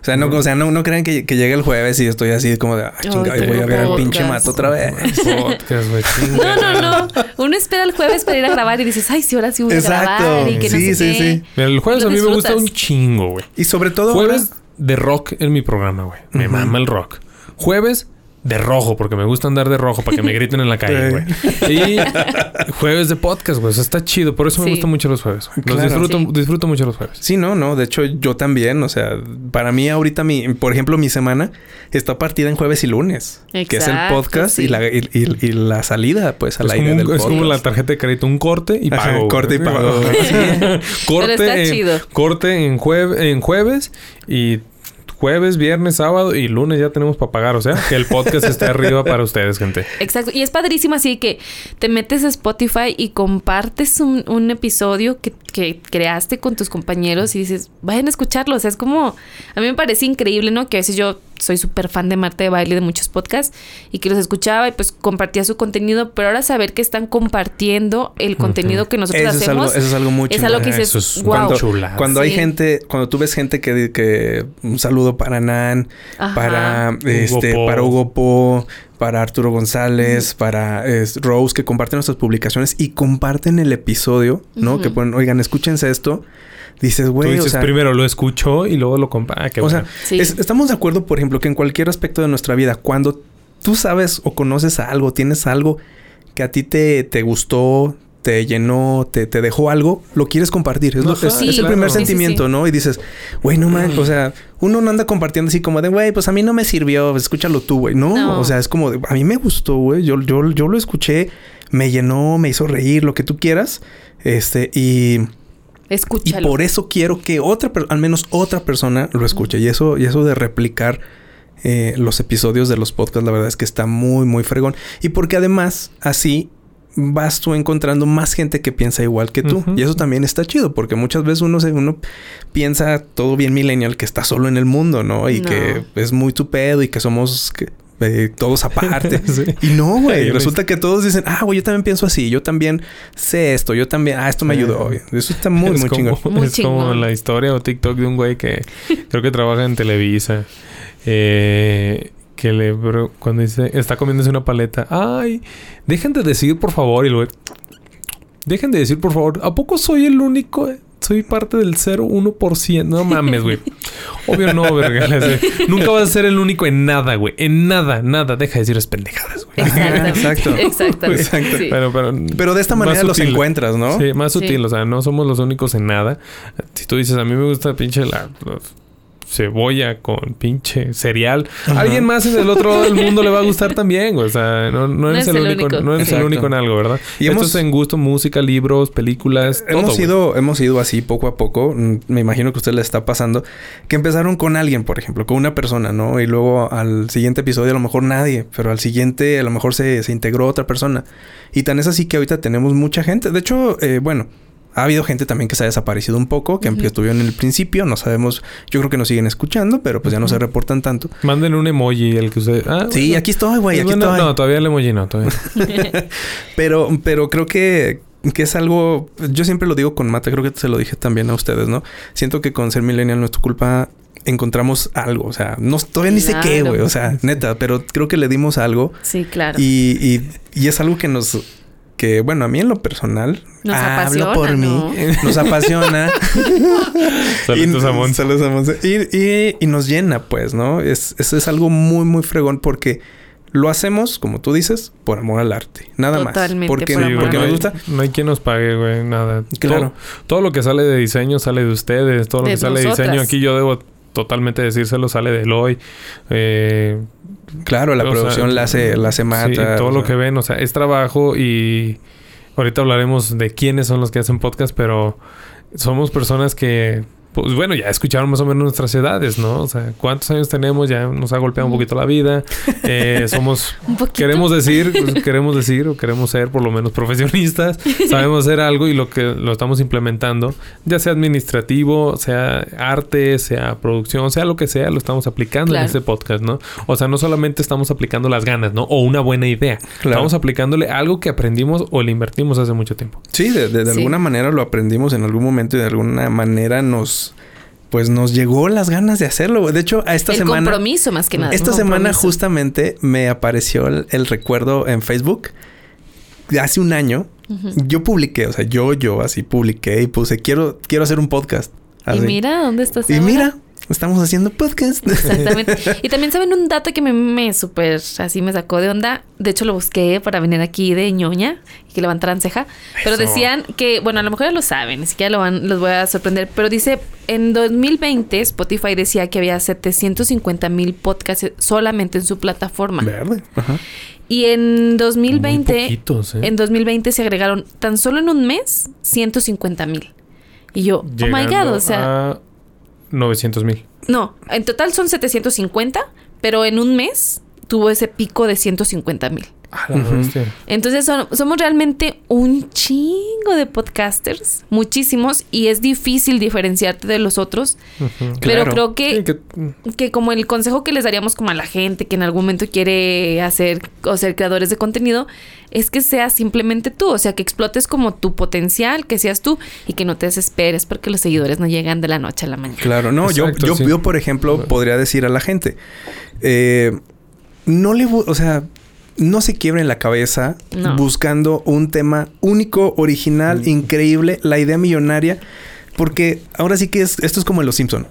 O sea, no, o sea, no, no crean que, que llegue el jueves y estoy así como de, ah, chinga, Ay, voy a ver al pinche mato otra vez. Podcast, No, no, no. Uno espera el jueves para ir a grabar y dices, ay, sí, ahora sí voy a Exacto. grabar y que no Sí, sé sí, qué. sí. Mira, el jueves Lo a mí me gusta un chingo, güey. Y sobre todo Jueves de rock en mi programa, güey. Me Ujú. mama el rock. Jueves de rojo, porque me gusta andar de rojo para que me griten en la calle, güey. y jueves de podcast, güey. O sea, está chido. Por eso me Sí. gustan mucho los jueves. Los Claro. disfruto, Sí. disfruto mucho los jueves. Sí, no, no. De hecho, yo también. O sea, para mí ahorita mi, por ejemplo, mi semana está partida en jueves y lunes. Que es el podcast sí. y, la, y, y- y la salida, pues, al Es, aire como, del es podcast. como la tarjeta de crédito, un corte y pago. corte y pago. corte, Pero está en, chido. corte en, jueves en jueves y jueves, viernes, sábado y lunes ya tenemos para pagar. O sea, que el podcast esté arriba para ustedes, gente. Exacto. Y es padrísimo así que te metes a Spotify y compartes un, un episodio que, que creaste con tus compañeros y dices, vayan a escucharlo. O sea, es como, a mí me parece increíble, ¿no? Que a veces yo soy súper fan de Marta de Baile de muchos podcasts y que los escuchaba y pues compartía su contenido, pero ahora saber que están compartiendo el contenido que nosotros Eso es algo, hacemos. eso es algo muy es algo que dices, Eso es wow. Cuando, chulada. cuando hay gente, cuando tú ves gente que, que un saludo para Nan, Ajá. para este, para Hugo Po, para Arturo González, para es, Rose, que comparten nuestras publicaciones y comparten el episodio, ¿no? Que ponen, oigan, escúchense esto. Dices, güey, o dices sea, primero lo escucho y luego lo compra. Ah, qué o bueno. sea, Sí. es- estamos de acuerdo, por ejemplo, que en cualquier aspecto de nuestra vida, cuando tú sabes o conoces a algo, tienes algo que a ti te, te gustó, te llenó, te, te dejó algo, lo quieres compartir. Es, lo- Ajá, es- Sí, es el claro. primer sí, sentimiento, sí. ¿no? Y dices, güey, no man, o sea, uno no anda compartiendo así como de, güey, pues a mí no me sirvió, escúchalo tú, güey. No, No. o sea, es como, de, a mí me gustó, güey. Yo, yo, yo lo escuché, me llenó, me hizo reír, lo que tú quieras. Este, y... Y Escúchalo. por eso quiero que otra, al menos otra persona lo escuche. Y eso, y eso de replicar eh, los episodios de los podcasts, la verdad es que está muy, muy fregón. Y porque además, así vas tú encontrando más gente que piensa igual que tú. Y eso también está chido, porque muchas veces uno, se, uno piensa todo bien millennial que está solo en el mundo, ¿no? Y No. que es muy tu pedo y que somos que, eh, todos aparte. Sí. Y no, güey. Resulta que todos dicen, ah, güey, yo también pienso así. Yo también sé esto. Yo también, ah, esto me ayudó. Eso está muy, es muy como, chingón. Muy es como la historia o TikTok de un güey que creo que trabaja en Televisa. Eh, que le bro, cuando dice está comiéndose una paleta. Ay, dejen de decir por favor. Y güey. Dejen de decir por favor. ¿A poco soy el único? Soy parte del 0,1%. No mames, güey. Obvio no, verga. Nunca vas a ser el único en nada, güey. En nada, nada. Deja de decir es pendejadas, güey. Exacto. Exactamente. Exacto. Sí. Pero, pero, Pero de esta manera los sutil. encuentras, ¿no? Sí, más Sí. sutil. O sea, no somos los únicos en nada. Si tú dices, a mí me gusta pinche la, la cebolla con pinche cereal. Ajá. Alguien más en el otro lado del mundo le va a gustar también, güey. O sea, no, no eres el, único, no eres el Exacto. único en algo, ¿verdad? Y Esto hemos- es en gusto, música, libros, películas, todo, Hemos güey. ido, hemos ido así poco a poco. Mm, Me imagino que a usted le está pasando. Que empezaron con alguien, por ejemplo, con una persona, ¿no? Y luego al siguiente episodio a lo mejor nadie. Pero al siguiente a lo mejor se, se integró otra persona. Y tan es así que ahorita tenemos mucha gente. De hecho, eh, bueno... Ha habido gente también que se ha desaparecido un poco, que Ujú. estuvieron en el principio, no sabemos, yo creo que nos siguen escuchando, pero pues ya no se reportan tanto. Manden un emoji, el que usted... Ah, Sí, bueno. aquí estoy, güey, aquí Bueno, estoy. No, todavía el emoji no, todavía. Pero, pero creo que, que es algo. Yo siempre lo digo con Mata, creo que se lo dije también a ustedes, ¿no? Siento que con ser millennial no es tu culpa. Encontramos algo, o sea, no todavía ni sé qué, güey, o sea, neta, pero creo que le dimos algo Sí, claro. y, y, y es algo que nos, que bueno, a mí en lo personal, Nos hablo apasiona, por mí, ¿no? nos apasiona. Saludos y, a Monse. saludos a. Y, y- y nos llena, pues, ¿no? Es, es, es algo muy, muy fregón porque lo hacemos, como tú dices, por amor al arte. Nada Totalmente, más. Porque, por Sí, amor porque nos no gusta. hay- No hay quien nos pague, güey, nada. Claro. Todo, todo lo que sale de diseño sale de ustedes. Todo lo De que sale de diseño aquí yo debo totalmente decírselo, sale de Eloy. Eh, Claro, la producción sea, la hace, la hace Mata. sí, todo lo sea. que ven, o sea, es trabajo y ahorita hablaremos de quiénes son los que hacen podcast, pero somos personas que, pues bueno, ya escucharon más o menos nuestras edades, ¿no? O sea, ¿cuántos años tenemos? Ya nos ha golpeado un poquito la vida. Eh, somos, Un poquito. queremos decir, pues, queremos decir o queremos ser por lo menos profesionistas. Sabemos hacer algo y lo que lo estamos implementando, ya sea administrativo, sea arte, sea producción, sea lo que sea, lo estamos aplicando Claro. en este podcast, ¿no? O sea, no solamente estamos aplicando las ganas, ¿no? O una buena idea. Claro. Estamos aplicándole algo que aprendimos o le invertimos hace mucho tiempo. Sí, de, de- de Sí. alguna manera lo aprendimos en algún momento y de alguna manera nos. Pues nos llegó las ganas de hacerlo. De hecho, a esta el semana. compromiso más que nada. Esta semana justamente me apareció el, el recuerdo en Facebook. De hace un año. Yo publiqué, o sea, yo, yo así publiqué y puse, quiero, quiero hacer un podcast. Y mira, ¿dónde estás Y ahora? mira, estamos haciendo podcast. Exactamente. Y también saben un dato que me, me súper así me sacó de onda. De hecho, lo busqué para venir aquí de ñoña y que levantaran ceja. Pero Eso. decían que, bueno, a lo mejor ya lo saben, ni siquiera lo van, los voy a sorprender. Pero dice, en 2020 Spotify decía que había 750 mil podcasts solamente en su plataforma. Verde. Ajá. Y en 2020, Muy poquitos, ¿eh? en 2020 se agregaron tan solo en un mes 150 mil. Y yo, oh my Llegando god, o sea, a 900 mil. no, en total son 750, pero en un mes tuvo ese pico de 150 mil. Entonces son- somos realmente un chingo de podcasters, muchísimos, y es difícil diferenciarte de los otros. Pero Claro. creo que Sí, que- que como el consejo que les daríamos como a la gente que en algún momento quiere hacer o ser creadores de contenido es que seas simplemente tú, o sea, que explotes como tu potencial, que seas tú y que no te desesperes porque los seguidores no llegan de la noche a la mañana. Claro, no, Exacto, yo, yo, sí. yo, por ejemplo, podría decir a la gente, eh, no le, o sea, no se quiebren la cabeza No. buscando un tema único, original, increíble, la idea millonaria, porque ahora sí que es, esto es como en Los Simpson.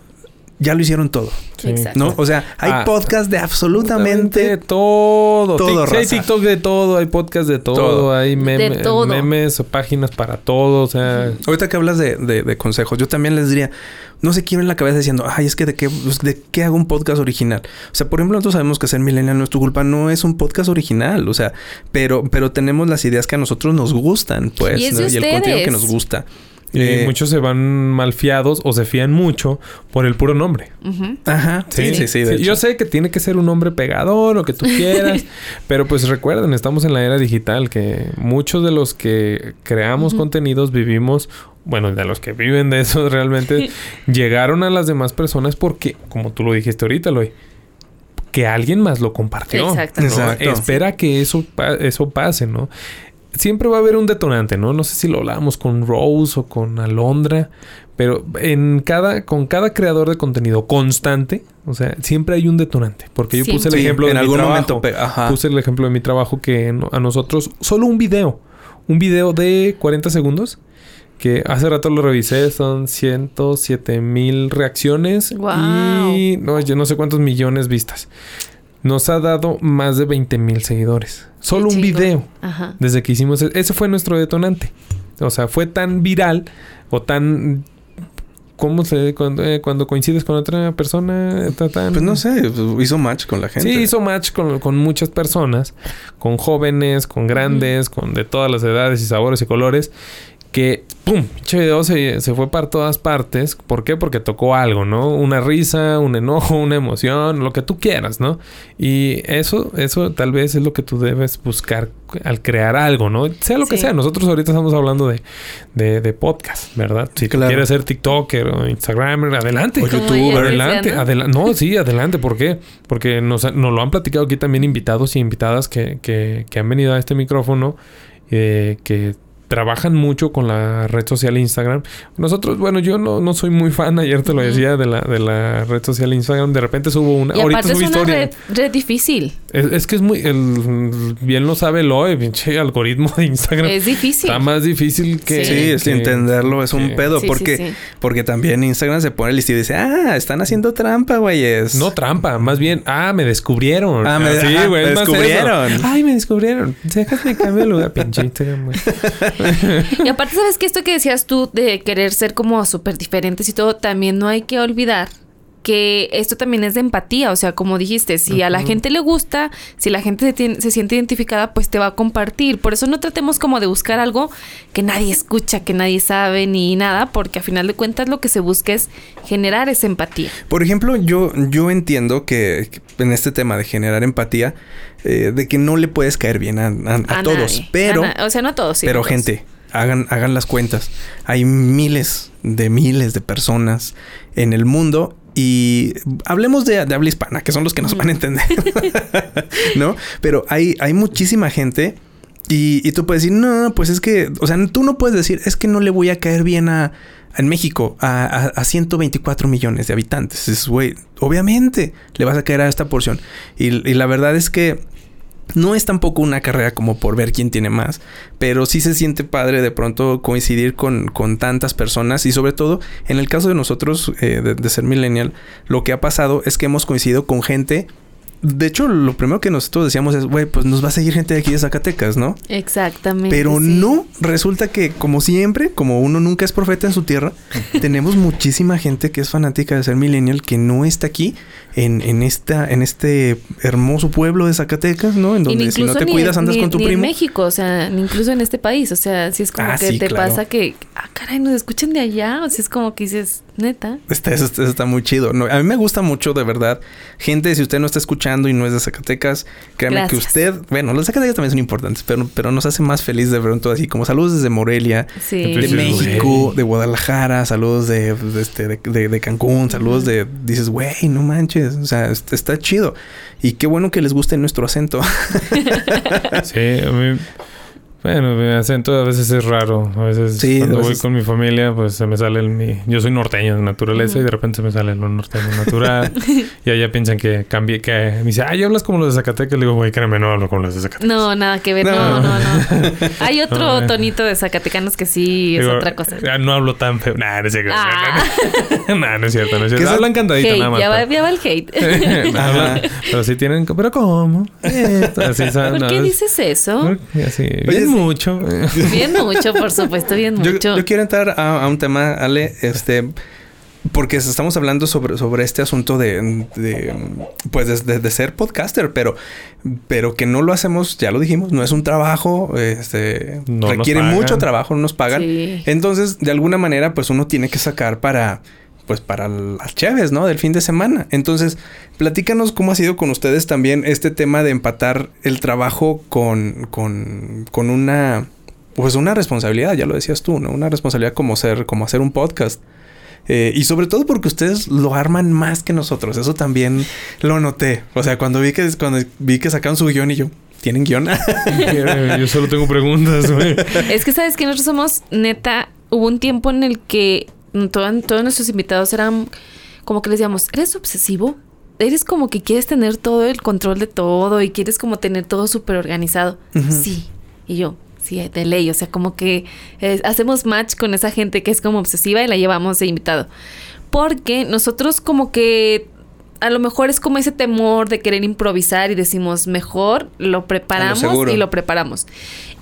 Ya lo hicieron todo, Sí. Exacto. ¿no? O sea, hay Ah, podcast de absolutamente todo. todo, sí, hay. TikTok de todo, hay podcast de todo, Todo. hay meme- De todo. memes o páginas para todo. O sea, Ahorita que hablas de, de- de consejos, yo también les diría, no se quiebren la cabeza diciendo, ay, es que de qué, pues, de qué hago un podcast original. O sea, por ejemplo, nosotros sabemos que ser millennial no es tu culpa, no es un podcast original, o sea, pero, pero tenemos las ideas que a nosotros nos gustan, pues, Y es ¿no? de y el contenido que nos gusta. Y Eh, muchos se van malfiados o se fían mucho por el puro nombre. Ajá, sí, sí, sí. de Yo hecho. sé que tiene que ser un nombre pegador, lo que tú quieras, pero pues recuerden, estamos en la era digital, que muchos de los que creamos contenidos vivimos, bueno, de los que viven de eso realmente, llegaron a las demás personas porque, como tú lo dijiste ahorita, Loy, que alguien más lo compartió. Exactamente. ¿no? Exacto. Espera que eso, pa- eso pase, ¿no? Siempre va a haber un detonante, ¿no? No sé si lo hablábamos con Rose o con Alondra, pero en cada, con cada creador de contenido constante, o sea, siempre hay un detonante. Porque yo Sí. puse el Sí, ejemplo de en mi algún trabajo. momento, ajá. Puse el ejemplo de mi trabajo que a nosotros, solo un video, un video de 40 segundos, que hace rato lo revisé, son 107 mil reacciones y no, yo no sé cuántos millones vistas. Nos ha dado más de 20 mil seguidores. Solo un video. Ajá. Desde que hicimos... e- Ese fue nuestro detonante. O sea, fue tan viral o tan... ¿Cómo se... Cuando, eh, cuando coincides con otra persona? tan- Pues no sé, pues, hizo match con la gente. Sí, hizo match con, con muchas personas, con jóvenes, con grandes, con de todas las edades y sabores y colores, que, ¡pum! Pinche video se, se fue para todas partes. ¿Por qué? Porque tocó algo, ¿no? Una risa, un enojo, una emoción, lo que tú quieras, ¿no? Y eso, eso tal vez es lo que tú debes buscar al crear algo, ¿no? Sea lo que sea. Nosotros ahorita estamos hablando de, de, de podcast, ¿verdad? Si Claro. quieres ser TikToker o Instagramer, adelante. O decía, Adelante, ¿no? adelante. No, sí, adelante. ¿Por qué? Porque nos, nos lo han platicado aquí también invitados y invitadas que, que, que han venido a este micrófono, eh, que trabajan mucho con la red social Instagram. Nosotros, bueno, yo no, no soy muy fan, ayer te lo decía, de la, de la red social Instagram. De repente subo una... Y ahorita aparte es una historia. red, red difícil. Es, es que es muy... El, bien lo sabe Loe, pinche algoritmo de Instagram. Es difícil. Está más difícil que... Sí, es que- entenderlo, es un que- pedo. Sí, porque, sí. porque también Instagram se pone listo y dice, ah, están haciendo trampa, güeyes. No trampa, más bien, ah, me descubrieron. Ah, me- sí, ajá, güey, me descubrieron. Ay, me descubrieron. Déjame cambiar de lugar, pinche Instagram, güey. Y aparte, ¿sabes que Esto que decías tú de querer ser como súper diferentes y todo, también no hay que olvidar que esto también es de empatía, o sea, como dijiste, si a la gente le gusta, si la gente se, se siente identificada, pues te va a compartir. Por eso no tratemos como de buscar algo que nadie escucha, que nadie sabe ni nada, porque a final de cuentas lo que se busca es generar esa empatía. Por ejemplo, yo, yo entiendo que, que en este tema de generar empatía, eh, de que no le puedes caer bien a, a- a A todos, nadie. pero, o sea, no a todos, sí, pero todos. gente, hagan, hagan las cuentas. Hay miles de miles de personas en el mundo y hablemos de, habla hispana, que son los que nos van a entender, ¿no? Pero hay, hay muchísima gente y, y tú puedes decir, no, pues es que, o sea, tú no puedes decir, es que no le voy a caer bien a, en México a, a, a 124 millones de habitantes. Es, güey, obviamente le vas a caer a esta porción. Y, y la verdad es que No es tampoco una carrera como por ver quién tiene más, pero sí se siente padre de pronto coincidir con, con tantas personas y sobre todo en el caso de nosotros eh, de, de ser millennial, lo que ha pasado es que hemos coincidido con gente de hecho, lo primero que nosotros decíamos es, güey, pues nos va a seguir gente de aquí de Zacatecas, ¿no? Exactamente. Pero sí. no, resulta que como siempre, como uno nunca es profeta en su tierra, tenemos muchísima gente que es fanática de ser millennial que no está aquí en, en esta, en este hermoso pueblo de Zacatecas, ¿no? En donde si no te ni- cuidas andas ni- con tu ni primo. En México, o sea, ni incluso en este país. O sea, si es como Ah, que sí, te claro. pasa que, ah, caray, nos escuchan de allá. O sea, es como que dices, neta. Está, eso, eso está muy chido. No, a mí me gusta mucho, de verdad. Gente, si usted no está escuchando y no es de Zacatecas, créame que usted... Bueno, los Zacatecas también son importantes, pero, pero nos hace más feliz de pronto así como saludos desde Morelia, Sí. de Entonces, México, de Guadalajara, saludos de, de, este, de, de- de Cancún, saludos de... Dices, güey, no manches. O sea, est- está chido. Y qué bueno que les guste nuestro acento. Sí, a mí... Bueno, mi acento a veces es raro. A veces Sí, cuando voy con mi familia, pues se me sale el mi... Yo soy norteño de naturaleza y de repente se me sale lo norteño natural. y allá piensan que cambié, que me dice, ay, hablas como los de Zacatecas. Le digo, güey, créeme, no hablo como los de Zacatecas. No, nada que ver. No, No. no, no. Hay otro No, eh. tonito de Zacatecanos que sí es Digo, otra cosa. "Ah, No hablo tan feo. Nah, no es cierto. Ah. nah, no es cierto. No es ¿Qué cierto. Hablan cantadito Hate, nada más. ya, va, pero- ya va el hate. Pero sí tienen... ¿Pero cómo? Esto, Así, ¿sabes? ¿Por No, qué es- dices eso? Así, Oye. Mucho. Bien mucho, por supuesto, bien Yo, mucho. yo quiero entrar a, a un tema, Ale, este, porque estamos hablando sobre, sobre este asunto de, de, pues, de, de- de ser podcaster, pero, pero que no lo hacemos, ya lo dijimos, no es un trabajo, este, No requiere mucho trabajo, no nos pagan. Sí. Entonces, de alguna manera, pues uno tiene que sacar para, pues para las cheves, ¿no? Del fin de semana. Entonces, platícanos cómo ha sido con ustedes también este tema de empatar el trabajo con, con, con una, pues una responsabilidad, ya lo decías tú, ¿no? Una responsabilidad como ser, como hacer un podcast. Eh, y sobre todo porque ustedes lo arman más que nosotros. Eso también lo noté. O sea, cuando vi que, cuando vi que sacaron su guion y yo, ¿tienen guion? Yo solo tengo preguntas, güey. Es que sabes que nosotros somos, neta, hubo un tiempo en el que todo- todos nuestros invitados eran como que les decíamos, ¿eres obsesivo? Eres como que quieres tener todo el control de todo y quieres como tener todo súper organizado. Sí. Y yo, sí, de ley. O sea, como que eh, hacemos match con esa gente que es como obsesiva y la llevamos de invitado. Porque nosotros como que a lo mejor es como ese temor de querer improvisar y decimos mejor lo preparamos y lo preparamos.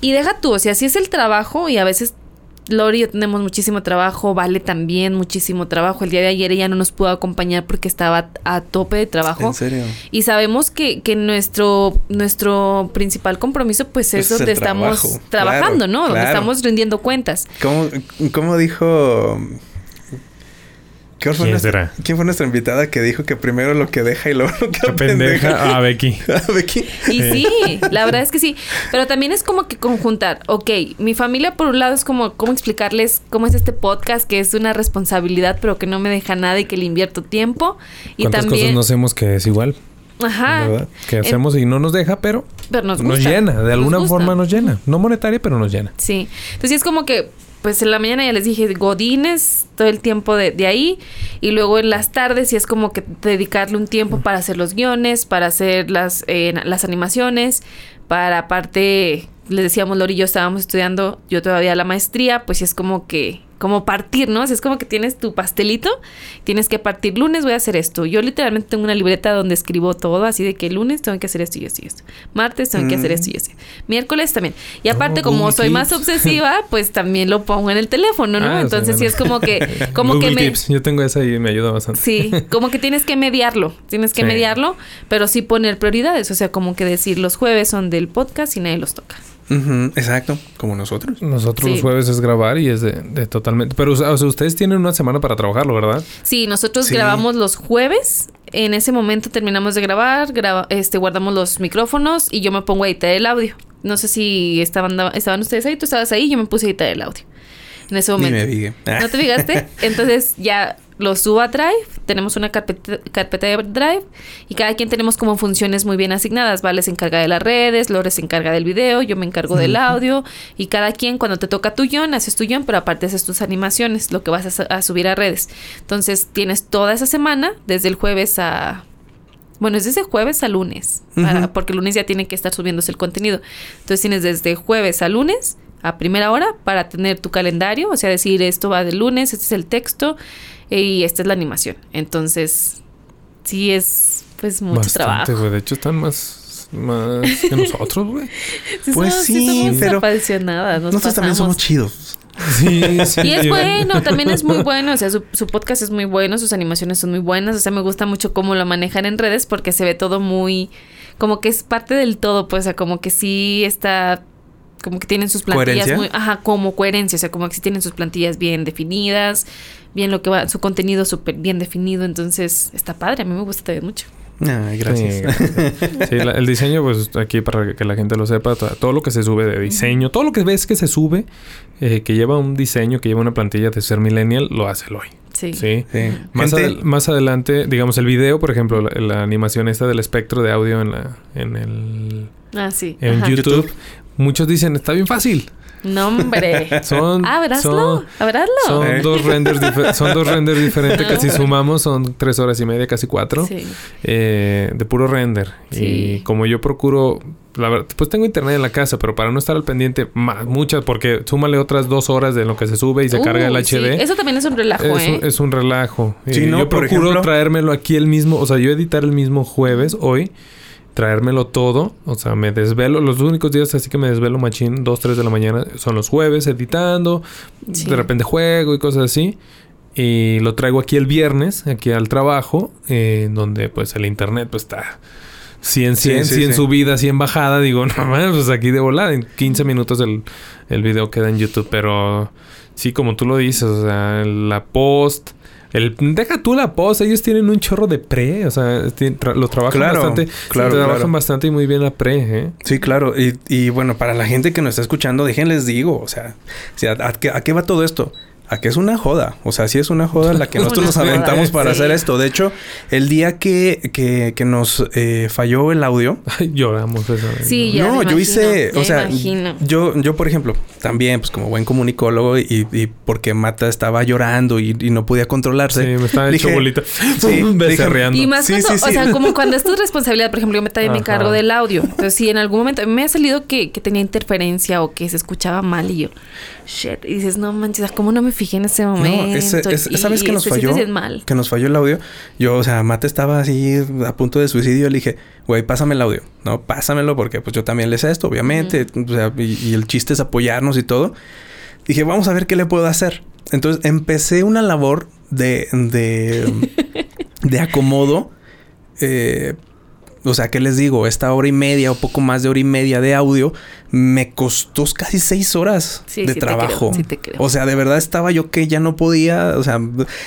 Y deja tú, o sea, si es el trabajo y a veces Lori y yo tenemos muchísimo trabajo, Vale también muchísimo trabajo. El día de ayer ella no nos pudo acompañar porque estaba a tope de trabajo. ¿En serio? Y sabemos que, que nuestro, nuestro principal compromiso pues es es donde estamos trabajo. trabajando, Claro, ¿no? Donde claro. estamos rindiendo cuentas. ¿Cómo, cómo dijo... ¿Qué fue ¿Quién nuestra- será? ¿Quién fue nuestra invitada que dijo que primero lo que deja y luego lo que pendeja. Ah, Becky. Becky. Y sí, la verdad es que sí. Pero también es como que conjuntar. Ok, mi familia por un lado es como cómo explicarles cómo es este podcast, que es una responsabilidad, pero que no me deja nada y que le invierto tiempo. Y ¿Cuántas también... cosas no hacemos que es igual? Ajá. ¿Verdad? Que Eh, hacemos y no nos deja, pero Pero nos nos, gusta. llena. De Nos alguna gusta. forma nos llena. No monetaria, pero nos llena. Sí. Entonces sí es como que, pues en la mañana ya les dije Godines todo el tiempo de, de ahí. Y luego en las tardes sí es como que dedicarle un tiempo para hacer los guiones, para hacer las, eh, las animaciones, para aparte, les decíamos Lori y yo estábamos estudiando, yo todavía la maestría, pues es como que como partir, ¿no? O sea, es como que tienes tu pastelito, tienes que partir lunes voy a hacer esto. Yo literalmente tengo una libreta donde escribo todo, así de que lunes tengo que hacer esto y esto y esto. Martes tengo que hacer Mm. esto y esto. Miércoles también. Y aparte, Oh, como soy más obsesiva, pues también lo pongo en el teléfono, ¿no? Ah, Entonces sí es como que, como Google que me. Yo tengo esa y me ayuda bastante. Sí, como que tienes que mediarlo, tienes que Sí. mediarlo, pero sí poner prioridades, o sea, como que decir los jueves son del podcast y nadie los toca. Ujú, exacto, como nosotros. Nosotros Sí. los jueves es grabar y es de, de totalmente. Pero, o sea, ustedes tienen una semana para trabajarlo, ¿verdad? Sí, nosotros Sí. grabamos los jueves, en ese momento terminamos de grabar, graba- este, guardamos los micrófonos y yo me pongo a editar el audio. No sé si estaban, estaban ustedes ahí, tú estabas ahí, yo me puse a editar el audio. En ese Ni momento. me diga. ¿No te fijaste? Entonces ya lo subo a Drive, tenemos una carpeta, carpeta de Drive y cada quien tenemos como funciones muy bien asignadas. Vale se encarga de las redes, Lore se encarga del video, yo me encargo del audio y cada quien cuando te toca tu guion, haces tu guion, pero aparte haces tus animaciones, lo que vas a, su- a subir a redes. Entonces tienes toda esa semana, desde el jueves a Bueno, es desde jueves a lunes, para- porque el lunes ya tiene que estar subiéndose el contenido. Entonces tienes desde jueves a lunes a primera hora para tener tu calendario, o sea, decir esto va de lunes, este es el texto eh, y esta es la animación. Entonces, sí es pues mucho Bastante, trabajo. güey. De hecho, están más, más que nosotros, güey. Sí Pues somos- sí, somos pero apasionadas, nos Nosotros también somos chidos. Sí, sí. Y es yo- bueno, también es muy bueno. O sea, su, su podcast es muy bueno, sus animaciones son muy buenas. O sea, me gusta mucho cómo lo manejan en redes porque se ve todo muy. Como que es parte del todo, pues, o sea, como que sí está. Como que tienen sus plantillas ¿Coherencia? muy. Ajá, como coherencia. O sea, como que sí tienen sus plantillas bien definidas, bien lo que va, su contenido súper bien definido. Entonces, está padre. A mí me gusta también mucho. Ay, gracias. Sí, Sí, la- el diseño, pues aquí para que la gente lo sepa, to- todo lo que se sube de diseño, todo lo que ves que se sube, eh, que lleva un diseño, que lleva una plantilla de ser millennial, lo hace Eloy. Sí. Sí. Sí. Más, Gente- adel- más adelante, digamos, el video, por ejemplo, la, la animación esta del espectro de audio en la en el Ah, sí. en Ajá. YouTube, YouTube. Muchos dicen, está bien fácil. No, hombre. Son, Ábraslo. son, Ábraslo. son Eh. dos renders son dos renders diferentes que si sumamos son tres horas y media, casi cuatro. Sí. eh, de puro render. Sí. Y como yo procuro, la verdad, pues tengo internet en la casa, pero para no estar al pendiente más, muchas, porque súmale otras dos horas de lo que se sube y se carga el sí. HD. Eso también es un relajo, Es, ¿eh? un, es un relajo. Sí, Y no, yo procuro ejemplo- traérmelo aquí el mismo, o sea, yo editar el mismo jueves hoy, traérmelo todo, o sea, me desvelo, los únicos días así que me desvelo machín, 2, 3 de la mañana, son los jueves editando, Sí. de repente juego y cosas así. Y lo traigo aquí el viernes, aquí al trabajo, eh, en donde pues el internet pues está 100, 100, Sí, sí, 100 sí. subida, 100 bajada. Digo, no mames, pues aquí de volada, en 15 minutos el, el video queda en YouTube. Pero sí, como tú lo dices, o sea, la post... El, deja tú la post, ellos tienen un chorro de pre, o sea, tra- lo trabajan Claro, bastante, claro, trabajan claro. bastante y muy bien la pre, ¿eh? Sí, claro. Y, y bueno, para la gente que nos está escuchando, déjenles digo, o sea, o sea, ¿a, qué, a qué va todo esto? A que es una joda. O sea, sí es una joda la que nosotros nos joda, aventamos para sí. hacer esto. De hecho, el día que, que, que nos eh, falló el audio, lloramos eso. Sí, ¿no? Ya no, me yo imagino, hice, ya o sea, imagino. yo, yo por ejemplo, también, pues como buen comunicólogo y, y porque Mata estaba llorando y, y no podía controlarse. Sí, me estaba hecho dije- bolita. Sí, becerreando. Y más Sí, cuando, sí, o sí. sea, como cuando es tu responsabilidad, por ejemplo, yo me- también me encargo del audio. Entonces, si en algún momento me ha salido que, que tenía interferencia o que se escuchaba mal y yo, shit, y dices, no manches, ¿cómo no me fijé en ese momento? No, ese- ¿sabes qué y nos falló? mal. Que nos falló el audio. Yo, o sea, Mate estaba así a punto de suicidio. Le dije, güey, pásame el audio. No, pásamelo porque pues yo también le sé esto, obviamente. O sea, y, y el chiste es apoyarnos y todo. Dije, vamos a ver qué le puedo hacer. Entonces empecé una labor de, de, de acomodo. Eh, o sea, ¿qué les digo? Esta hora y media o poco más de hora y media de audio me costó casi seis horas Sí, de sí te trabajo. creo, sí te creo. O sea, de verdad estaba yo que ya no podía, o sea,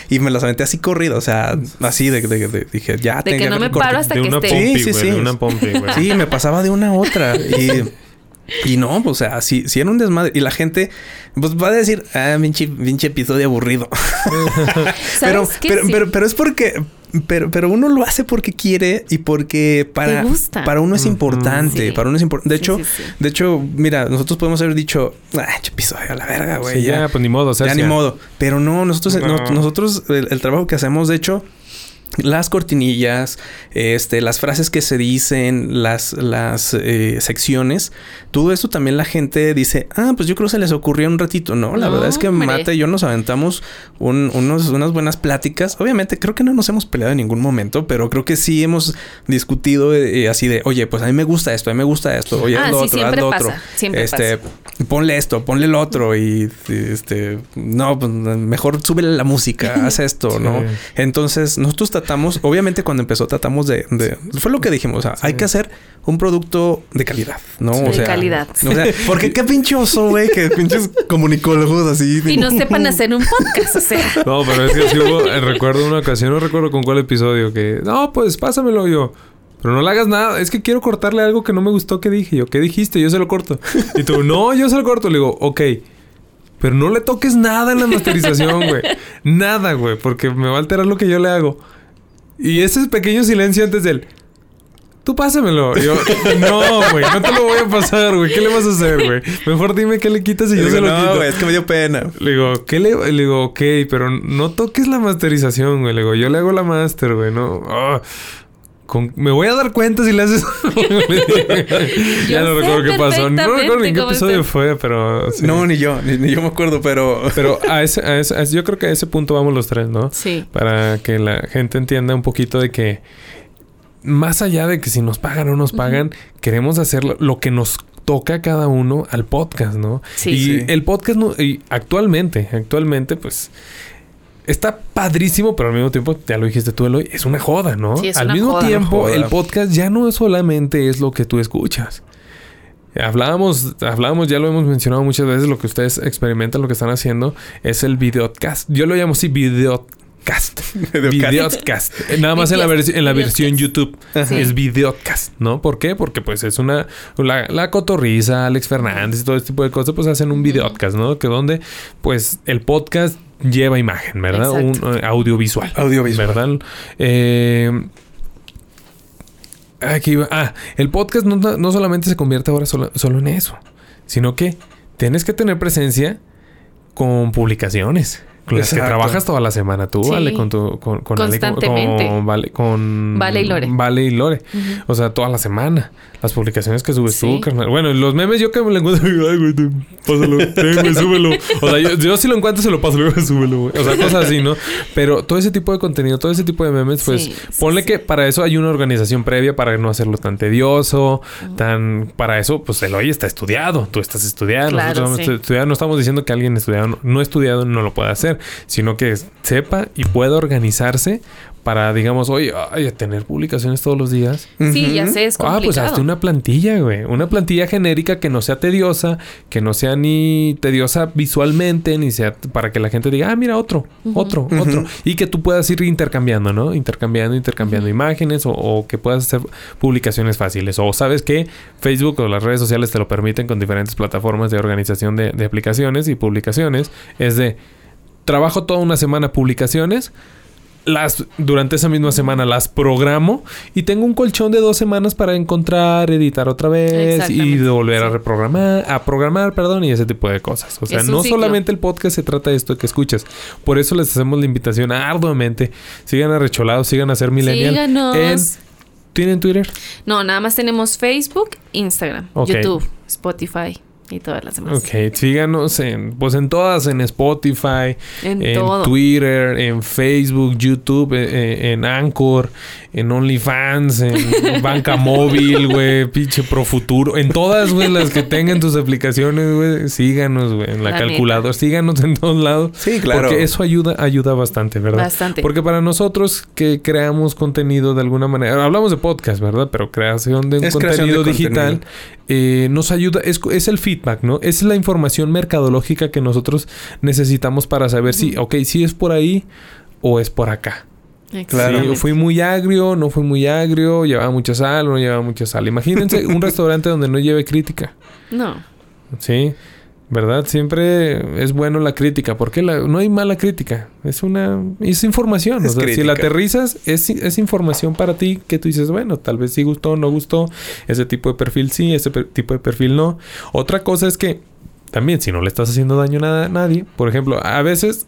y me las aventé así corrido, o sea, así de, de- de- dije, ya De tengo que no me paro hasta de que una esté. pompi, Sí, sí, güey, sí. de una pompi, güey. Sí, me pasaba de una a otra. Y, y no, o sea, sí, sí era un desmadre. Y la gente pues va a decir, ah, pinche, pinche episodio aburrido. pero, pero, Sí. pero, pero es porque. Pero, pero uno lo hace porque quiere y porque para, gusta. para uno es importante. Sí. Para uno es importante. De Sí, hecho, sí, sí. de hecho, mira, nosotros podemos haber dicho, ah, episodio a la verga, güey. Sí, ya, pues ni modo, o sea, ya ni modo. Pero no, nosotros, No. no- nosotros, el, el trabajo que hacemos, de hecho, las cortinillas, este, las frases que se dicen, las, las eh, secciones, todo eso también la gente dice, ah, pues yo creo que se les ocurrió un ratito. No, la No, verdad es que hombre. Mata y yo nos aventamos un- unos, unas buenas pláticas. Obviamente, creo que no nos hemos peleado en ningún momento, pero creo que sí hemos discutido eh, así de, oye, pues a mí me gusta esto, a mí me gusta esto, oye, Ah, haz lo sí, otro, haz siempre lo pasa, otro. siempre este, ponle esto, ponle lo otro y este, no, pues mejor súbele la música, haz esto, ¿no? Sí. Entonces, nosotros tratamos, obviamente cuando empezó tratamos de, de- fue lo que dijimos, o sea, hay que hacer un producto de calidad, ¿no? Sí. O De calidad. O sea, porque qué pinche oso, güey, que pinches comunicólogos así. Y no sepan hacer un podcast, o sea. No, pero es que sí hubo, eh, recuerdo una ocasión, no recuerdo con cuál episodio, que no, pues pásamelo yo. Pero no le hagas nada, es que quiero cortarle algo que no me gustó que dije. Yo, ¿qué dijiste? Yo se lo corto. Y tú, no, yo se lo corto. Le digo, ok. Pero no le toques nada en la masterización, güey. Nada, güey, porque me va a alterar lo que yo le hago. Y ese pequeño silencio antes del. Tú pásamelo. Y yo, no, güey, no te lo voy a pasar, güey. ¿Qué le vas a hacer, güey? Mejor dime qué le quitas y yo Digo, se lo no, quito. güey, es que me dio pena. Le digo, ¿qué le...? Le digo, ok, pero no toques la masterización, güey. Le digo, yo le hago la master, güey, no... Ah. Con- me voy a dar cuenta si le haces. ya no recuerdo qué pasó. No recuerdo ni qué episodio fue, pero. sí. No, ni yo, ni, ni yo me acuerdo, pero... Pero a ese, a ese- a ese- yo creo que a ese punto vamos los tres, ¿no? Sí. Para que la gente entienda un poquito de que más allá de que si nos pagan o nos pagan, queremos hacer lo, lo que nos toca a cada uno al podcast, ¿no? Sí. y Sí. el podcast no- y actualmente, actualmente, pues está padrísimo, pero al mismo tiempo, ya lo dijiste tú, Eloy, es una joda, ¿no? Sí, es al una mismo joda. tiempo, joda. el podcast ya no solamente es lo que tú escuchas. Hablábamos, hablábamos, ya lo hemos mencionado muchas veces, lo que ustedes experimentan, lo que están haciendo, es el videocast. Yo lo llamo así videocast. Videocast. Eh, Nada más en la, en la versión YouTube Sí. es videocast, ¿no? ¿Por qué? Porque pues es una... La, la cotorriza, Alex Fernández y todo este tipo de cosas, pues hacen un videocast, ¿no? Que donde pues el podcast lleva imagen, ¿verdad? Exacto. Un eh, audiovisual. Audiovisual. ¿Verdad? Eh, aquí va. Ah, el podcast no, no solamente se convierte ahora solo, solo en eso, sino que tienes que tener presencia con publicaciones. Con las que trabajas toda la semana tú, Sí. vale, con tu, con, con Ale, con- Constantemente. con Vale, con Vale y Lore. Vale y Lore. O sea, toda la semana. Las publicaciones que subes Sí. tú, carnal. Bueno, los memes yo que me lo encuentro, ay, güey, te- pásalo, ten, súbelo. O sea, yo, yo si lo encuentro se lo paso, luego súbelo, güey. O sea, cosas así, ¿no? Pero todo ese tipo de contenido, todo ese tipo de memes, pues, Sí, sí, ponle sí. que para eso hay una organización previa para no hacerlo tan tedioso, tan... Para eso, pues, el hoy está estudiado. Tú estás estudiando. Claro, nosotros estudiado. No estamos diciendo que alguien estudiado, no, no estudiado no lo pueda hacer, sino que sepa y pueda organizarse para, digamos, oye, ay, tener publicaciones todos los días. Sí, ya sé, es Ah, complicado. pues hazte una plantilla, güey. Una plantilla genérica que no sea tediosa, que no sea ni tediosa visualmente, ni sea para que la gente diga, ah, mira, otro, otro, otro. Y que tú puedas ir intercambiando, ¿no? Intercambiando, intercambiando imágenes o, o que puedas hacer publicaciones fáciles. O sabes que Facebook o las redes sociales te lo permiten con diferentes plataformas de organización de, de aplicaciones y publicaciones. Es de, trabajo toda una semana publicaciones las durante esa misma semana las programo y tengo un colchón de dos semanas para encontrar, editar otra vez y volver a reprogramar, a programar, perdón, y ese tipo de cosas. O sea, Es no solamente el podcast se trata de esto que escuchas. Por eso les hacemos la invitación arduamente. Sigan arrecholados, sigan a ser millennial. Síganos. En- ¿Tienen Twitter? No, nada más tenemos Facebook, Instagram. YouTube, Spotify y todas las demás. Ok, síganos en, pues en todas, en Spotify, En. Twitter, en Facebook, YouTube, eh, eh, en Anchor, en OnlyFans, en Banca Móvil, güey, pinche Profuturo, en todas, güey, las que tengan tus aplicaciones, güey, síganos, güey, en la, La calculadora, síganos en todos lados. Sí, claro. Porque eso ayuda, ayuda bastante, ¿verdad? Bastante. Porque para nosotros que creamos contenido de alguna manera, hablamos de podcast, ¿verdad? Pero creación de un creación contenido de digital contenido. Eh, nos ayuda, es, es el feedback, ¿no? Es la información mercadológica que nosotros necesitamos para saber si, ok, si es por ahí o es por acá. Sí, Exactamente. fui muy agrio, no fui muy agrio, llevaba mucha sal, no llevaba mucha sal. Imagínense un restaurante donde no lleve crítica, No. ¿sí? ¿Verdad? Siempre es bueno la crítica, porque la- no hay mala crítica, es una es información. Es o sea, si la aterrizas, es, es información para ti que tú dices, bueno, tal vez sí gustó, no gustó, ese tipo de perfil sí, ese per- tipo de perfil no. Otra cosa es que también, si no le estás haciendo daño a nadie, por ejemplo, a veces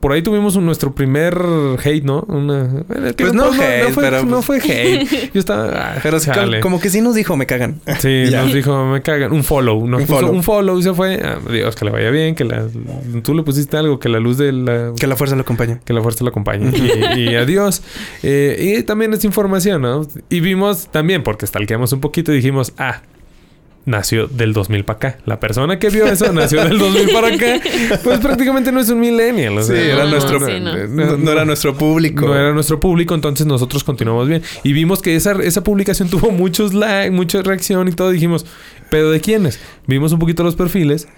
por ahí tuvimos un- nuestro primer hate, ¿no? Una, Pues no hate, fue, pero, no pues- fue hate. Yo estaba. ah, Pero chale. como, que sí nos dijo, me cagan. Sí, nos dijo, me cagan. Un follow. Nos Un puso follow. un follow se fue. Ah, Dios, que le vaya bien, que la, tú le pusiste algo, que la luz de la. Que la fuerza lo acompañe. Que la fuerza lo acompañe. y, y adiós. Eh, y también es información, ¿no? Y vimos también, porque stalkeamos un poquito y dijimos, ah, nació del 2000 para acá. La persona que vio eso nació del 2000 para acá. Pues prácticamente no es un millennial. o Sí, era no, nuestro... sí, no. No, no era nuestro público. no era nuestro público, entonces nosotros continuamos bien. Y vimos que esa, esa publicación tuvo muchos likes, mucha reacción y todo. Dijimos, ¿pero de quiénes? Vimos un poquito los perfiles.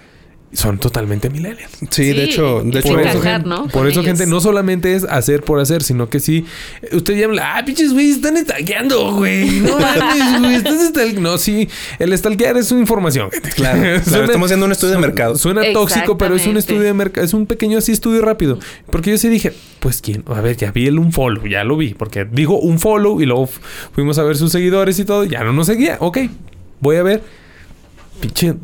Son totalmente millennials. Sí, de Sí, hecho... De hecho Por eso, ¿no? por eso gente, no solamente es hacer por hacer, sino que sí. Usted ya habla, ah, pinches güey, están stalkeando, güey. No mames, güey, estás stal-". No, sí, el stalkear es una información. gente. Claro, claro, Suena- estamos haciendo un estudio de mercado. Suena tóxico, pero es un estudio de mercado, es un pequeño así estudio rápido. Porque yo sí dije, pues quién, a ver, ya vi el un follow, ya lo vi, porque digo un follow y luego fuimos a ver sus seguidores y todo, ya no nos seguía, ok, voy a ver. Pinche,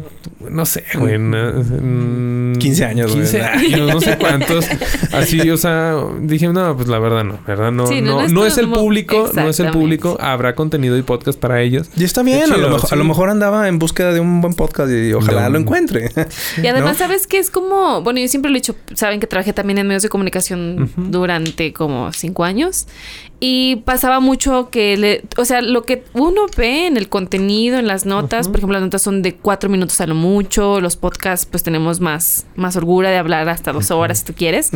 no sé, güey. mm, 15 años, güey. 15 años, no sé cuántos. Así, o sea, dije, no, pues la verdad no, ¿verdad? No, Sí, no, no, no es no todo es el como- público, no es el público. Habrá contenido y podcast para ellos. Y está bien, a, lo mejor, a lo sí. mejor andaba en búsqueda de un buen podcast y ojalá lo encuentre. Y además, ¿No? ¿sabes qué? Es como, bueno, yo siempre lo he dicho, saben que trabajé también en medios de comunicación durante como cinco años. Y pasaba mucho que, le, o sea, lo que uno ve en el contenido, en las notas, por ejemplo, las notas son de cuatro minutos a lo mucho, los podcasts pues tenemos más, más holgura de hablar hasta dos horas si tú quieres.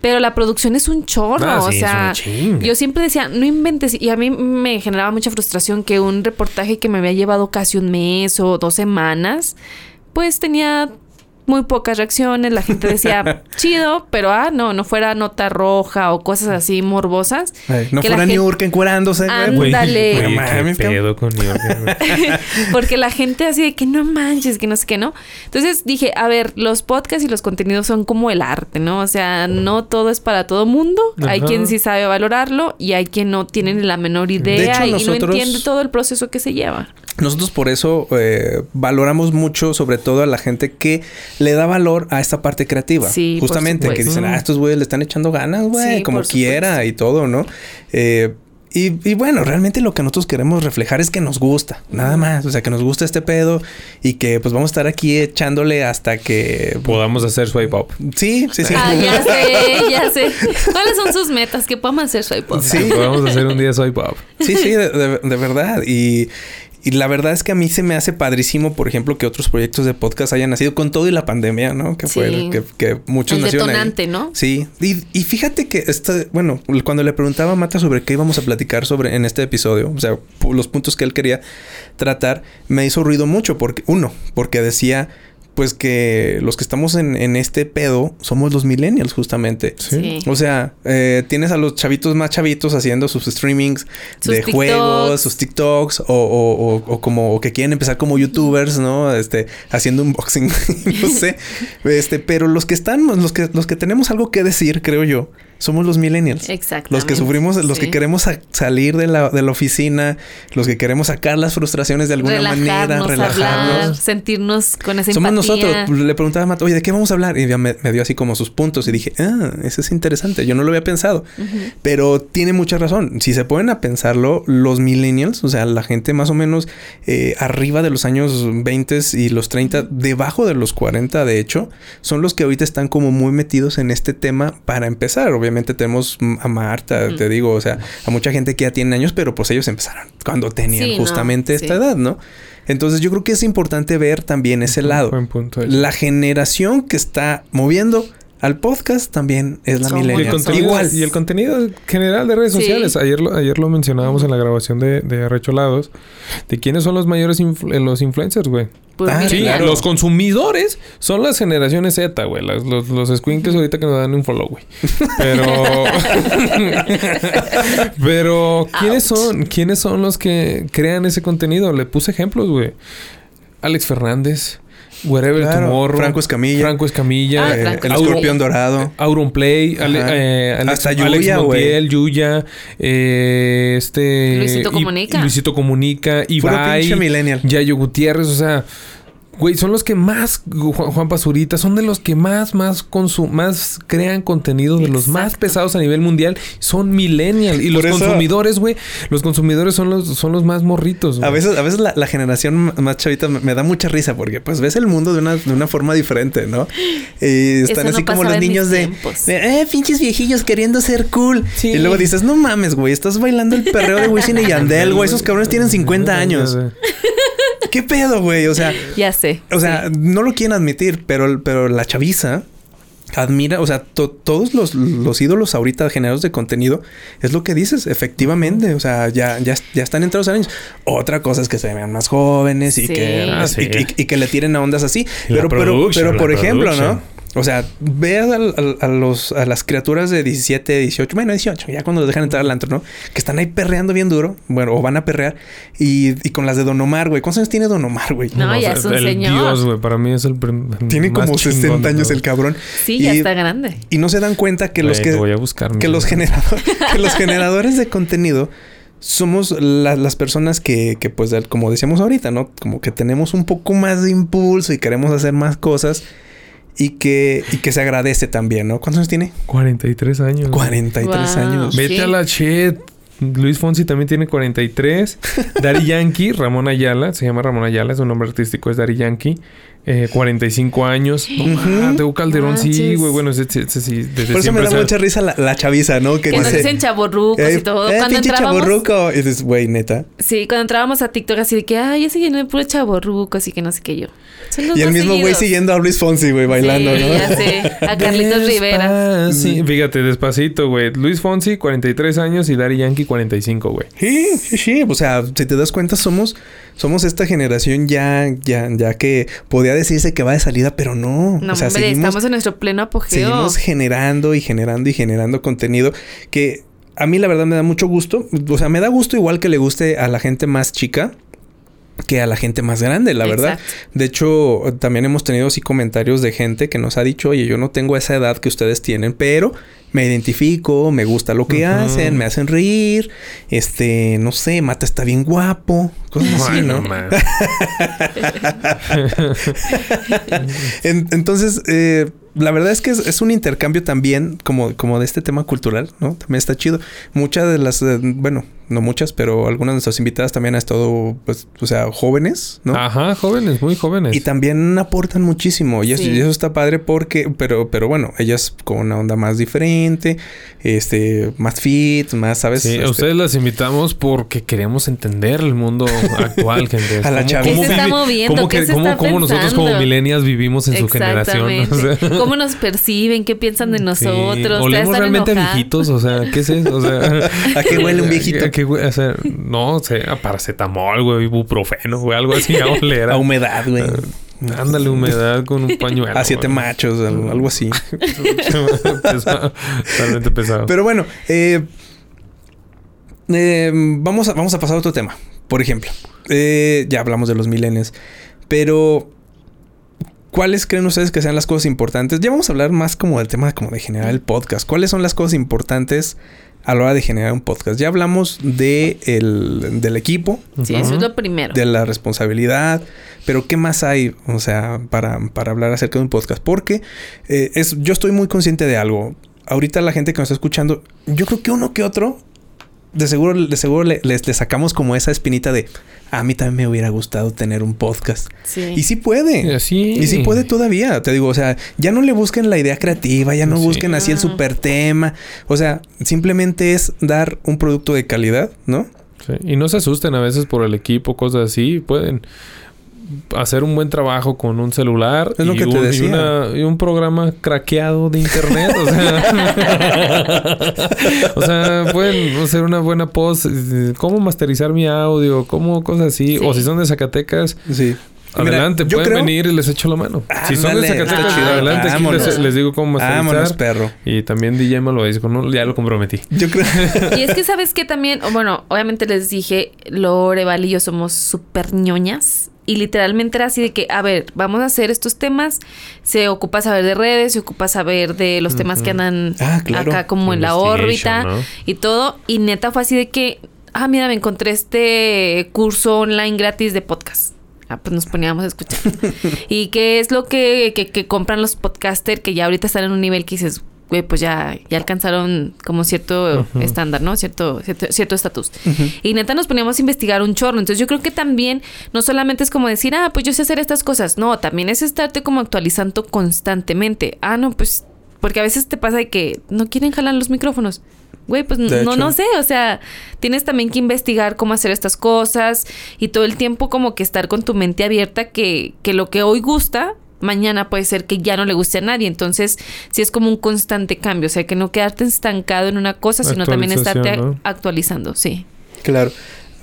Pero la producción es un chorro, Ah, o sí, sea, yo siempre decía, no inventes, y a mí me generaba mucha frustración que un reportaje que me había llevado casi un mes o dos semanas, pues tenía muy pocas reacciones, la gente decía, chido, pero ah, no, no fuera nota roja o cosas así morbosas. Ay, no Que fuera New York encuerándose, Ándale. qué pedo con New York. Porque la gente así de que no manches, que no sé qué, ¿no? Entonces dije, a ver, los podcasts y los contenidos son como el arte, ¿no? O sea, no todo es para todo mundo. Hay quien sí sabe valorarlo y hay quien no tiene ni la menor idea hecho, y no entiende todo el proceso que se lleva. Nosotros por eso eh, valoramos mucho, sobre todo a la gente que le da valor a esta parte creativa. Sí, por Justamente, que dicen, ah, estos güeyes le están echando ganas, güey, Sí, como quiera y todo, ¿no? Eh, y, y bueno, realmente lo que nosotros queremos reflejar es que nos gusta, nada más. O sea, que nos gusta este pedo y que pues vamos a estar aquí echándole hasta que... Podamos hacer swipe up. Sí, sí, sí. Ah, ya sé, ya sé. ¿Cuáles son sus metas? ¿Qué podemos hacer, Soy Pop? Sí. Podamos hacer un día swipe up. Sí, sí, de, de- de verdad. Y, y la verdad es que a mí se me hace padrísimo, por ejemplo, que otros proyectos de podcast hayan nacido con todo y la pandemia, ¿no? Que fue que, que muchos El nacieron ahí. detonante, ¿no? Sí. Y, y fíjate que este, bueno, cuando le preguntaba a Mata sobre qué íbamos a platicar sobre en este episodio, o sea, los puntos que él quería tratar, me hizo ruido mucho porque, uno, porque decía pues que los que estamos en, en este pedo somos los millennials justamente. Sí. O sea, eh, tienes a los chavitos más chavitos haciendo sus streamings Sus de TikToks. juegos, sus TikToks, o, o- o- o como o que quieren empezar como YouTubers, ¿no? Este, haciendo unboxing, no sé. Este, pero los que están, los que, los que tenemos algo que decir, creo yo, somos los millennials. Exactamente. Los que sufrimos, los que queremos sa- salir de la, de la oficina, los que queremos sacar las frustraciones de alguna manera, relajarnos, hablar, sentirnos con esa Somos empatía. nosotros. Le preguntaba a Matt, oye, ¿de qué vamos a hablar? Y ya me, me dio así como sus puntos y dije, ah, eso es interesante. Yo no lo había pensado. Pero tiene mucha razón. Si se ponen a pensarlo, los millennials, o sea, la gente más o menos eh, arriba de los años 20 y los 30, debajo de los 40, de hecho, son los que ahorita están como muy metidos en este tema para empezar. Obviamente tenemos mm, a Marta, Ujú. te digo, o sea, a mucha gente que ya tiene años, pero pues ellos empezaron cuando tenían Sí, no, justamente esta sí. edad, ¿no? Entonces yo creo que es importante ver también ese lado. Buen punto. La generación que está moviendo al podcast también es la contenido, Igual. y el contenido general de redes Sí. sociales. Ayer lo, ayer lo mencionábamos en la grabación de, de Arrecholados. De quiénes son los mayores influ- eh, los influencers, güey. Pues Ah, Sí, claro. los consumidores son las generaciones Z, güey. Las- Los, los squinkles ahorita que nos dan un follow, güey. Pero. Pero, ¿quiénes Ouch. son? ¿Quiénes son los que crean ese contenido? Le puse ejemplos, güey. Alex Fernández, Wherever Claro, Tomorrow, Franco Escamilla. Franco Escamilla, Ah, Eh, Franco el escorpión dorado. Auron Play, Ale- eh, Alex, Hasta Alex Yuya, Montiel, Yuya, eh, este Luisito Comunica. Luisito Comunica, Puro Ibai, pinche millennial. Yayo Gutiérrez, o sea, güey, son los que más Juan, Juan Pazurita, son de los que más más consu- más crean contenido de los más pesados a nivel mundial, son millennial y los eso- consumidores, güey, los consumidores son los son los más morritos. A veces, a veces la, la generación más chavita me, me da mucha risa porque pues ves el mundo de una, de una forma diferente, ¿no? Y están Eso no así como los niños de, eh, pinches viejillos queriendo ser cool. Sí. Y luego dices, no mames, güey, estás bailando el perreo de Wisin y Yandel, güey. Esos cabrones tienen 50 años. ¿Qué pedo, güey? O sea, Ya sé. O sea, no lo quieren admitir, pero, pero la chaviza admira, o sea, to- todos los, los ídolos ahorita generados de contenido, es lo que dices, efectivamente, o sea, ya, ya, ya están entrados en años. Otra cosa es que se vean más jóvenes y, Sí. que, Ah, y- sí. y- y que le tiren a ondas así. La Pero, pero, pero, por ejemplo, ¿no? O sea, veas a, los, a las criaturas de 17, 18, bueno, 18, ya cuando los dejan entrar al antro, ¿no? Que están ahí perreando bien duro, bueno, o van a perrear, y, y con las de Don Omar, güey. ¿Cuántos años tiene Don Omar, güey? No, ya es un el señor. Dios, güey, para mí es el Tiene más como chingón 60 de años el cabrón. Sí, ya está grande. Y no se dan cuenta que los que, lo voy a buscar, que los generadores, que los generadores de contenido somos la- las personas que, que, pues, como decíamos ahorita, ¿no? Como que tenemos un poco más de impulso y queremos hacer más cosas y que, y que se agradece también, ¿no? ¿Cuántos años tiene? 43 años. 43 Wow. años. Vete Sí. a la chet. Luis Fonsi también tiene 43. Dari Yankee, Ramón Ayala, se llama Ramón Ayala, su nombre artístico es Dari Yankee. Eh, 45 años. No, Ujú. ah, Teo Calderón, sí, güey. Bueno, ese, ese- ese sí, desde Por eso me siempre. da sea, mucha risa la, la chaviza, ¿no? Que nos dice, dicen chaborrucos "Eh, y todo. eh, cuando entrábamos... chavorruco". Y dices, güey, neta. Sí, cuando entrábamos a TikTok así de que, ay, ese lleno de puro chaborruco, así que no sé qué yo. Son los Y el mismo güey siguiendo a Luis Fonsi, güey, bailando, sí, ¿no? ya sé. A Carlitos Rivera. Sí, fíjate, despacito, güey. Luis Fonsi, 43 años y Dari Yankee, 45, güey. Sí, sí, sí. O sea, si te das cuenta, somos, somos esta generación ya, ya, ya que podía decirse que va de salida, pero no. No, o sea, hombre, seguimos, estamos en nuestro pleno apogeo. seguimos generando y generando y generando contenido que a mí la verdad me da mucho gusto. O sea, me da gusto igual que le guste a la gente más chica que a la gente más grande, la verdad. De hecho, también hemos tenido así comentarios de gente que nos ha dicho, oye, yo no tengo esa edad que ustedes tienen, pero me identifico, me gusta lo que hacen, me hacen reír, este, no sé, Mata está bien guapo, cosas así, ¿no? man. En- entonces, eh, la verdad es que es, es un intercambio también como, como de este tema cultural, ¿no? También está chido. Muchas de las, eh, bueno, no muchas, pero algunas de nuestras invitadas también han estado, pues, o sea, jóvenes, ¿no? Ajá, jóvenes, muy jóvenes. Y también aportan muchísimo. Y eso, Sí. y eso está padre porque, pero, pero bueno, ellas con una onda más diferente, este, más fit, más, ¿sabes? Sí, a Este, ustedes las invitamos porque queremos entender el mundo actual, gente. A la ¿Cómo- chaviza. cómo ¿Qué se está moviendo? cómo ¿Qué que- se cómo- está cómo nosotros como millennials vivimos en su generación? O sea, ¿Cómo nos perciben? ¿Qué piensan de sí. nosotros? ¿Ustedes Olemos realmente enojados? viejitos, o sea, ¿qué es eso? O sea, ¿A qué huele un viejito? ¿A qué hue- o sea, no, o sea, a paracetamol, güey, ibuprofeno, güey, algo así a a humedad, güey. Ándale, humedad con un pañuelo. A siete güey. machos, al- algo así. pesado, realmente pesado. Pero bueno, eh, eh, vamos, a, vamos a pasar a otro tema. Por ejemplo, eh, ya hablamos de los milenios, pero ¿cuáles creen ustedes que sean las cosas importantes? Ya vamos a hablar más como del tema como de generar el podcast. ¿Cuáles son las cosas importantes a la hora de generar un podcast? Ya hablamos de el, del equipo, Sí, eso es lo primero. de la responsabilidad, pero ¿qué más hay? O sea, para, para hablar acerca de un podcast. Porque eh, es, yo estoy muy consciente de algo. Ahorita la gente que nos está escuchando, yo creo que uno que otro, de seguro, de seguro le, les- le sacamos como esa espinita de, a mí también me hubiera gustado tener un podcast. Sí. Y sí puede. Y así- Y sí puede todavía. Te digo, o sea, ya no le busquen la idea creativa, ya no Sí. busquen así el Ah. super tema. O sea, simplemente es dar un producto de calidad, ¿no? Sí, Y no se asusten a veces por el equipo, cosas así. Pueden hacer un buen trabajo con un celular Es lo y, que te un, y decía. una- y un programa craqueado de internet. O sea, o sea, pueden hacer una buena post. eh, ¿Cómo masterizar mi audio? ¿Cómo cosas así? Sí. O si son de Zacatecas, Sí. Adelante, Mira, pueden creo- venir y les echo la mano. si son de Ándale, Zacatecas, chido. adelante, aquí les, digo cómo masterizar. Vámonos, perro. Y también DJ me lo dice, ¿no? ya lo comprometí. Yo creo. Y es que sabes que también, o bueno, obviamente les dije, Lore, Val y yo somos súper ñoñas. Y literalmente era así de que, a ver, vamos a hacer estos temas. Se ocupa saber de redes, se ocupa saber de los temas que andan Ah, claro. acá como en la órbita ¿no? y todo. Y neta fue así de que, ah, mira, me encontré este curso online gratis de podcast. Ah, pues nos poníamos a escuchar. ¿Y qué es lo que, que, que compran los podcasters que ya ahorita están en un nivel que dices, güey, pues ya, ya alcanzaron como cierto estándar, ¿no? Cierto cierto cierto estatus. Y neta nos poníamos a investigar un chorro. Entonces yo creo que también no solamente es como decir, ah, pues yo sé hacer estas cosas. No, también es estarte como actualizando constantemente. Ah, no, pues porque a veces te pasa de que no quieren jalar los micrófonos. Güey, pues De no, hecho. no sé, o sea, tienes también que investigar cómo hacer estas cosas y todo el tiempo como que estar con tu mente abierta que, que lo que hoy gusta, mañana puede ser que ya no le guste a nadie. Entonces, sí es como un constante cambio, o sea, que no quedarte estancado en una cosa, sino también estarte actualizando, sí. Claro.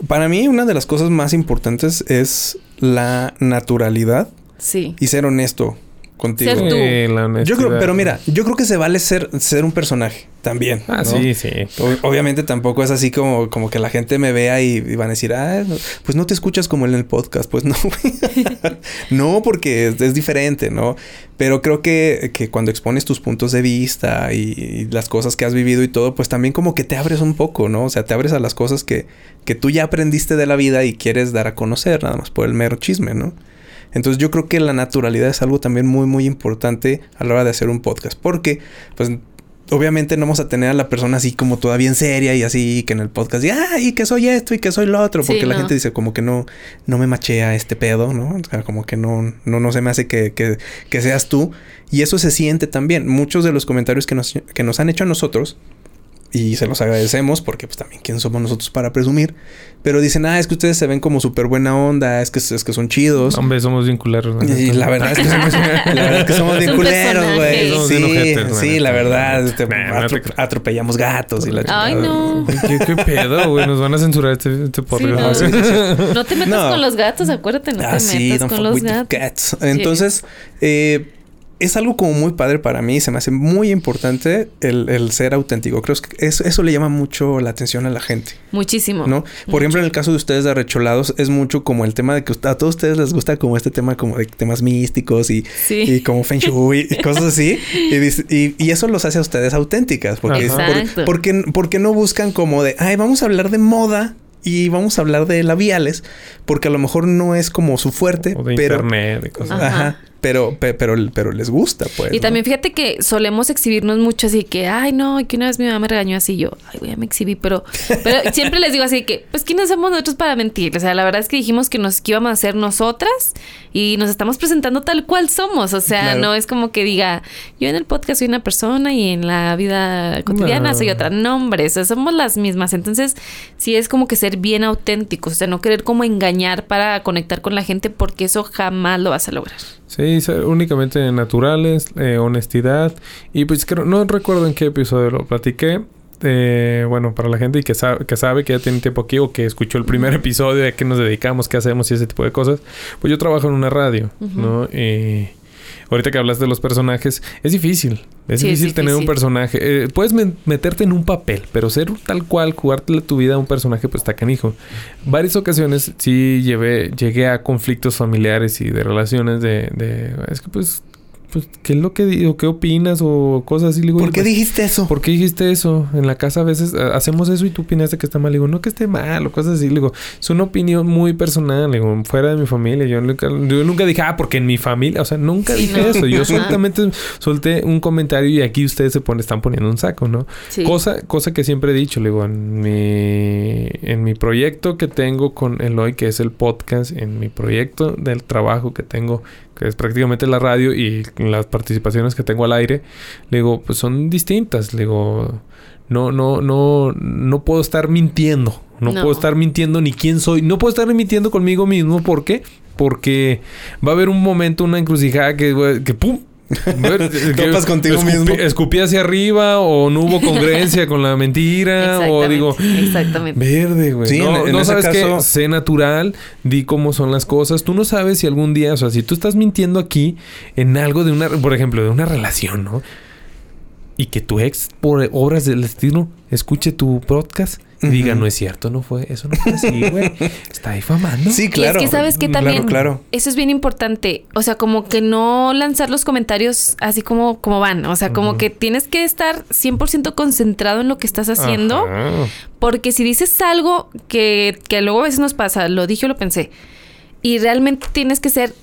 Para mí, una de las cosas más importantes es la naturalidad Sí. y ser honesto. Contigo. Ser tú. Sí, la Yo creo, pero mira, yo creo que se vale ser, ser un personaje también. Ah, ¿no? sí, sí. O- Obviamente tampoco es así como, como que la gente me vea y, y van a decir, ah, no, pues no te escuchas como en el podcast. Pues no, güey. no, porque es, es diferente, ¿no? Pero creo que, que cuando expones tus puntos de vista y, y las cosas que has vivido y todo, pues también como que te abres un poco, ¿no? O sea, te abres a las cosas que, que tú ya aprendiste de la vida y quieres dar a conocer, nada más por el mero chisme, ¿no? Entonces yo creo que la naturalidad es algo también muy, muy importante a la hora de hacer un podcast. Porque, pues, obviamente no vamos a tener a la persona así como toda bien seria y así que en el podcast y, ah, y que soy esto y que soy lo otro. Sí, Porque la gente dice como que no, no me machea este pedo, ¿no? O sea, como que no, no, no se me hace que, que, que seas tú. Y eso se siente también. Muchos de los comentarios que nos, que nos han hecho a nosotros y se los agradecemos porque pues también quién somos nosotros para presumir. Pero dicen, ah, es que ustedes se ven como súper buena onda, es que, es que son chidos. Hombre, somos bien culeros. ¿no? Y la verdad es que somos, la verdad es que somos bien culeros, güey. Sí, ojetes, sí, la verdad. este, Nah, no atro- te- atropellamos gatos y la Ay, chingada. no. ¿Qué, qué pedo, güey? Nos van a censurar este, este podcast. no. sí, sí. No te metas No. con los gatos, acuérdate, no Ah, te metas con los gatos. cats. Entonces, eh, es algo como muy padre para mí. Se me hace muy importante el, el ser auténtico. Creo que eso, eso le llama mucho la atención a la gente. Muchísimo. ¿no? Por ejemplo, en el caso de ustedes de Arrecholados, es mucho como el tema de que a todos ustedes les gusta como este tema como de temas místicos y, Sí. y como Feng Shui y cosas así. Y, dice- y- y eso los hace a ustedes auténticas. Porque, por- porque, porque no buscan como de, ay, vamos a hablar de moda y vamos a hablar de labiales, porque a lo mejor no es como su fuerte, O de pero... internet y cosas. Ajá. Ajá. Pero, pe- pero, pero les gusta, pues. Y ¿no? también fíjate que solemos exhibirnos mucho así que, ay, no, que una vez mi mamá me regañó así yo, ay, güey, ya me exhibí, pero, pero siempre les digo así que, pues, ¿quiénes somos nosotros para mentir? O sea, la verdad es que dijimos que nos que íbamos a hacer nosotras y nos estamos presentando tal cual somos. O sea, Claro. no es como que diga, yo en el podcast soy una persona y en la vida cotidiana No. soy otra. No, hombre, o sea, somos las mismas. Entonces, sí es como que ser bien auténticos, o sea, no querer como engañar para conectar con la gente porque eso jamás lo vas a lograr. Sí, únicamente naturales, eh, honestidad. Y pues creo- no recuerdo en qué episodio lo platiqué. Eh, bueno, para la gente que sabe, que sabe que ya tiene tiempo aquí o que escuchó el primer episodio de a qué nos dedicamos, qué hacemos y ese tipo de cosas, pues yo trabajo en una radio, ¿no? Y ahorita que hablas de los personajes, es difícil. Es Sí, es difícil tener un personaje. Eh, puedes meterte en un papel, pero ser tal cual, jugarte tu vida a un personaje, pues está canijo. Varias ocasiones sí llevé, llegué a conflictos familiares y de relaciones de, de es que pues, pues, ¿qué es lo que digo? ¿Qué opinas? O cosas así. Le digo, ¿Por "Oye, qué pues, dijiste eso? ¿Por qué dijiste eso? En la casa a veces eh, hacemos eso y tú opinaste que está mal. Le digo, no que esté mal o cosas así. Le digo, es una opinión muy personal. Le digo, fuera de mi familia. Yo nunca, yo nunca dije, ah, porque en mi familia. O sea, nunca Sí, dije no. eso. Yo solamente solté un comentario y aquí ustedes se ponen, están poniendo un saco, ¿no? Sí. Cosa, cosa que siempre he dicho, le digo, en mi, en mi proyecto que tengo con Eloy, que es el podcast, en mi proyecto del trabajo que tengo, que es prácticamente la radio y las participaciones que tengo al aire, le digo, pues son distintas. Le digo, no, no, no, no puedo estar mintiendo. No, No. puedo estar mintiendo ni quién soy. No puedo estar mintiendo conmigo mismo. ¿Por qué? Porque va a haber un momento, una encrucijada que, que ¡pum! Topas contigo escupí- mismo. Escupí hacia arriba o no hubo congruencia con la mentira o digo... Exactamente. Verde, güey. Sí, no, en- en no ese sabes qué, caso- sé natural, di cómo son las cosas. Tú no sabes si algún día, o sea, si tú estás mintiendo aquí en algo de una, por ejemplo, de una relación, ¿no? Y que tu ex, por obras del destino, escuche tu podcast y diga, no es cierto, no fue, eso no fue así, güey. Está difamando. Sí, claro. Y es que sabes que también claro. eso es bien importante, o sea, como que no lanzar los comentarios así como como van, o sea, como que tienes que estar 100% concentrado en lo que estás haciendo, Ajá. porque si dices algo que que luego a veces nos pasa, lo dije o lo pensé, y realmente tienes que ser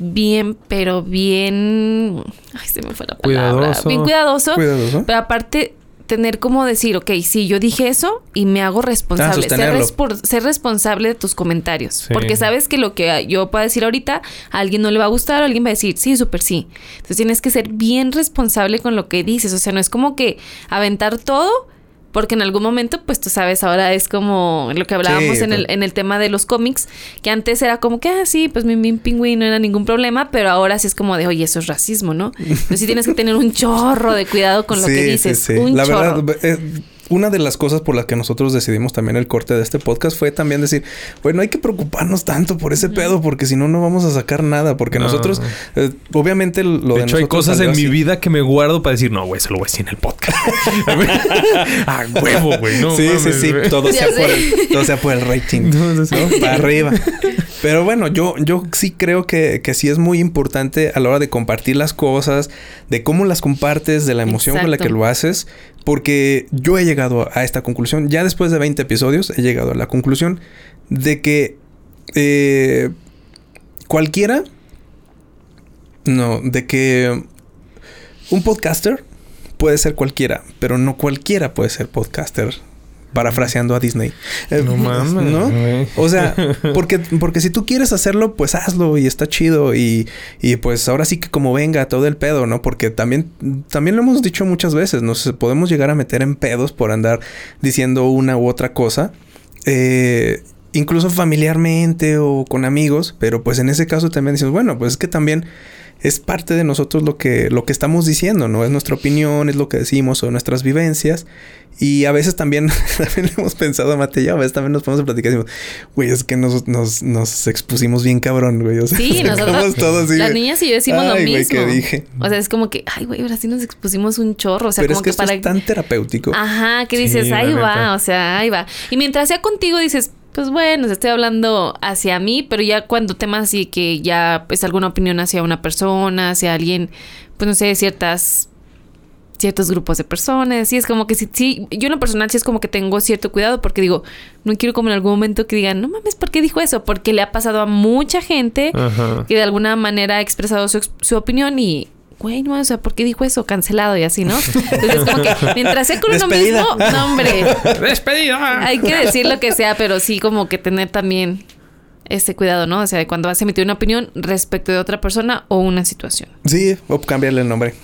bien, pero bien, ay, se me fue la palabra, Cuidadoso. bien cuidadoso, Cuidadoso. pero aparte tener como decir, ok, sí, yo dije eso y me hago responsable. ser, responsable de tus comentarios. Sí. Porque sabes que lo que yo pueda decir ahorita, a alguien no le va a gustar, o alguien va a decir, sí, súper sí. Entonces tienes que ser bien responsable con lo que dices. O sea, no es como que aventar todo. Porque en algún momento, pues tú sabes, ahora es como lo que hablábamos Sí, en, el, en el tema de los cómics, que antes era como que, ah, sí, pues mi, mi pingüino no era ningún problema, pero ahora sí es como de, oye, eso es racismo, ¿no? Entonces sí tienes que tener un chorro de cuidado con lo Sí, que dices. sí. Un La chorro. verdad, eh, una de las cosas por las que nosotros decidimos también el corte de este podcast fue también decir, bueno, hay que preocuparnos tanto por ese pedo porque si no, no vamos a sacar nada. Porque nosotros, eh, obviamente, lo de, hecho, hay cosas en mi vida que me guardo para decir, no, güey, se lo voy a decir en el podcast. a huevo, güey. No, sí, sí, sí. Todo sea, por el, todo sea por el rating. ¿no? Para arriba. Pero bueno, yo, yo sí creo que, que sí es muy importante a la hora de compartir las cosas, de cómo las compartes, de la emoción con la que lo haces, porque yo he llegado a esta conclusión, ya después de 20 episodios, he llegado a la conclusión de que eh, cualquiera, no, de que un podcaster puede ser cualquiera, pero no cualquiera puede ser podcaster parafraseando a Disney. Eh, no mames. ¿No? O sea, porque, porque si tú quieres hacerlo, pues hazlo y está chido. Y, y, pues ahora sí que como venga todo el pedo, ¿no? Porque también, también lo hemos dicho muchas veces, nos podemos llegar a meter en pedos por andar diciendo una u otra cosa. Eh, incluso familiarmente o con amigos, pero pues en ese caso también dices, bueno, pues es que también es parte de nosotros lo que, lo que estamos diciendo, ¿no? Es nuestra opinión, es lo que decimos o nuestras vivencias. Y a veces también, también hemos pensado, Mate y a veces también nos podemos platicar y decimos, güey, es que nos, nos, nos expusimos bien cabrón, güey. O sea, sí, nosotros, todos las niñas y yo decimos lo mismo. Güey, ¿qué dije? O sea, es como que, ay, güey, ahora sí nos expusimos un chorro. O sea, Pero como es que, para... es tan terapéutico. Ajá, que dices, ahí va, o sea, ahí va. Y mientras sea contigo, dices, pues bueno, estoy hablando hacia mí, pero ya cuando temas así que ya es pues, alguna opinión hacia una persona, hacia alguien, pues no sé, ciertas ciertos grupos de personas. Y es como que sí, sí, yo en lo personal sí es como que tengo cierto cuidado porque digo, no quiero como en algún momento que digan, no mames, ¿por qué dijo eso? Porque le ha pasado a mucha gente que de alguna manera ha expresado su, su opinión y güey, no, o sea, ¿por qué dijo eso? Cancelado y así, ¿no? Entonces, como que mientras sea con uno mismo, no, hombre. Despedida. Hay que decir lo que sea, pero sí como que tener también ese cuidado, ¿no? O sea, cuando vas a emitir una opinión respecto de otra persona o una situación. Sí, o cambiarle el nombre.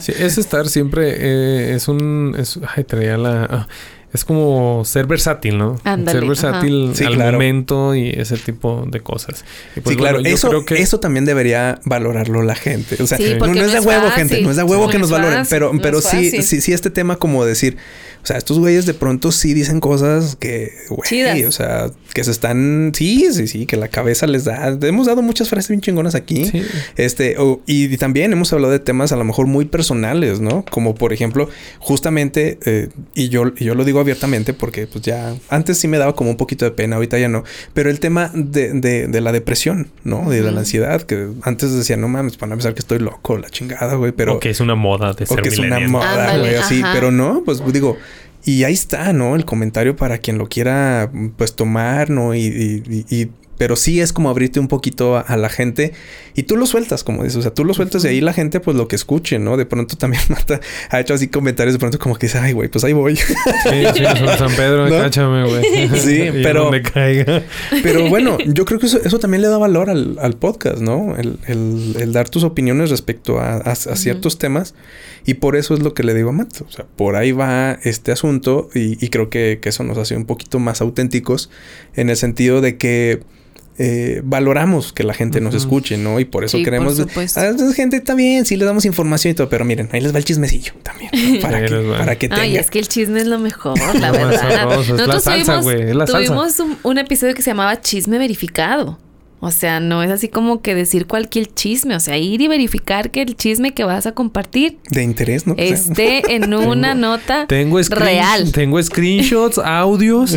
sí, es estar siempre, eh, es un, es, ay, traía la... Ah, es como ser versátil, ¿no? ser versátil al momento y ese tipo de cosas. Pues, sí, claro. eso, creo que... eso también debería valorarlo la gente. O sea, no, es de huevo, gente. No es de huevo que nos valoren. Pero, pero sí, sí, sí, este tema como decir, o sea, estos güeyes de pronto sí dicen cosas que, güey, o sea, que se están, sí, sí, sí, que la cabeza les da. Hemos dado muchas frases bien chingonas aquí. Este, y, también hemos hablado de temas a lo mejor muy personales, ¿no? Como por ejemplo, justamente, eh, y yo, y yo lo digo abiertamente porque pues ya, antes sí me daba como un poquito de pena, ahorita ya no, pero el tema de, de, de la depresión, ¿no? De, la ansiedad, que antes decía, no mames, para pensar que estoy loco, la chingada, güey, pero... O que es una moda de ser O que es una moda, güey, así, pero no, pues digo... Y ahí está, ¿no? El comentario para quien lo quiera, pues tomar, ¿no? Y, y, y pero sí es como abrirte un poquito a, la gente y tú lo sueltas, como dices, o sea, tú lo sueltas y ahí la gente pues lo que escuche, ¿no? De pronto también Marta ha hecho así comentarios de pronto como que dice, ay, güey, pues ahí voy. Sí, sí, San Pedro, cáchame, güey. Sí, pero... caiga. Pero bueno, yo creo que eso, eso también le da valor al, al podcast, ¿no? El, el, el, dar tus opiniones respecto a, a, ciertos temas y por eso es lo que le digo a Matt. O sea, por ahí va este asunto y, y creo que, que eso nos hace un poquito más auténticos en el sentido de que eh, valoramos que la gente nos escuche, ¿no? Y por eso queremos... Por ah, gente está bien, sí le damos información y todo, pero miren, ahí les va el chismecillo también. Para, que, para que Ay, es que el chisme es lo mejor, la verdad. Nosotros tuvimos, un episodio que se llamaba Chisme Verificado. O sea, no es así como que decir cualquier chisme, o sea, ir y verificar que el chisme que vas a compartir de interés, ¿no? Esté en una nota tengo real. Tengo screenshots, audios,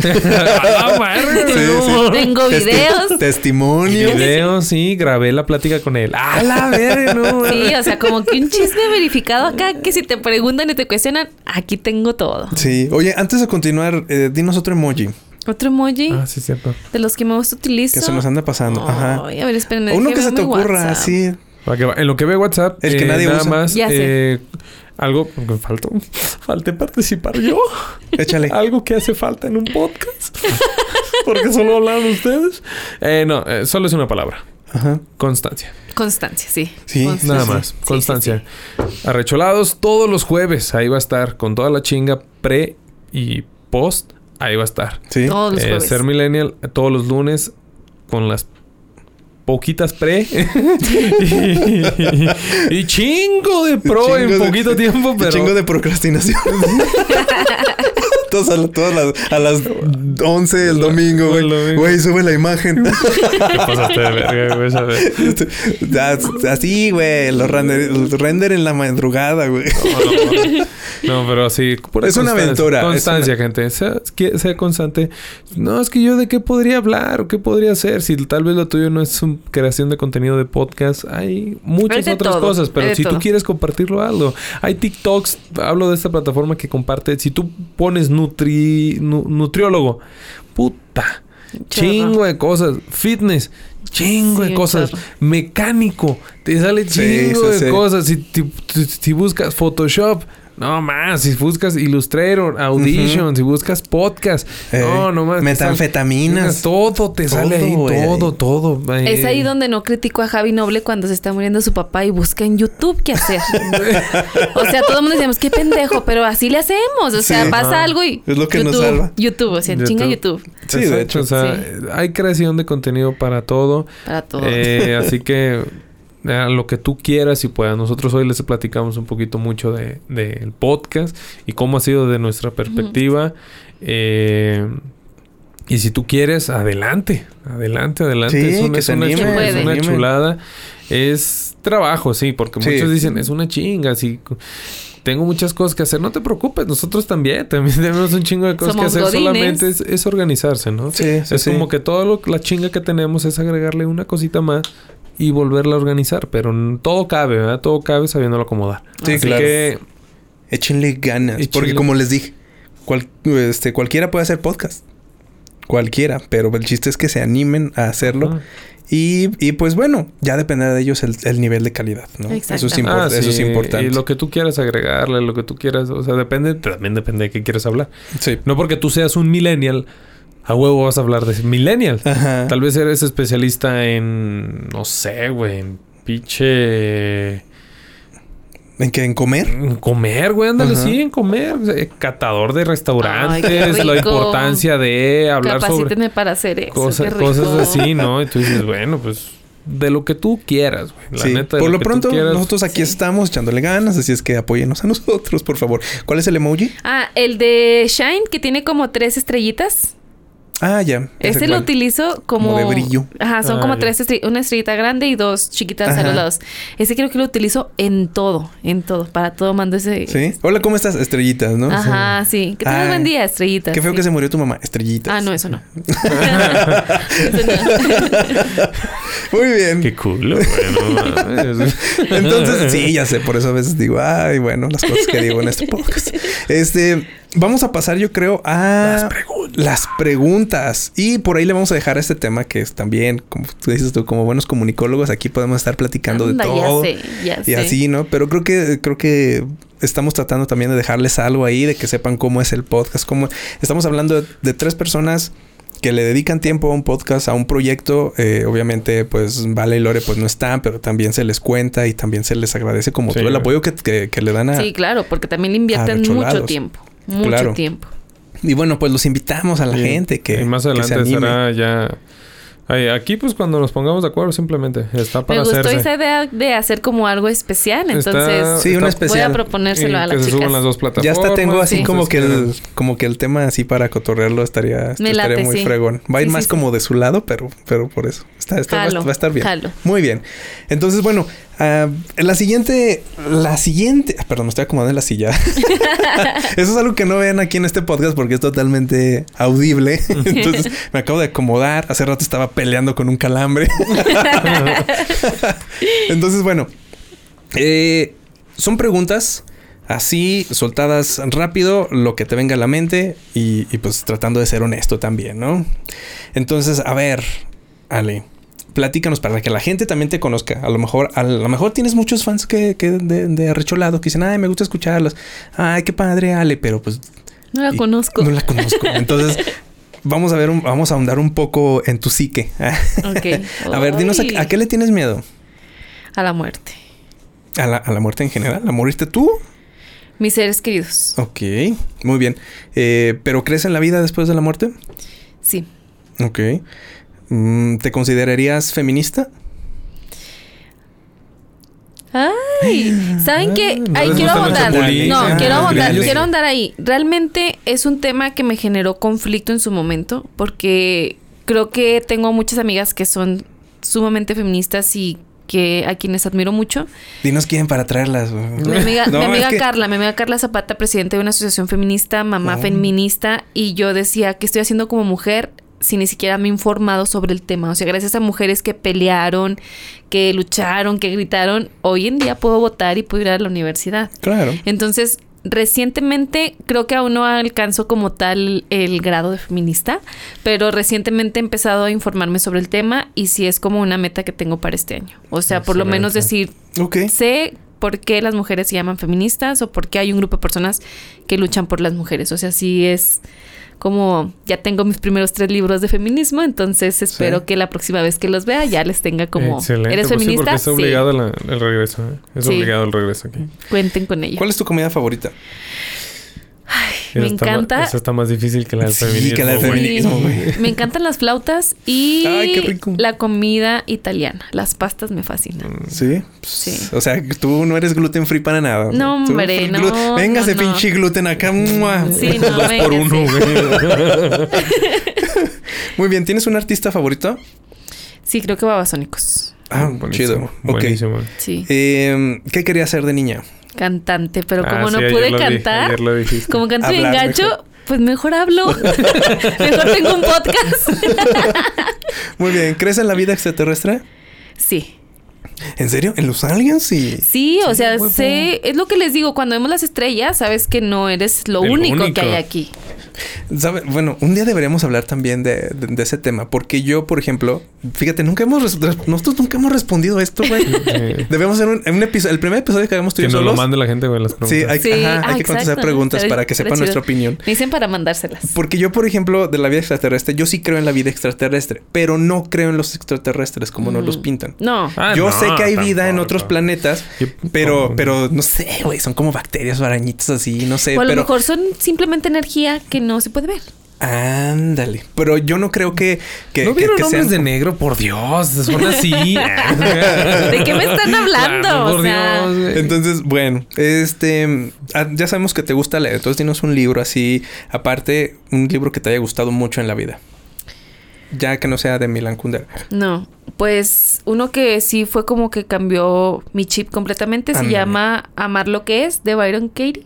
tengo videos, testimonios, videos, sí, grabé la plática con él. A la verga, no. Sí, o sea, como que un chisme verificado acá que si te preguntan y te cuestionan, aquí tengo todo. Sí, oye, antes de continuar, eh, dinos otro emoji. Otro emoji. Ah, sí, cierto. De los que más utilizo. Que se nos anda pasando. Ajá. a ver, espérenme. Uno que se te ocurra, sí. En lo que ve WhatsApp, el que eh, nadie nada usa. más eh, algo que faltó, falté participar yo. Échale. algo que hace falta en un podcast. Porque solo hablan ustedes. Eh, no, eh, solo es una palabra. Ajá. Constancia. Constancia, sí. Sí, nada más. Constancia. Arrecholados todos los jueves. Ahí va a estar con toda la chinga pre y post ahí va a estar. Sí. Todos los eh, jueves. Ser Millennial todos los lunes con las poquitas pre y, y chingo de pro en de- poquito tiempo, pero Chingo de procrastinación. Todas a, todas las, a las 11 el domingo, güey. Sube la imagen. Así, güey. Los render, los render en la madrugada, güey. No, pero así. pura Es una constancia. aventura, es Constancia, gente. Sea, sea constante. No, es que yo de qué podría hablar o qué podría hacer. Si tal vez lo tuyo no es un- creación de contenido de podcast, hay muchas Hay otras todo, cosas. Pero hay si tú quieres compartirlo, hazlo. Hay TikToks. Hablo de esta plataforma que comparte. Si tú pones nutri, nu- nutriólogo, puta. Chorro. Chingo de cosas. Fitness. Chingo Sí, de cosas. Mecánico. Te sale chingo sí, de sí. cosas. Si, si buscas Photoshop. No más, si buscas Illustrator, Audition, si buscas podcast, Eh, no, no más. metanfetaminas. todo te sale ahí, Todo, todo, todo. eh. Es ahí donde no critico a Javi Noble cuando se está muriendo su papá y busca en YouTube qué hacer. o sea, todo el mundo decimos, qué pendejo, pero así le hacemos. O sea, Sí. pasa algo y. Es lo que YouTube, nos salva. YouTube, o sea, chinga YouTube. Sí, de hecho. O sea, Sí. hay creación de contenido para todo. Para todo. Eh, así que eh, lo que tú quieras y puedas. Nosotros hoy les platicamos un poquito mucho de- del podcast y cómo ha sido de nuestra perspectiva. Eh, y si tú quieres, adelante, adelante, adelante. Sí, es una, que es se una anime, es una chulada. Es trabajo, sí, porque Sí. muchos dicen, es una chinga, sí. Tengo muchas cosas que hacer. No te preocupes, nosotros también. También tenemos un chingo de cosas Somos que hacer. godines. Solamente es, es organizarse, ¿no? Sí, sí, es sí. como que todo lo, la chinga que tenemos es agregarle una cosita más y volverla a organizar. Pero todo cabe, ¿verdad? Todo cabe sabiéndolo acomodar. Sí, Así claro. que Échenle ganas. Échenle- Porque como les dije, cual- este, cualquiera puede hacer podcast. Cualquiera. Pero el chiste es que se animen a hacerlo. Y, y pues bueno, ya dependerá de ellos el, el nivel de calidad, ¿no? Exacto. Eso es, Ah, eso es importante. Y lo que tú quieras agregarle, lo que tú quieras, o sea, depende, también depende de qué quieres hablar. Sí. No porque tú seas un millennial, a huevo vas a hablar de millennial. Ajá. Tal vez eres especialista en, no sé, güey, en pinche... ¿En qué? ¿En comer? En comer, güey, ándale, Ajá. sí, en comer. Sea, Catador de restaurantes, Ay, la importancia de hablar sobre Capacítenme para hacer eso. qué rico. cosas así, ¿no? Y tú dices, bueno, pues de lo que tú quieras, güey. La Sí. neta, de Por lo que tú pronto, quieras. nosotros aquí Sí. estamos echándole ganas, así es que apóyenos a nosotros, por favor. ¿Cuál es el emoji? Ah, el de Shine, que tiene como tres estrellitas. Ah, ya. Este lo utilizo como... Como de brillo. Ajá, son Ah, como ya. tres estrellitas. Una estrellita grande y dos chiquitas a los lados. Ese creo que lo utilizo en todo. En todo. Para todo mando ese... ¿Sí? Hola, ¿cómo estás? Estrellitas, ¿no? Ajá, sí. Que tengas Ah, buen día, estrellitas. Qué feo sí. que se murió tu mamá. Estrellitas. Ah, no, eso no. Muy bien. Qué culo, güey. no mames. Entonces, sí, ya sé, por eso a veces digo, ay, bueno, las cosas que digo en este podcast. Este, vamos a pasar, yo creo, a Las preguntas. las preguntas. Y por ahí le vamos a dejar este tema que es también, como tú dices tú, como buenos comunicólogos, aquí podemos estar platicando Anda, de todo. Ya sé, ya Y sé. así, ¿no? Pero creo que, creo que estamos tratando también de dejarles algo ahí, de que sepan cómo es el podcast, cómo estamos hablando de, de tres personas que le dedican tiempo a un podcast, a un proyecto. Eh, obviamente, pues Vale y Lore pues no están, pero también se les cuenta y también se les agradece como Sí, todo el apoyo que, que- que le dan a... Sí, claro, porque también le invierten mucho tiempo. Mucho Claro. tiempo. Y bueno, pues los invitamos a la gente que, y más que se adelante anime. será ya. Ay, aquí, pues cuando nos pongamos de acuerdo, simplemente está Me para gustó hacerse. esa idea de hacer como algo especial. Está- Entonces, Sí, una está- voy especial. a proponérselo Y a que las se suban chicas. las dos Ya hasta tengo así sí. como que el, como que el tema así para cotorrearlo estaría, Me estaría late, muy sí. fregón. Va a ir Sí, más sí, como de su lado, pero, pero por eso. Está, está- va a- Jalo, va a estar bien. jalo. Muy bien. Entonces, bueno, ah, la siguiente, la siguiente, ah, perdón, me estoy acomodando en la silla. Eso es algo que no ven aquí en este podcast porque es totalmente audible. Entonces, me acabo de acomodar. Hace rato estaba peleando con un calambre. Entonces, bueno, eh, son preguntas así, soltadas rápido, lo que te venga a la mente y, y, pues tratando de ser honesto también, ¿no? Entonces, a ver, Ale, platícanos para que la gente también te conozca. A lo mejor, a lo mejor tienes muchos fans que, que de, de arrecholado que dicen, ay, me gusta escucharlos. Ay, qué padre, Ale, pero pues No la conozco. no la conozco. Entonces, vamos a ver, un- vamos a ahondar un poco en tu psique. Ok. a ver, dinos, ¿a, qué le tienes miedo? A la muerte. ¿A la, a la muerte en general? ¿A morirte tú? Mis seres queridos. Ok, muy bien. Eh, ¿Pero crees en la vida después de la muerte? Sí. Ok. Mm, ¿Te considerarías feminista? Ay, ¿saben qué? no Ay, quiero ahondar. No, Ah, quiero ahondar, grillos. quiero ahondar ahí. Realmente es un tema que me generó conflicto en su momento porque creo que tengo muchas amigas que son sumamente feministas y que a quienes admiro mucho. Dinos quién para traerlas. Mi amiga, No, mi amiga es que- Carla, mi amiga Carla Zapata, presidente de una asociación feminista, mamá Oh. feminista, y yo decía, ¿qué estoy haciendo como mujer si ni siquiera me he informado sobre el tema? O sea, gracias a mujeres que pelearon, que lucharon, que gritaron, hoy en día puedo votar y puedo ir a la universidad. Claro. Entonces, recientemente creo que aún no alcanzo como tal el grado de feminista, pero recientemente he empezado a informarme sobre el tema y sí es como una meta que tengo para este año. O sea, por lo menos decir, sé por qué las mujeres se llaman feministas o por qué hay un grupo de personas que luchan por las mujeres. O sea, sí es como ya tengo mis primeros tres libros de feminismo, entonces espero Sí. que la próxima vez que los vea ya les tenga como Excelente, ¿eres pues sí, feminista? porque es Sí. obligado la- el regreso. ¿eh? Es Sí. obligado el regreso aquí. Cuenten con ello. ¿Cuál es tu comida favorita? Me está encanta. Esa está más difícil que la del Sí, feminismo. que la del feminismo. güey. Me encantan las flautas y Ay, qué rico. la comida italiana. Las pastas me fascinan. Sí. Sí. O sea, tú no eres gluten free para nada. No, hombre, glu- no, Véngase, no, no. pinche gluten acá. ¡mua! Sí, no, Dos por uno, güey. Muy bien. ¿Tienes un artista favorito? Sí, creo que babasónicos. Ah, Buenísimo, chido. Ok. Buenísimo. Sí, Eh, ¿Qué quería hacer de niña? Cantante, pero Ah, como sí, no pude lo cantar, como canto gacho, mejor. pues mejor hablo. mejor tengo un podcast. Muy bien. ¿Crees en la vida extraterrestre? sí. ¿En serio? ¿En los aliens? Sí. Sí, o sea, huevo. sé, es lo que les digo, cuando vemos las estrellas, sabes que no eres lo El único, único. que hay aquí. ¿Sabe? Bueno, un día deberíamos hablar también de, de- de ese tema, porque yo, por ejemplo, fíjate, nunca hemos nosotros nunca hemos respondido a esto, güey. Sí. Debemos hacer un, un episodio, el primer episodio que hagamos tú y Que nos lo solos. mande la gente, güey, las preguntas. Sí, hay, Sí, ajá, ah, hay que contestar preguntas para que sepan nuestra opinión. Me dicen para mandárselas. Porque yo, por ejemplo, de la vida extraterrestre, yo sí creo en la vida extraterrestre, pero no creo en los extraterrestres como nos los pintan. No. Ah, yo no, sé que hay vida en tampoco. otros planetas, pero, no. pero no sé, güey, son como bacterias o arañitas así, no sé. o a lo pero, mejor son simplemente energía que no se puede ver. Ándale. Pero yo no creo que. que ¿No que- vieron que hombres sean- de negro? Por Dios, son así. ¿De qué me están hablando? Claro, por o sea, Dios, güey. Entonces, bueno, este. ah, Ya sabemos que te gusta leer. Entonces, dinos un libro así. Aparte, un libro que te haya gustado mucho en la vida. Ya que no sea de Milan Kundera. no. Pues uno que sí fue como que cambió mi chip completamente se Ándale. llama Amar lo que es de Byron Katie.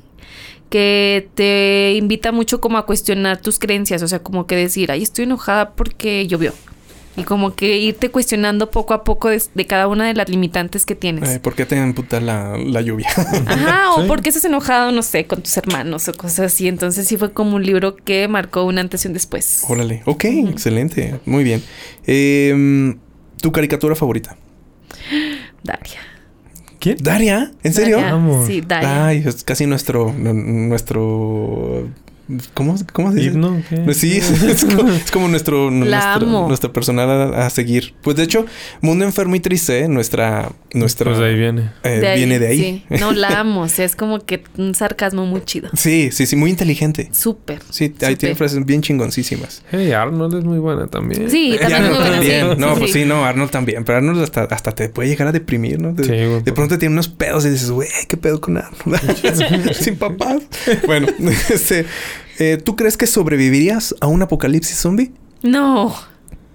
Que te invita mucho como a cuestionar tus creencias. O sea, como que decir, ay, estoy enojada porque llovió. Y como que irte cuestionando poco a poco de, de cada una de las limitantes que tienes. ¿Por qué te emputa la, la lluvia? Ajá, o Sí. porque estás enojado, no sé, con tus hermanos o cosas así. Entonces sí fue como un libro que marcó un antes y un después. Órale. Ok, excelente. Muy bien. Em, ¿Tu caricatura favorita? Daria. ¿Quién? ¿Daria? ¿En serio? Vamos. Sí, Daria. Ay, es casi nuestro. nu- Nuestro. ¿Cómo, cómo se dice? ¿Himno? ¿Qué? Pues Sí, es como, es como nuestro, nuestro- nuestra personal a, a seguir. Pues de hecho, Mundo Enfermo y Triste, nuestra, nuestra Pues de ahí viene. eh, viene de ahí. Sí. No, la amo. O sea, es como que un sarcasmo muy chido. Sí, sí, sí, muy inteligente. Súper. Sí, ahí tiene frases bien chingoncísimas. Hey, Arnold es muy buena también. Sí, Eh, también muy Arnold buena. también. sí, no, sí, pues sí. sí, no, Arnold también. Pero Arnold hasta, hasta te puede llegar a deprimir, ¿no? De, Sí, güey, de por- pronto tiene unos pedos y dices, güey, ¿qué pedo con Arnold? Sin papás. Bueno, este, eh, ¿tú crees que sobrevivirías a un apocalipsis zombie? No,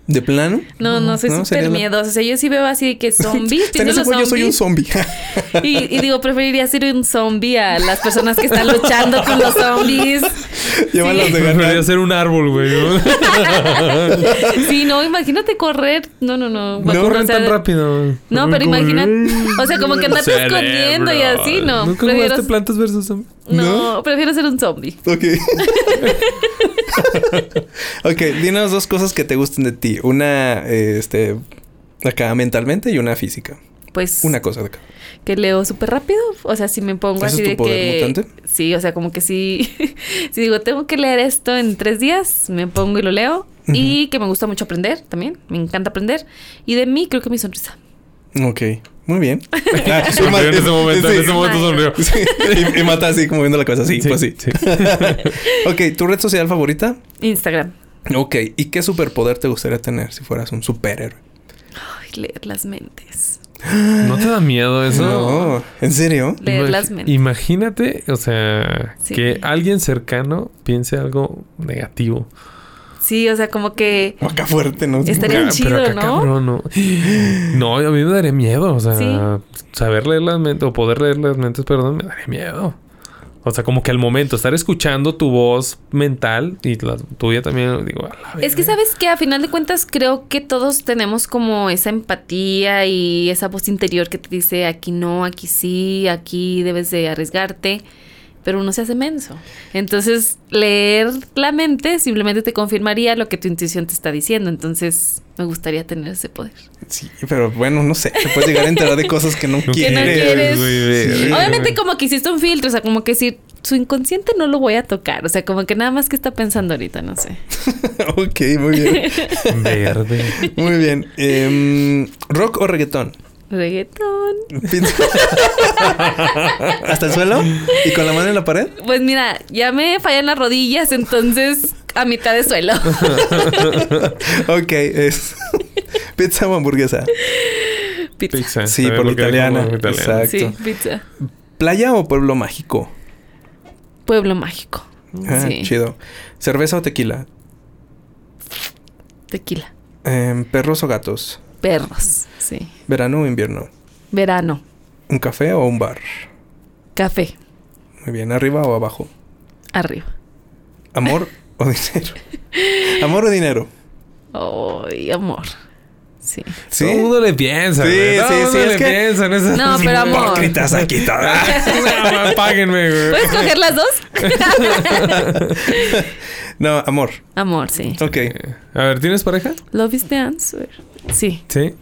¿De plano? no, no, soy No, súper miedosa. O sea, yo sí veo así de que zombies, En pienso los güey yo soy un zombies. zombie. Y, y digo, preferiría ser un zombie a las personas que están luchando con los zombies. Llévalos de Preferiría ganar. ser un árbol, güey. Sí, no, imagínate correr. No, no, no. No o corren sea, tan rápido. No, pero imagina, o sea, como que andarte Cerebro. escondiendo y así, no. ¿Nunca Prefiero, Plantas versus Zombies? no, prefiero ser un zombie. Ok. ok, dinos dos cosas que te gusten de ti. Una, eh, este, acá mentalmente y una física. Pues Una cosa de acá. que leo súper rápido. O sea, si me pongo ¿Ese así es tu de poder que. mutante? Sí, o sea, como que si, si digo, tengo que leer esto en tres días, me pongo y lo leo. Y que me gusta mucho aprender también. Me encanta aprender. Y de mí, creo que mi sonrisa. Ok, muy bien. Ah, en ese momento, en ese momento sonrió. Sí, Y, y mata así como viendo la cabeza. Sí, pues sí. sí. ok, ¿tu red social favorita? Instagram. Ok, ¿y qué superpoder te gustaría tener si fueras un superhéroe? Ay, leer las mentes. ¿No te da miedo eso? No, ¿en serio? Leer Imag- las mentes. Imagínate, o sea, Sí. que alguien cercano piense algo negativo. Sí, o sea, como que Acá fuerte, ¿no? Estaría Ah, chido, acá, ¿no? cabrón, no. No, a mí me daría miedo. O sea, Sí. saber leer las mentes, o poder leer las mentes, perdón, me daría miedo. O sea, como que al momento estar escuchando tu voz mental y la tuya también, digo, a la Es que sabes que a final de cuentas creo que todos tenemos como esa empatía y esa voz interior que te dice aquí no, aquí sí, aquí debes de arriesgarte, pero uno se hace menso. Entonces leer la mente simplemente te confirmaría lo que tu intuición te está diciendo. Entonces me gustaría tener ese poder. Sí, pero bueno, no sé. Te puedes llegar a enterar de cosas que no Que no quieres. Sí. Obviamente como que hiciste un filtro, o sea, como que si su inconsciente no lo voy a tocar, o sea, como que nada más que está pensando ahorita, no sé. ok, muy bien. Verde. Muy bien. Em, ¿Rock o reggaetón? Reggaetón. Pizza. ¿Hasta el suelo? ¿Y con la mano en la pared? Pues mira, ya me fallan las rodillas, entonces a mitad de suelo. ok, es pizza o hamburguesa. Pizza. Pizza. Sí, por porque italiana. italiana. Exacto. Sí, pizza. ¿Playa o pueblo mágico? Pueblo mágico. Ah, sí. chido. ¿Cerveza o tequila? Tequila. Em, ¿Perros o gatos? Perros. Sí. ¿Verano o invierno? Verano. ¿Un café o un bar? Café. Muy bien, ¿arriba o abajo? Arriba. ¿Amor o dinero? ¿Amor o dinero? Ay, amor. Sí. ¿Sí? Todo el mundo le piensa, Sí, güey. Todo sí, mundo sí, le es que- piensa en esas- No, pero amor. Hipócritas aquí todas. Páguenme, güey. ¿Puedes coger las dos? No, amor. amor, sí. Ok. A ver, ¿tienes pareja? Love is the answer. Sí. Sí.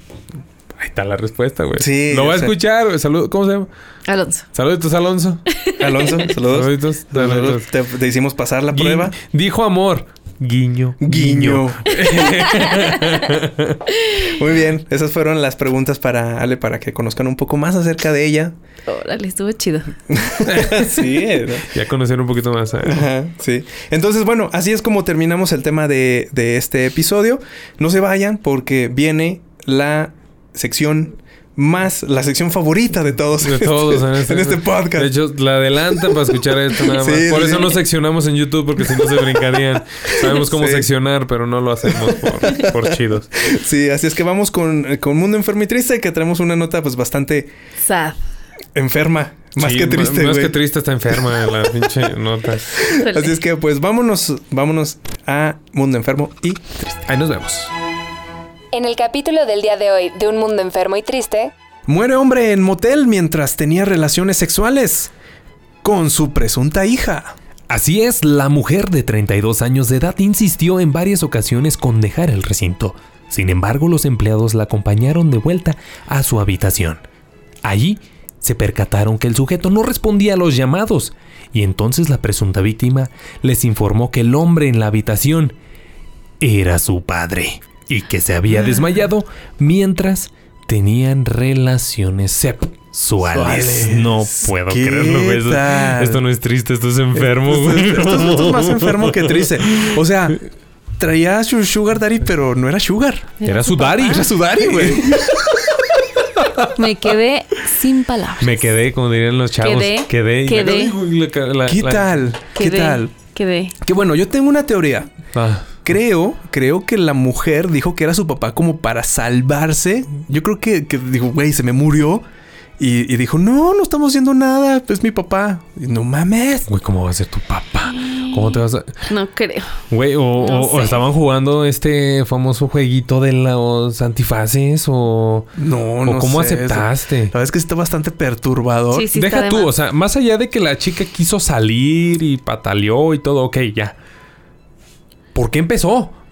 Ahí está la respuesta, güey. Sí, Lo voy a escuchar. güey. Salud, ¿cómo se llama? Alonso. Saluditos, Alonso. Alonso, saludos. Saluditos. Saludos. saluditos. Te, te hicimos pasar la prueba. Dijo amor. Guiño. Guiño. Muy bien. Esas fueron las preguntas para Ale para que conozcan un poco más acerca de ella. Órale, estuvo chido. sí. ¿no? Ya conocer un poquito más. ¿eh? Ajá, sí. Entonces, bueno, así es como terminamos el tema de, de este episodio. No se vayan porque viene la sección más, la sección favorita de todos. De en todos este, en este, en este podcast. De hecho, la adelantan para escuchar esto nada más. Sí, por sí, eso no seccionamos en YouTube, porque si no se brincarían. Sabemos cómo Sí. seccionar, pero no lo hacemos por, por chidos. Sí, así es que vamos con, con Mundo Enfermo y Triste, que traemos una nota pues bastante Sad. enferma. Más Sí, que triste, Más que triste está enferma la pinche nota. Así es que pues vámonos, vámonos a Mundo Enfermo y Ahí nos vemos. En el capítulo del día de hoy de Un Mundo Enfermo y Triste, Muere hombre en motel mientras tenía relaciones sexuales con su presunta hija. Así es, la mujer de 32 años de edad insistió en varias ocasiones con dejar el recinto. Sin embargo, los empleados la acompañaron de vuelta a su habitación. Allí se percataron que el sujeto no respondía a los llamados y entonces la presunta víctima les informó que el hombre en la habitación era su padre y que se había desmayado mientras tenían relaciones sexuales. No puedo ¿Qué creerlo, güey. Esto- no es triste, esto es enfermo, Esto, güey. esto- esto es más enfermo que triste. O sea, traía su sugar daddy, pero no era sugar. Era su daddy. Era su daddy, güey. Me quedé sin palabras. Me quedé, como dirían los chavos. Quedé, Quedé. y quedé. la- la- la- ¿Qué tal? ¿Qué Quedé, tal? Quedé. Que bueno, yo tengo una teoría. Ah, Creo, creo que la mujer dijo que era su papá como para salvarse. Yo creo que, que dijo, güey, se me murió. Y, y dijo, no, no estamos haciendo nada. Es mi papá. Y, no mames. güey, ¿cómo va a ser tu papá? ¿Cómo te vas a...? No creo. Güey, o, No o- o estaban jugando este famoso jueguito de los antifaces o... No, o no cómo sé. aceptaste. La verdad es que está bastante perturbador. Sí, sí. Deja de tú, o sea, más allá de que la chica quiso salir y pataleó y todo, ok, ya. ¿Por qué empezó?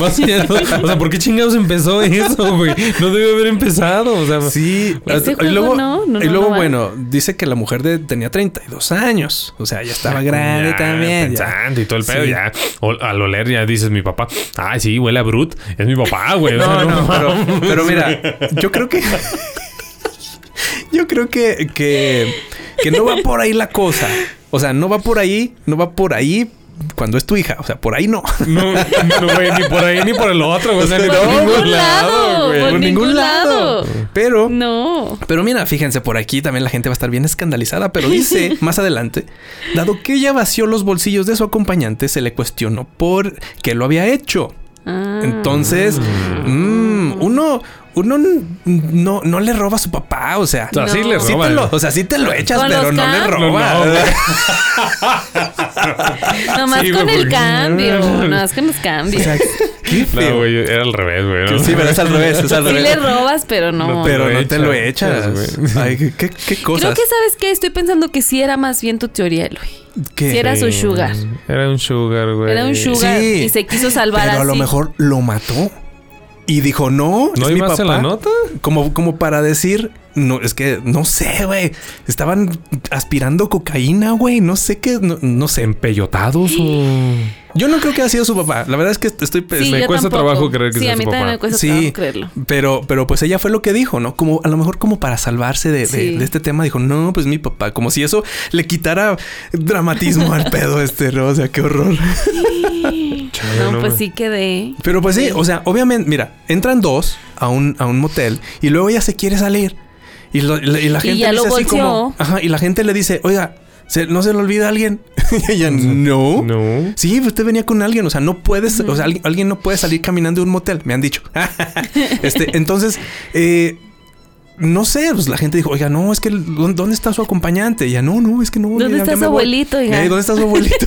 más allá, o sea, ¿por qué chingados empezó eso, güey? No debe haber empezado, o sea... Sí, Ese y juego luego, no, no, y luego no bueno, dice que la mujer de- tenía 32 años. O sea, ya estaba grande Ya, también. ya. Pensando y todo el pedo, Sí. ya. O- al oler ya dices mi papá. Ay, sí, huele a Brut. Es mi papá, güey. No, no, pero, mira, yo creo que. yo creo que, que. que no va por ahí la cosa. O sea, no va por ahí, no va por ahí, cuando es tu hija. O sea, por ahí no. No, no, güey, ni por ahí ni por el otro. O sea, Por ni por ningún lado, güey. por por ningún ningún lado. lado. Pero, No. pero mira, fíjense, por aquí también la gente va a estar bien escandalizada. Pero dice más adelante, dado que ella vació los bolsillos de su acompañante, se le cuestionó por qué lo había hecho. Ah. Entonces, mm, uno, uno no, no le roba a su papá, o sea. O sea, sí No. le Sí roban. te lo, o sea, sí te lo echas, Con pero no le roba. No, no. Nomás Sí, con el cambio. Nomás con los cambios. O sea, No, güey, era al revés, güey. ¿no? Sí, pero es al revés, es al Sí le robas, pero no. No, pero no te lo echas. Ay, qué, qué, qué Creo cosas. que sabes que estoy pensando que sí era más bien tu teoría, Eloy. ¿Qué? sí era su sugar. Era un sugar, güey. Era un sugar Sí, y se quiso salvar Pero así. a lo mejor lo mató. Y dijo, no, ¿No es mi papá. en la nota? Como, como para decir, no, es que no sé, güey. Estaban aspirando cocaína, güey. No sé qué, no, no sé. ¿Empeyotados o...? Yo no creo que haya sido su papá. La verdad es que estoy Sí, me cuesta tampoco. trabajo creer que sí, sea a mí su también papá. me cuesta Sí. trabajo creerlo. Pero, pero pues ella fue lo que dijo, ¿no? Como a lo mejor como para salvarse de, de- Sí. de este tema, dijo, no, pues mi papá, como si eso le quitara dramatismo al pedo este, ¿no? O sea, qué horror. No, no pues sí quedé. Pero pues sí, o sea, obviamente, mira, entran dos a un, a un motel y luego ella se quiere salir. Y, lo- y la- y la Y gente ya dice lo así como, ajá, y la gente le dice, oiga, ¿se- ¿no se le olvida a alguien? y ella, no. No. Sí, usted venía con alguien, o sea, no puedes, o sea, alguien, alguien no puede salir caminando de un motel, me han dicho. este, entonces, eh, no sé, pues la gente dijo, oiga, no, es que ¿dó- ¿dónde está su acompañante? Y ella, no, no, es que no. ¿Dónde ya- está ya su me voy". abuelito, oiga? Eh, ¿Dónde está su abuelito?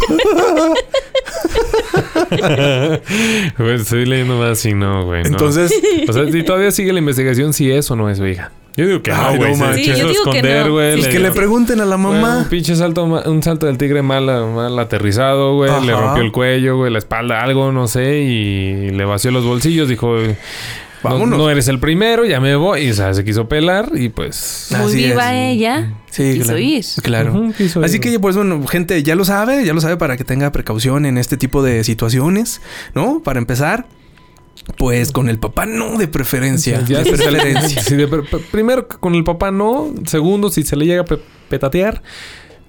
Güey, estoy leyendo más y no, güey. no. Entonces, O sea, si todavía sigue la investigación si es o no es su hija. Yo digo que Ay, no, güey. no quiso Sí, yo digo que esconder, no. güey. Sí, pues le- que le pregunten a la Bueno, mamá. un pinche salto, un salto del tigre mal, mal aterrizado, güey. Le rompió el cuello, güey, la espalda, algo, no sé. Y le vació los bolsillos. Dijo, no, Vámonos. no eres el primero, ya me voy. Y o sea, se quiso pelar y pues... Muy Así viva es. ella. Sí, quiso claro. ir. Claro. Ujú, quiso Así ir. que, pues bueno, gente, ya lo sabe, ya lo sabe para que tenga precaución en este tipo de situaciones, ¿no? Para empezar, pues con el papá no de preferencia. Ya de preferencia. sí, de pre- pre- primero, con el papá no. Segundo, si se le llega a pe-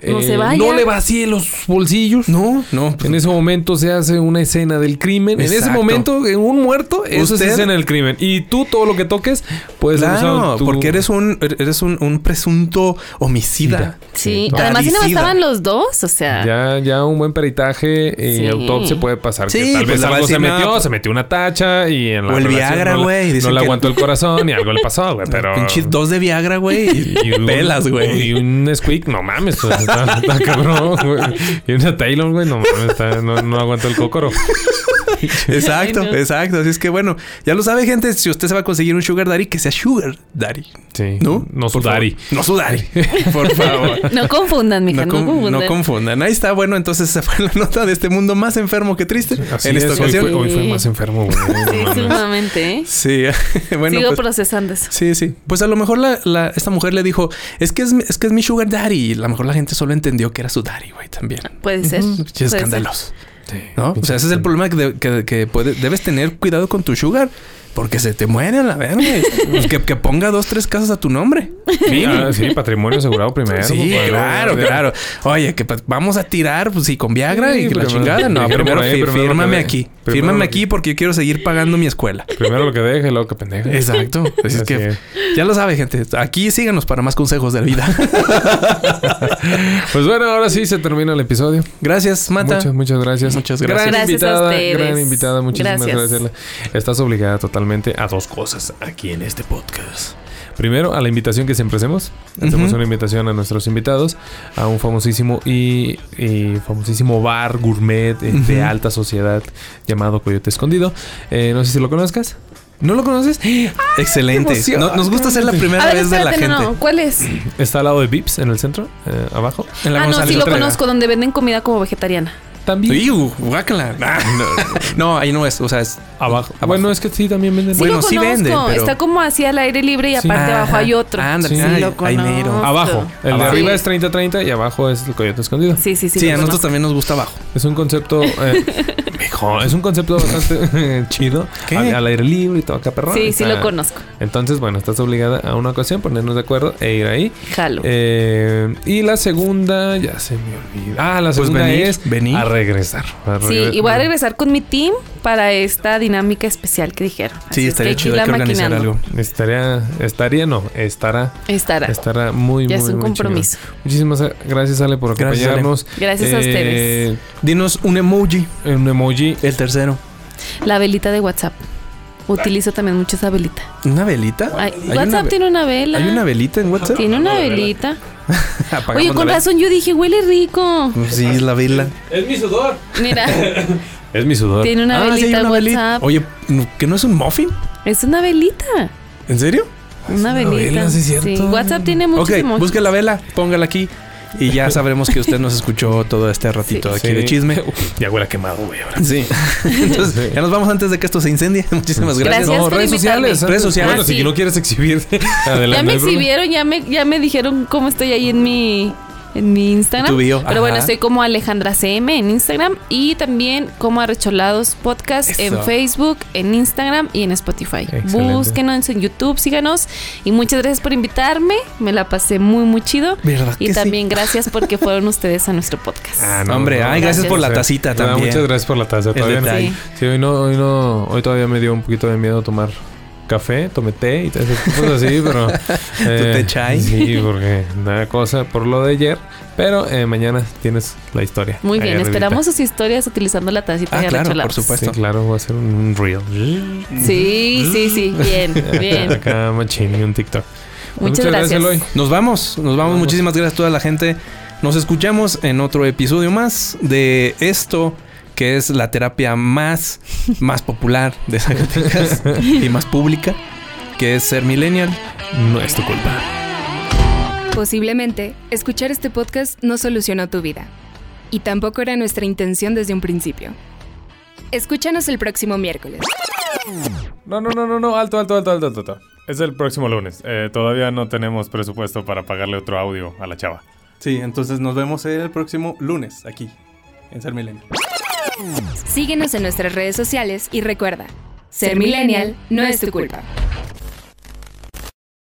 petatear, eh, No se vaya. no le vacíe los bolsillos. No, no. En ese momento se hace una escena del crimen. En ese momento, en un muerto, eso Usted- es escena del crimen. Y tú, todo lo que toques, puedes Claro, porque eres un, eres un, un presunto homicida. Sí. no. Además, si no estaban los dos, o sea. Ya, ya un buen peritaje y Sí. autopsia puede pasar. Sí, que tal pues vez algo se no, metió, pues- se metió una tacha y en la O el Viagra, no güey, No, dicen le que- aguantó el corazón y algo le pasó, güey. Pero. Pinche dos de Viagra, güey. Y, un- pelas, güey. Y un squeak, no mames, pues, está, está cabrón, güey. Y una Taylor, güey, no mames, está- no, no aguantó el cócoro. Exacto, Ay, no. exacto. Así es que bueno, ya lo sabe, gente. Si usted se va a conseguir un Sugar Daddy, que sea Sugar Daddy. Sí. ¿No? No su daddy. No su Daddy. Por favor. No confundan, mija, No, no, con- confundan. no confundan. Ahí está, bueno, entonces esa fue la nota de este mundo más enfermo que triste Así en esta es, hoy ocasión. fue, hoy fue más enfermo, güey. no Sí, mames. sumamente, ¿eh? Sí, bueno, Sigo pues, procesando eso. sí, sí. Pues a lo mejor la, la- esta mujer le dijo, es que es, mi- es que es mi sugar daddy. Y a lo mejor la gente solo entendió que era su daddy, güey, también. Puede ser. Qué puede ser. Sí, ¿No? O sea, ese es el problema que, de- que- que puede- debes tener cuidado con tu sugar. Porque se te muere a la verga. Pues que, que ponga dos, tres casas a tu nombre. Sí, ah, sí, patrimonio asegurado primero. Sí, claro, claro. Oye, que pues, vamos a tirar, pues sí, con Viagra Sí, y la primero- chingada. No, primero primero, fírmame aquí. Primero Fírmame que- aquí porque yo quiero seguir pagando mi escuela. Primero lo que deje, luego que pendeje. Exacto. Así es Así que es. ya lo sabe, gente. Aquí síganos para más consejos de la vida. Pues bueno, ahora sí se termina el episodio. Gracias, Mata. Muchas, muchas gracias. Muchas Gran gracias. A invitada, ustedes. gran invitada. Muchísimas Gracias. gracias. Estás obligada totalmente a dos cosas aquí en este podcast. Primero, a la invitación que siempre hacemos. Hacemos una invitación a nuestros invitados a un famosísimo y, y famosísimo bar gourmet eh, de Ujú. alta sociedad llamado Coyote Escondido. Eh, no sé si lo conozcas. ¿No lo conoces? Excelente. Emoción. No- nos gusta ser la primera A ver, vez de la no, gente. no. ¿Cuál es? Está al lado de Vips en el centro, eh, abajo. En la Ah, no, González sí lo conozco, donde venden comida como vegetariana. También. Iu, guácala. Ah, no, no, ahí no es. O sea, es Abajo. Abajo. Bueno, es que sí, también venden. Sí Bueno, lo sí venden, pero- Está como así al aire libre y Sí. aparte Ajá. abajo hay otro. Ándale, sí, ay, lo. Abajo. El de arriba Sí. es 30-30 y abajo es el coyote escondido. Sí, sí, sí. Sí, a nosotros conozco. también nos gusta abajo. Es un concepto. Eh, mijo, es un concepto bastante chido. ¿Qué? Al, al aire libre y todo acá, perrón. Sí, sí lo conozco. Entonces, bueno, estás obligada a una ocasión ponernos de acuerdo e ir ahí. Jalo. Eh, y la segunda, ya se me olvida. Ah, la Pues segunda venir, es venir. Regresar. Va a Sí, y voy a regresar con mi team para esta dinámica especial que dijeron. Así Sí, es estaría chido. Hay la que organizar algo. Estaría, estaría, no, estará, Estará. estará muy, Ya muy, es un muy compromiso. Muchísimas gracias, Ale, por Gracias, Ale. acompañarnos. Gracias a ustedes. Dinos un emoji. Un emoji. El tercero. La velita de WhatsApp. Utilizo también mucho esa velita. ¿Una velita? Ay, Hay WhatsApp una ve- tiene una vela. ¿Hay una velita en WhatsApp? Tiene una velita. Oye, con razón yo dije, huele rico. Sí, es la vela. Es mi sudor. Mira, Es mi sudor. tiene una Ah, sí, hay velita una velita. WhatsApp. Oye, ¿que no es un muffin? Es una velita. ¿En serio? Una una velita. vela, sí cierto. WhatsApp tiene muchos ok, emojis. busque la vela, póngala aquí. Y ya sabremos que usted nos escuchó todo este ratito Sí. aquí de chisme. Ya huele a quemado, güey. ahora. Sí. Entonces, ya nos vamos antes de que esto se incendie. Muchísimas gracias. Gracias No, redes invitarme. sociales. Redes sociales. Bueno, Ah, si no quieres exhibirte, Ya adelante. me hay problema. exhibieron, ya me, ya me dijeron cómo estoy ahí en mi, en mi Instagram. Tu bio, Pero bueno, estoy como Alejandra CM en Instagram y también como Arrecholados Podcast en. Facebook, en Instagram y en Spotify. Excelente. Búsquenos en YouTube, síganos. Y muchas gracias por invitarme. Me la pasé muy, muy chido. ¿Verdad Y que sí? también gracias porque fueron ustedes a nuestro podcast. Ah, Hombre, ay, gracias por la tacita también. Muchas gracias por la taza. Todavía no-. Sí, hoy no, hoy no, hoy todavía me dio un poquito de miedo tomar café, tomé té y esas cosas así, pero... eh, té chai? Sí, porque nada cosa por lo de ayer, pero eh, mañana tienes la historia. Muy bien, arribita. esperamos sus historias utilizando la tacita Ah, de claro, por supuesto. Sí, claro, voy a hacer un, un reel. Sí, sí, sí. Bien, bien. Acá machín y un TikTok. Pues Muchas gracias. Eloy. Nos vamos, nos vamos. Muchísimas gracias a toda la gente. Nos escuchamos en otro episodio más de esto que es la terapia más, más popular de Zacatecas y más pública, que es ser millennial. No es tu culpa. Posiblemente, escuchar este podcast no solucionó tu vida. Y tampoco era nuestra intención desde un principio. Escúchanos el próximo miércoles. No, no, no, no, no, alto, alto, alto, alto, alto. alto. Es el próximo lunes. Eh, todavía no tenemos presupuesto para pagarle otro audio a la chava. Sí, entonces nos vemos el próximo lunes aquí en Ser Millennial. Síguenos en nuestras redes sociales y recuerda, ser millennial no es tu culpa.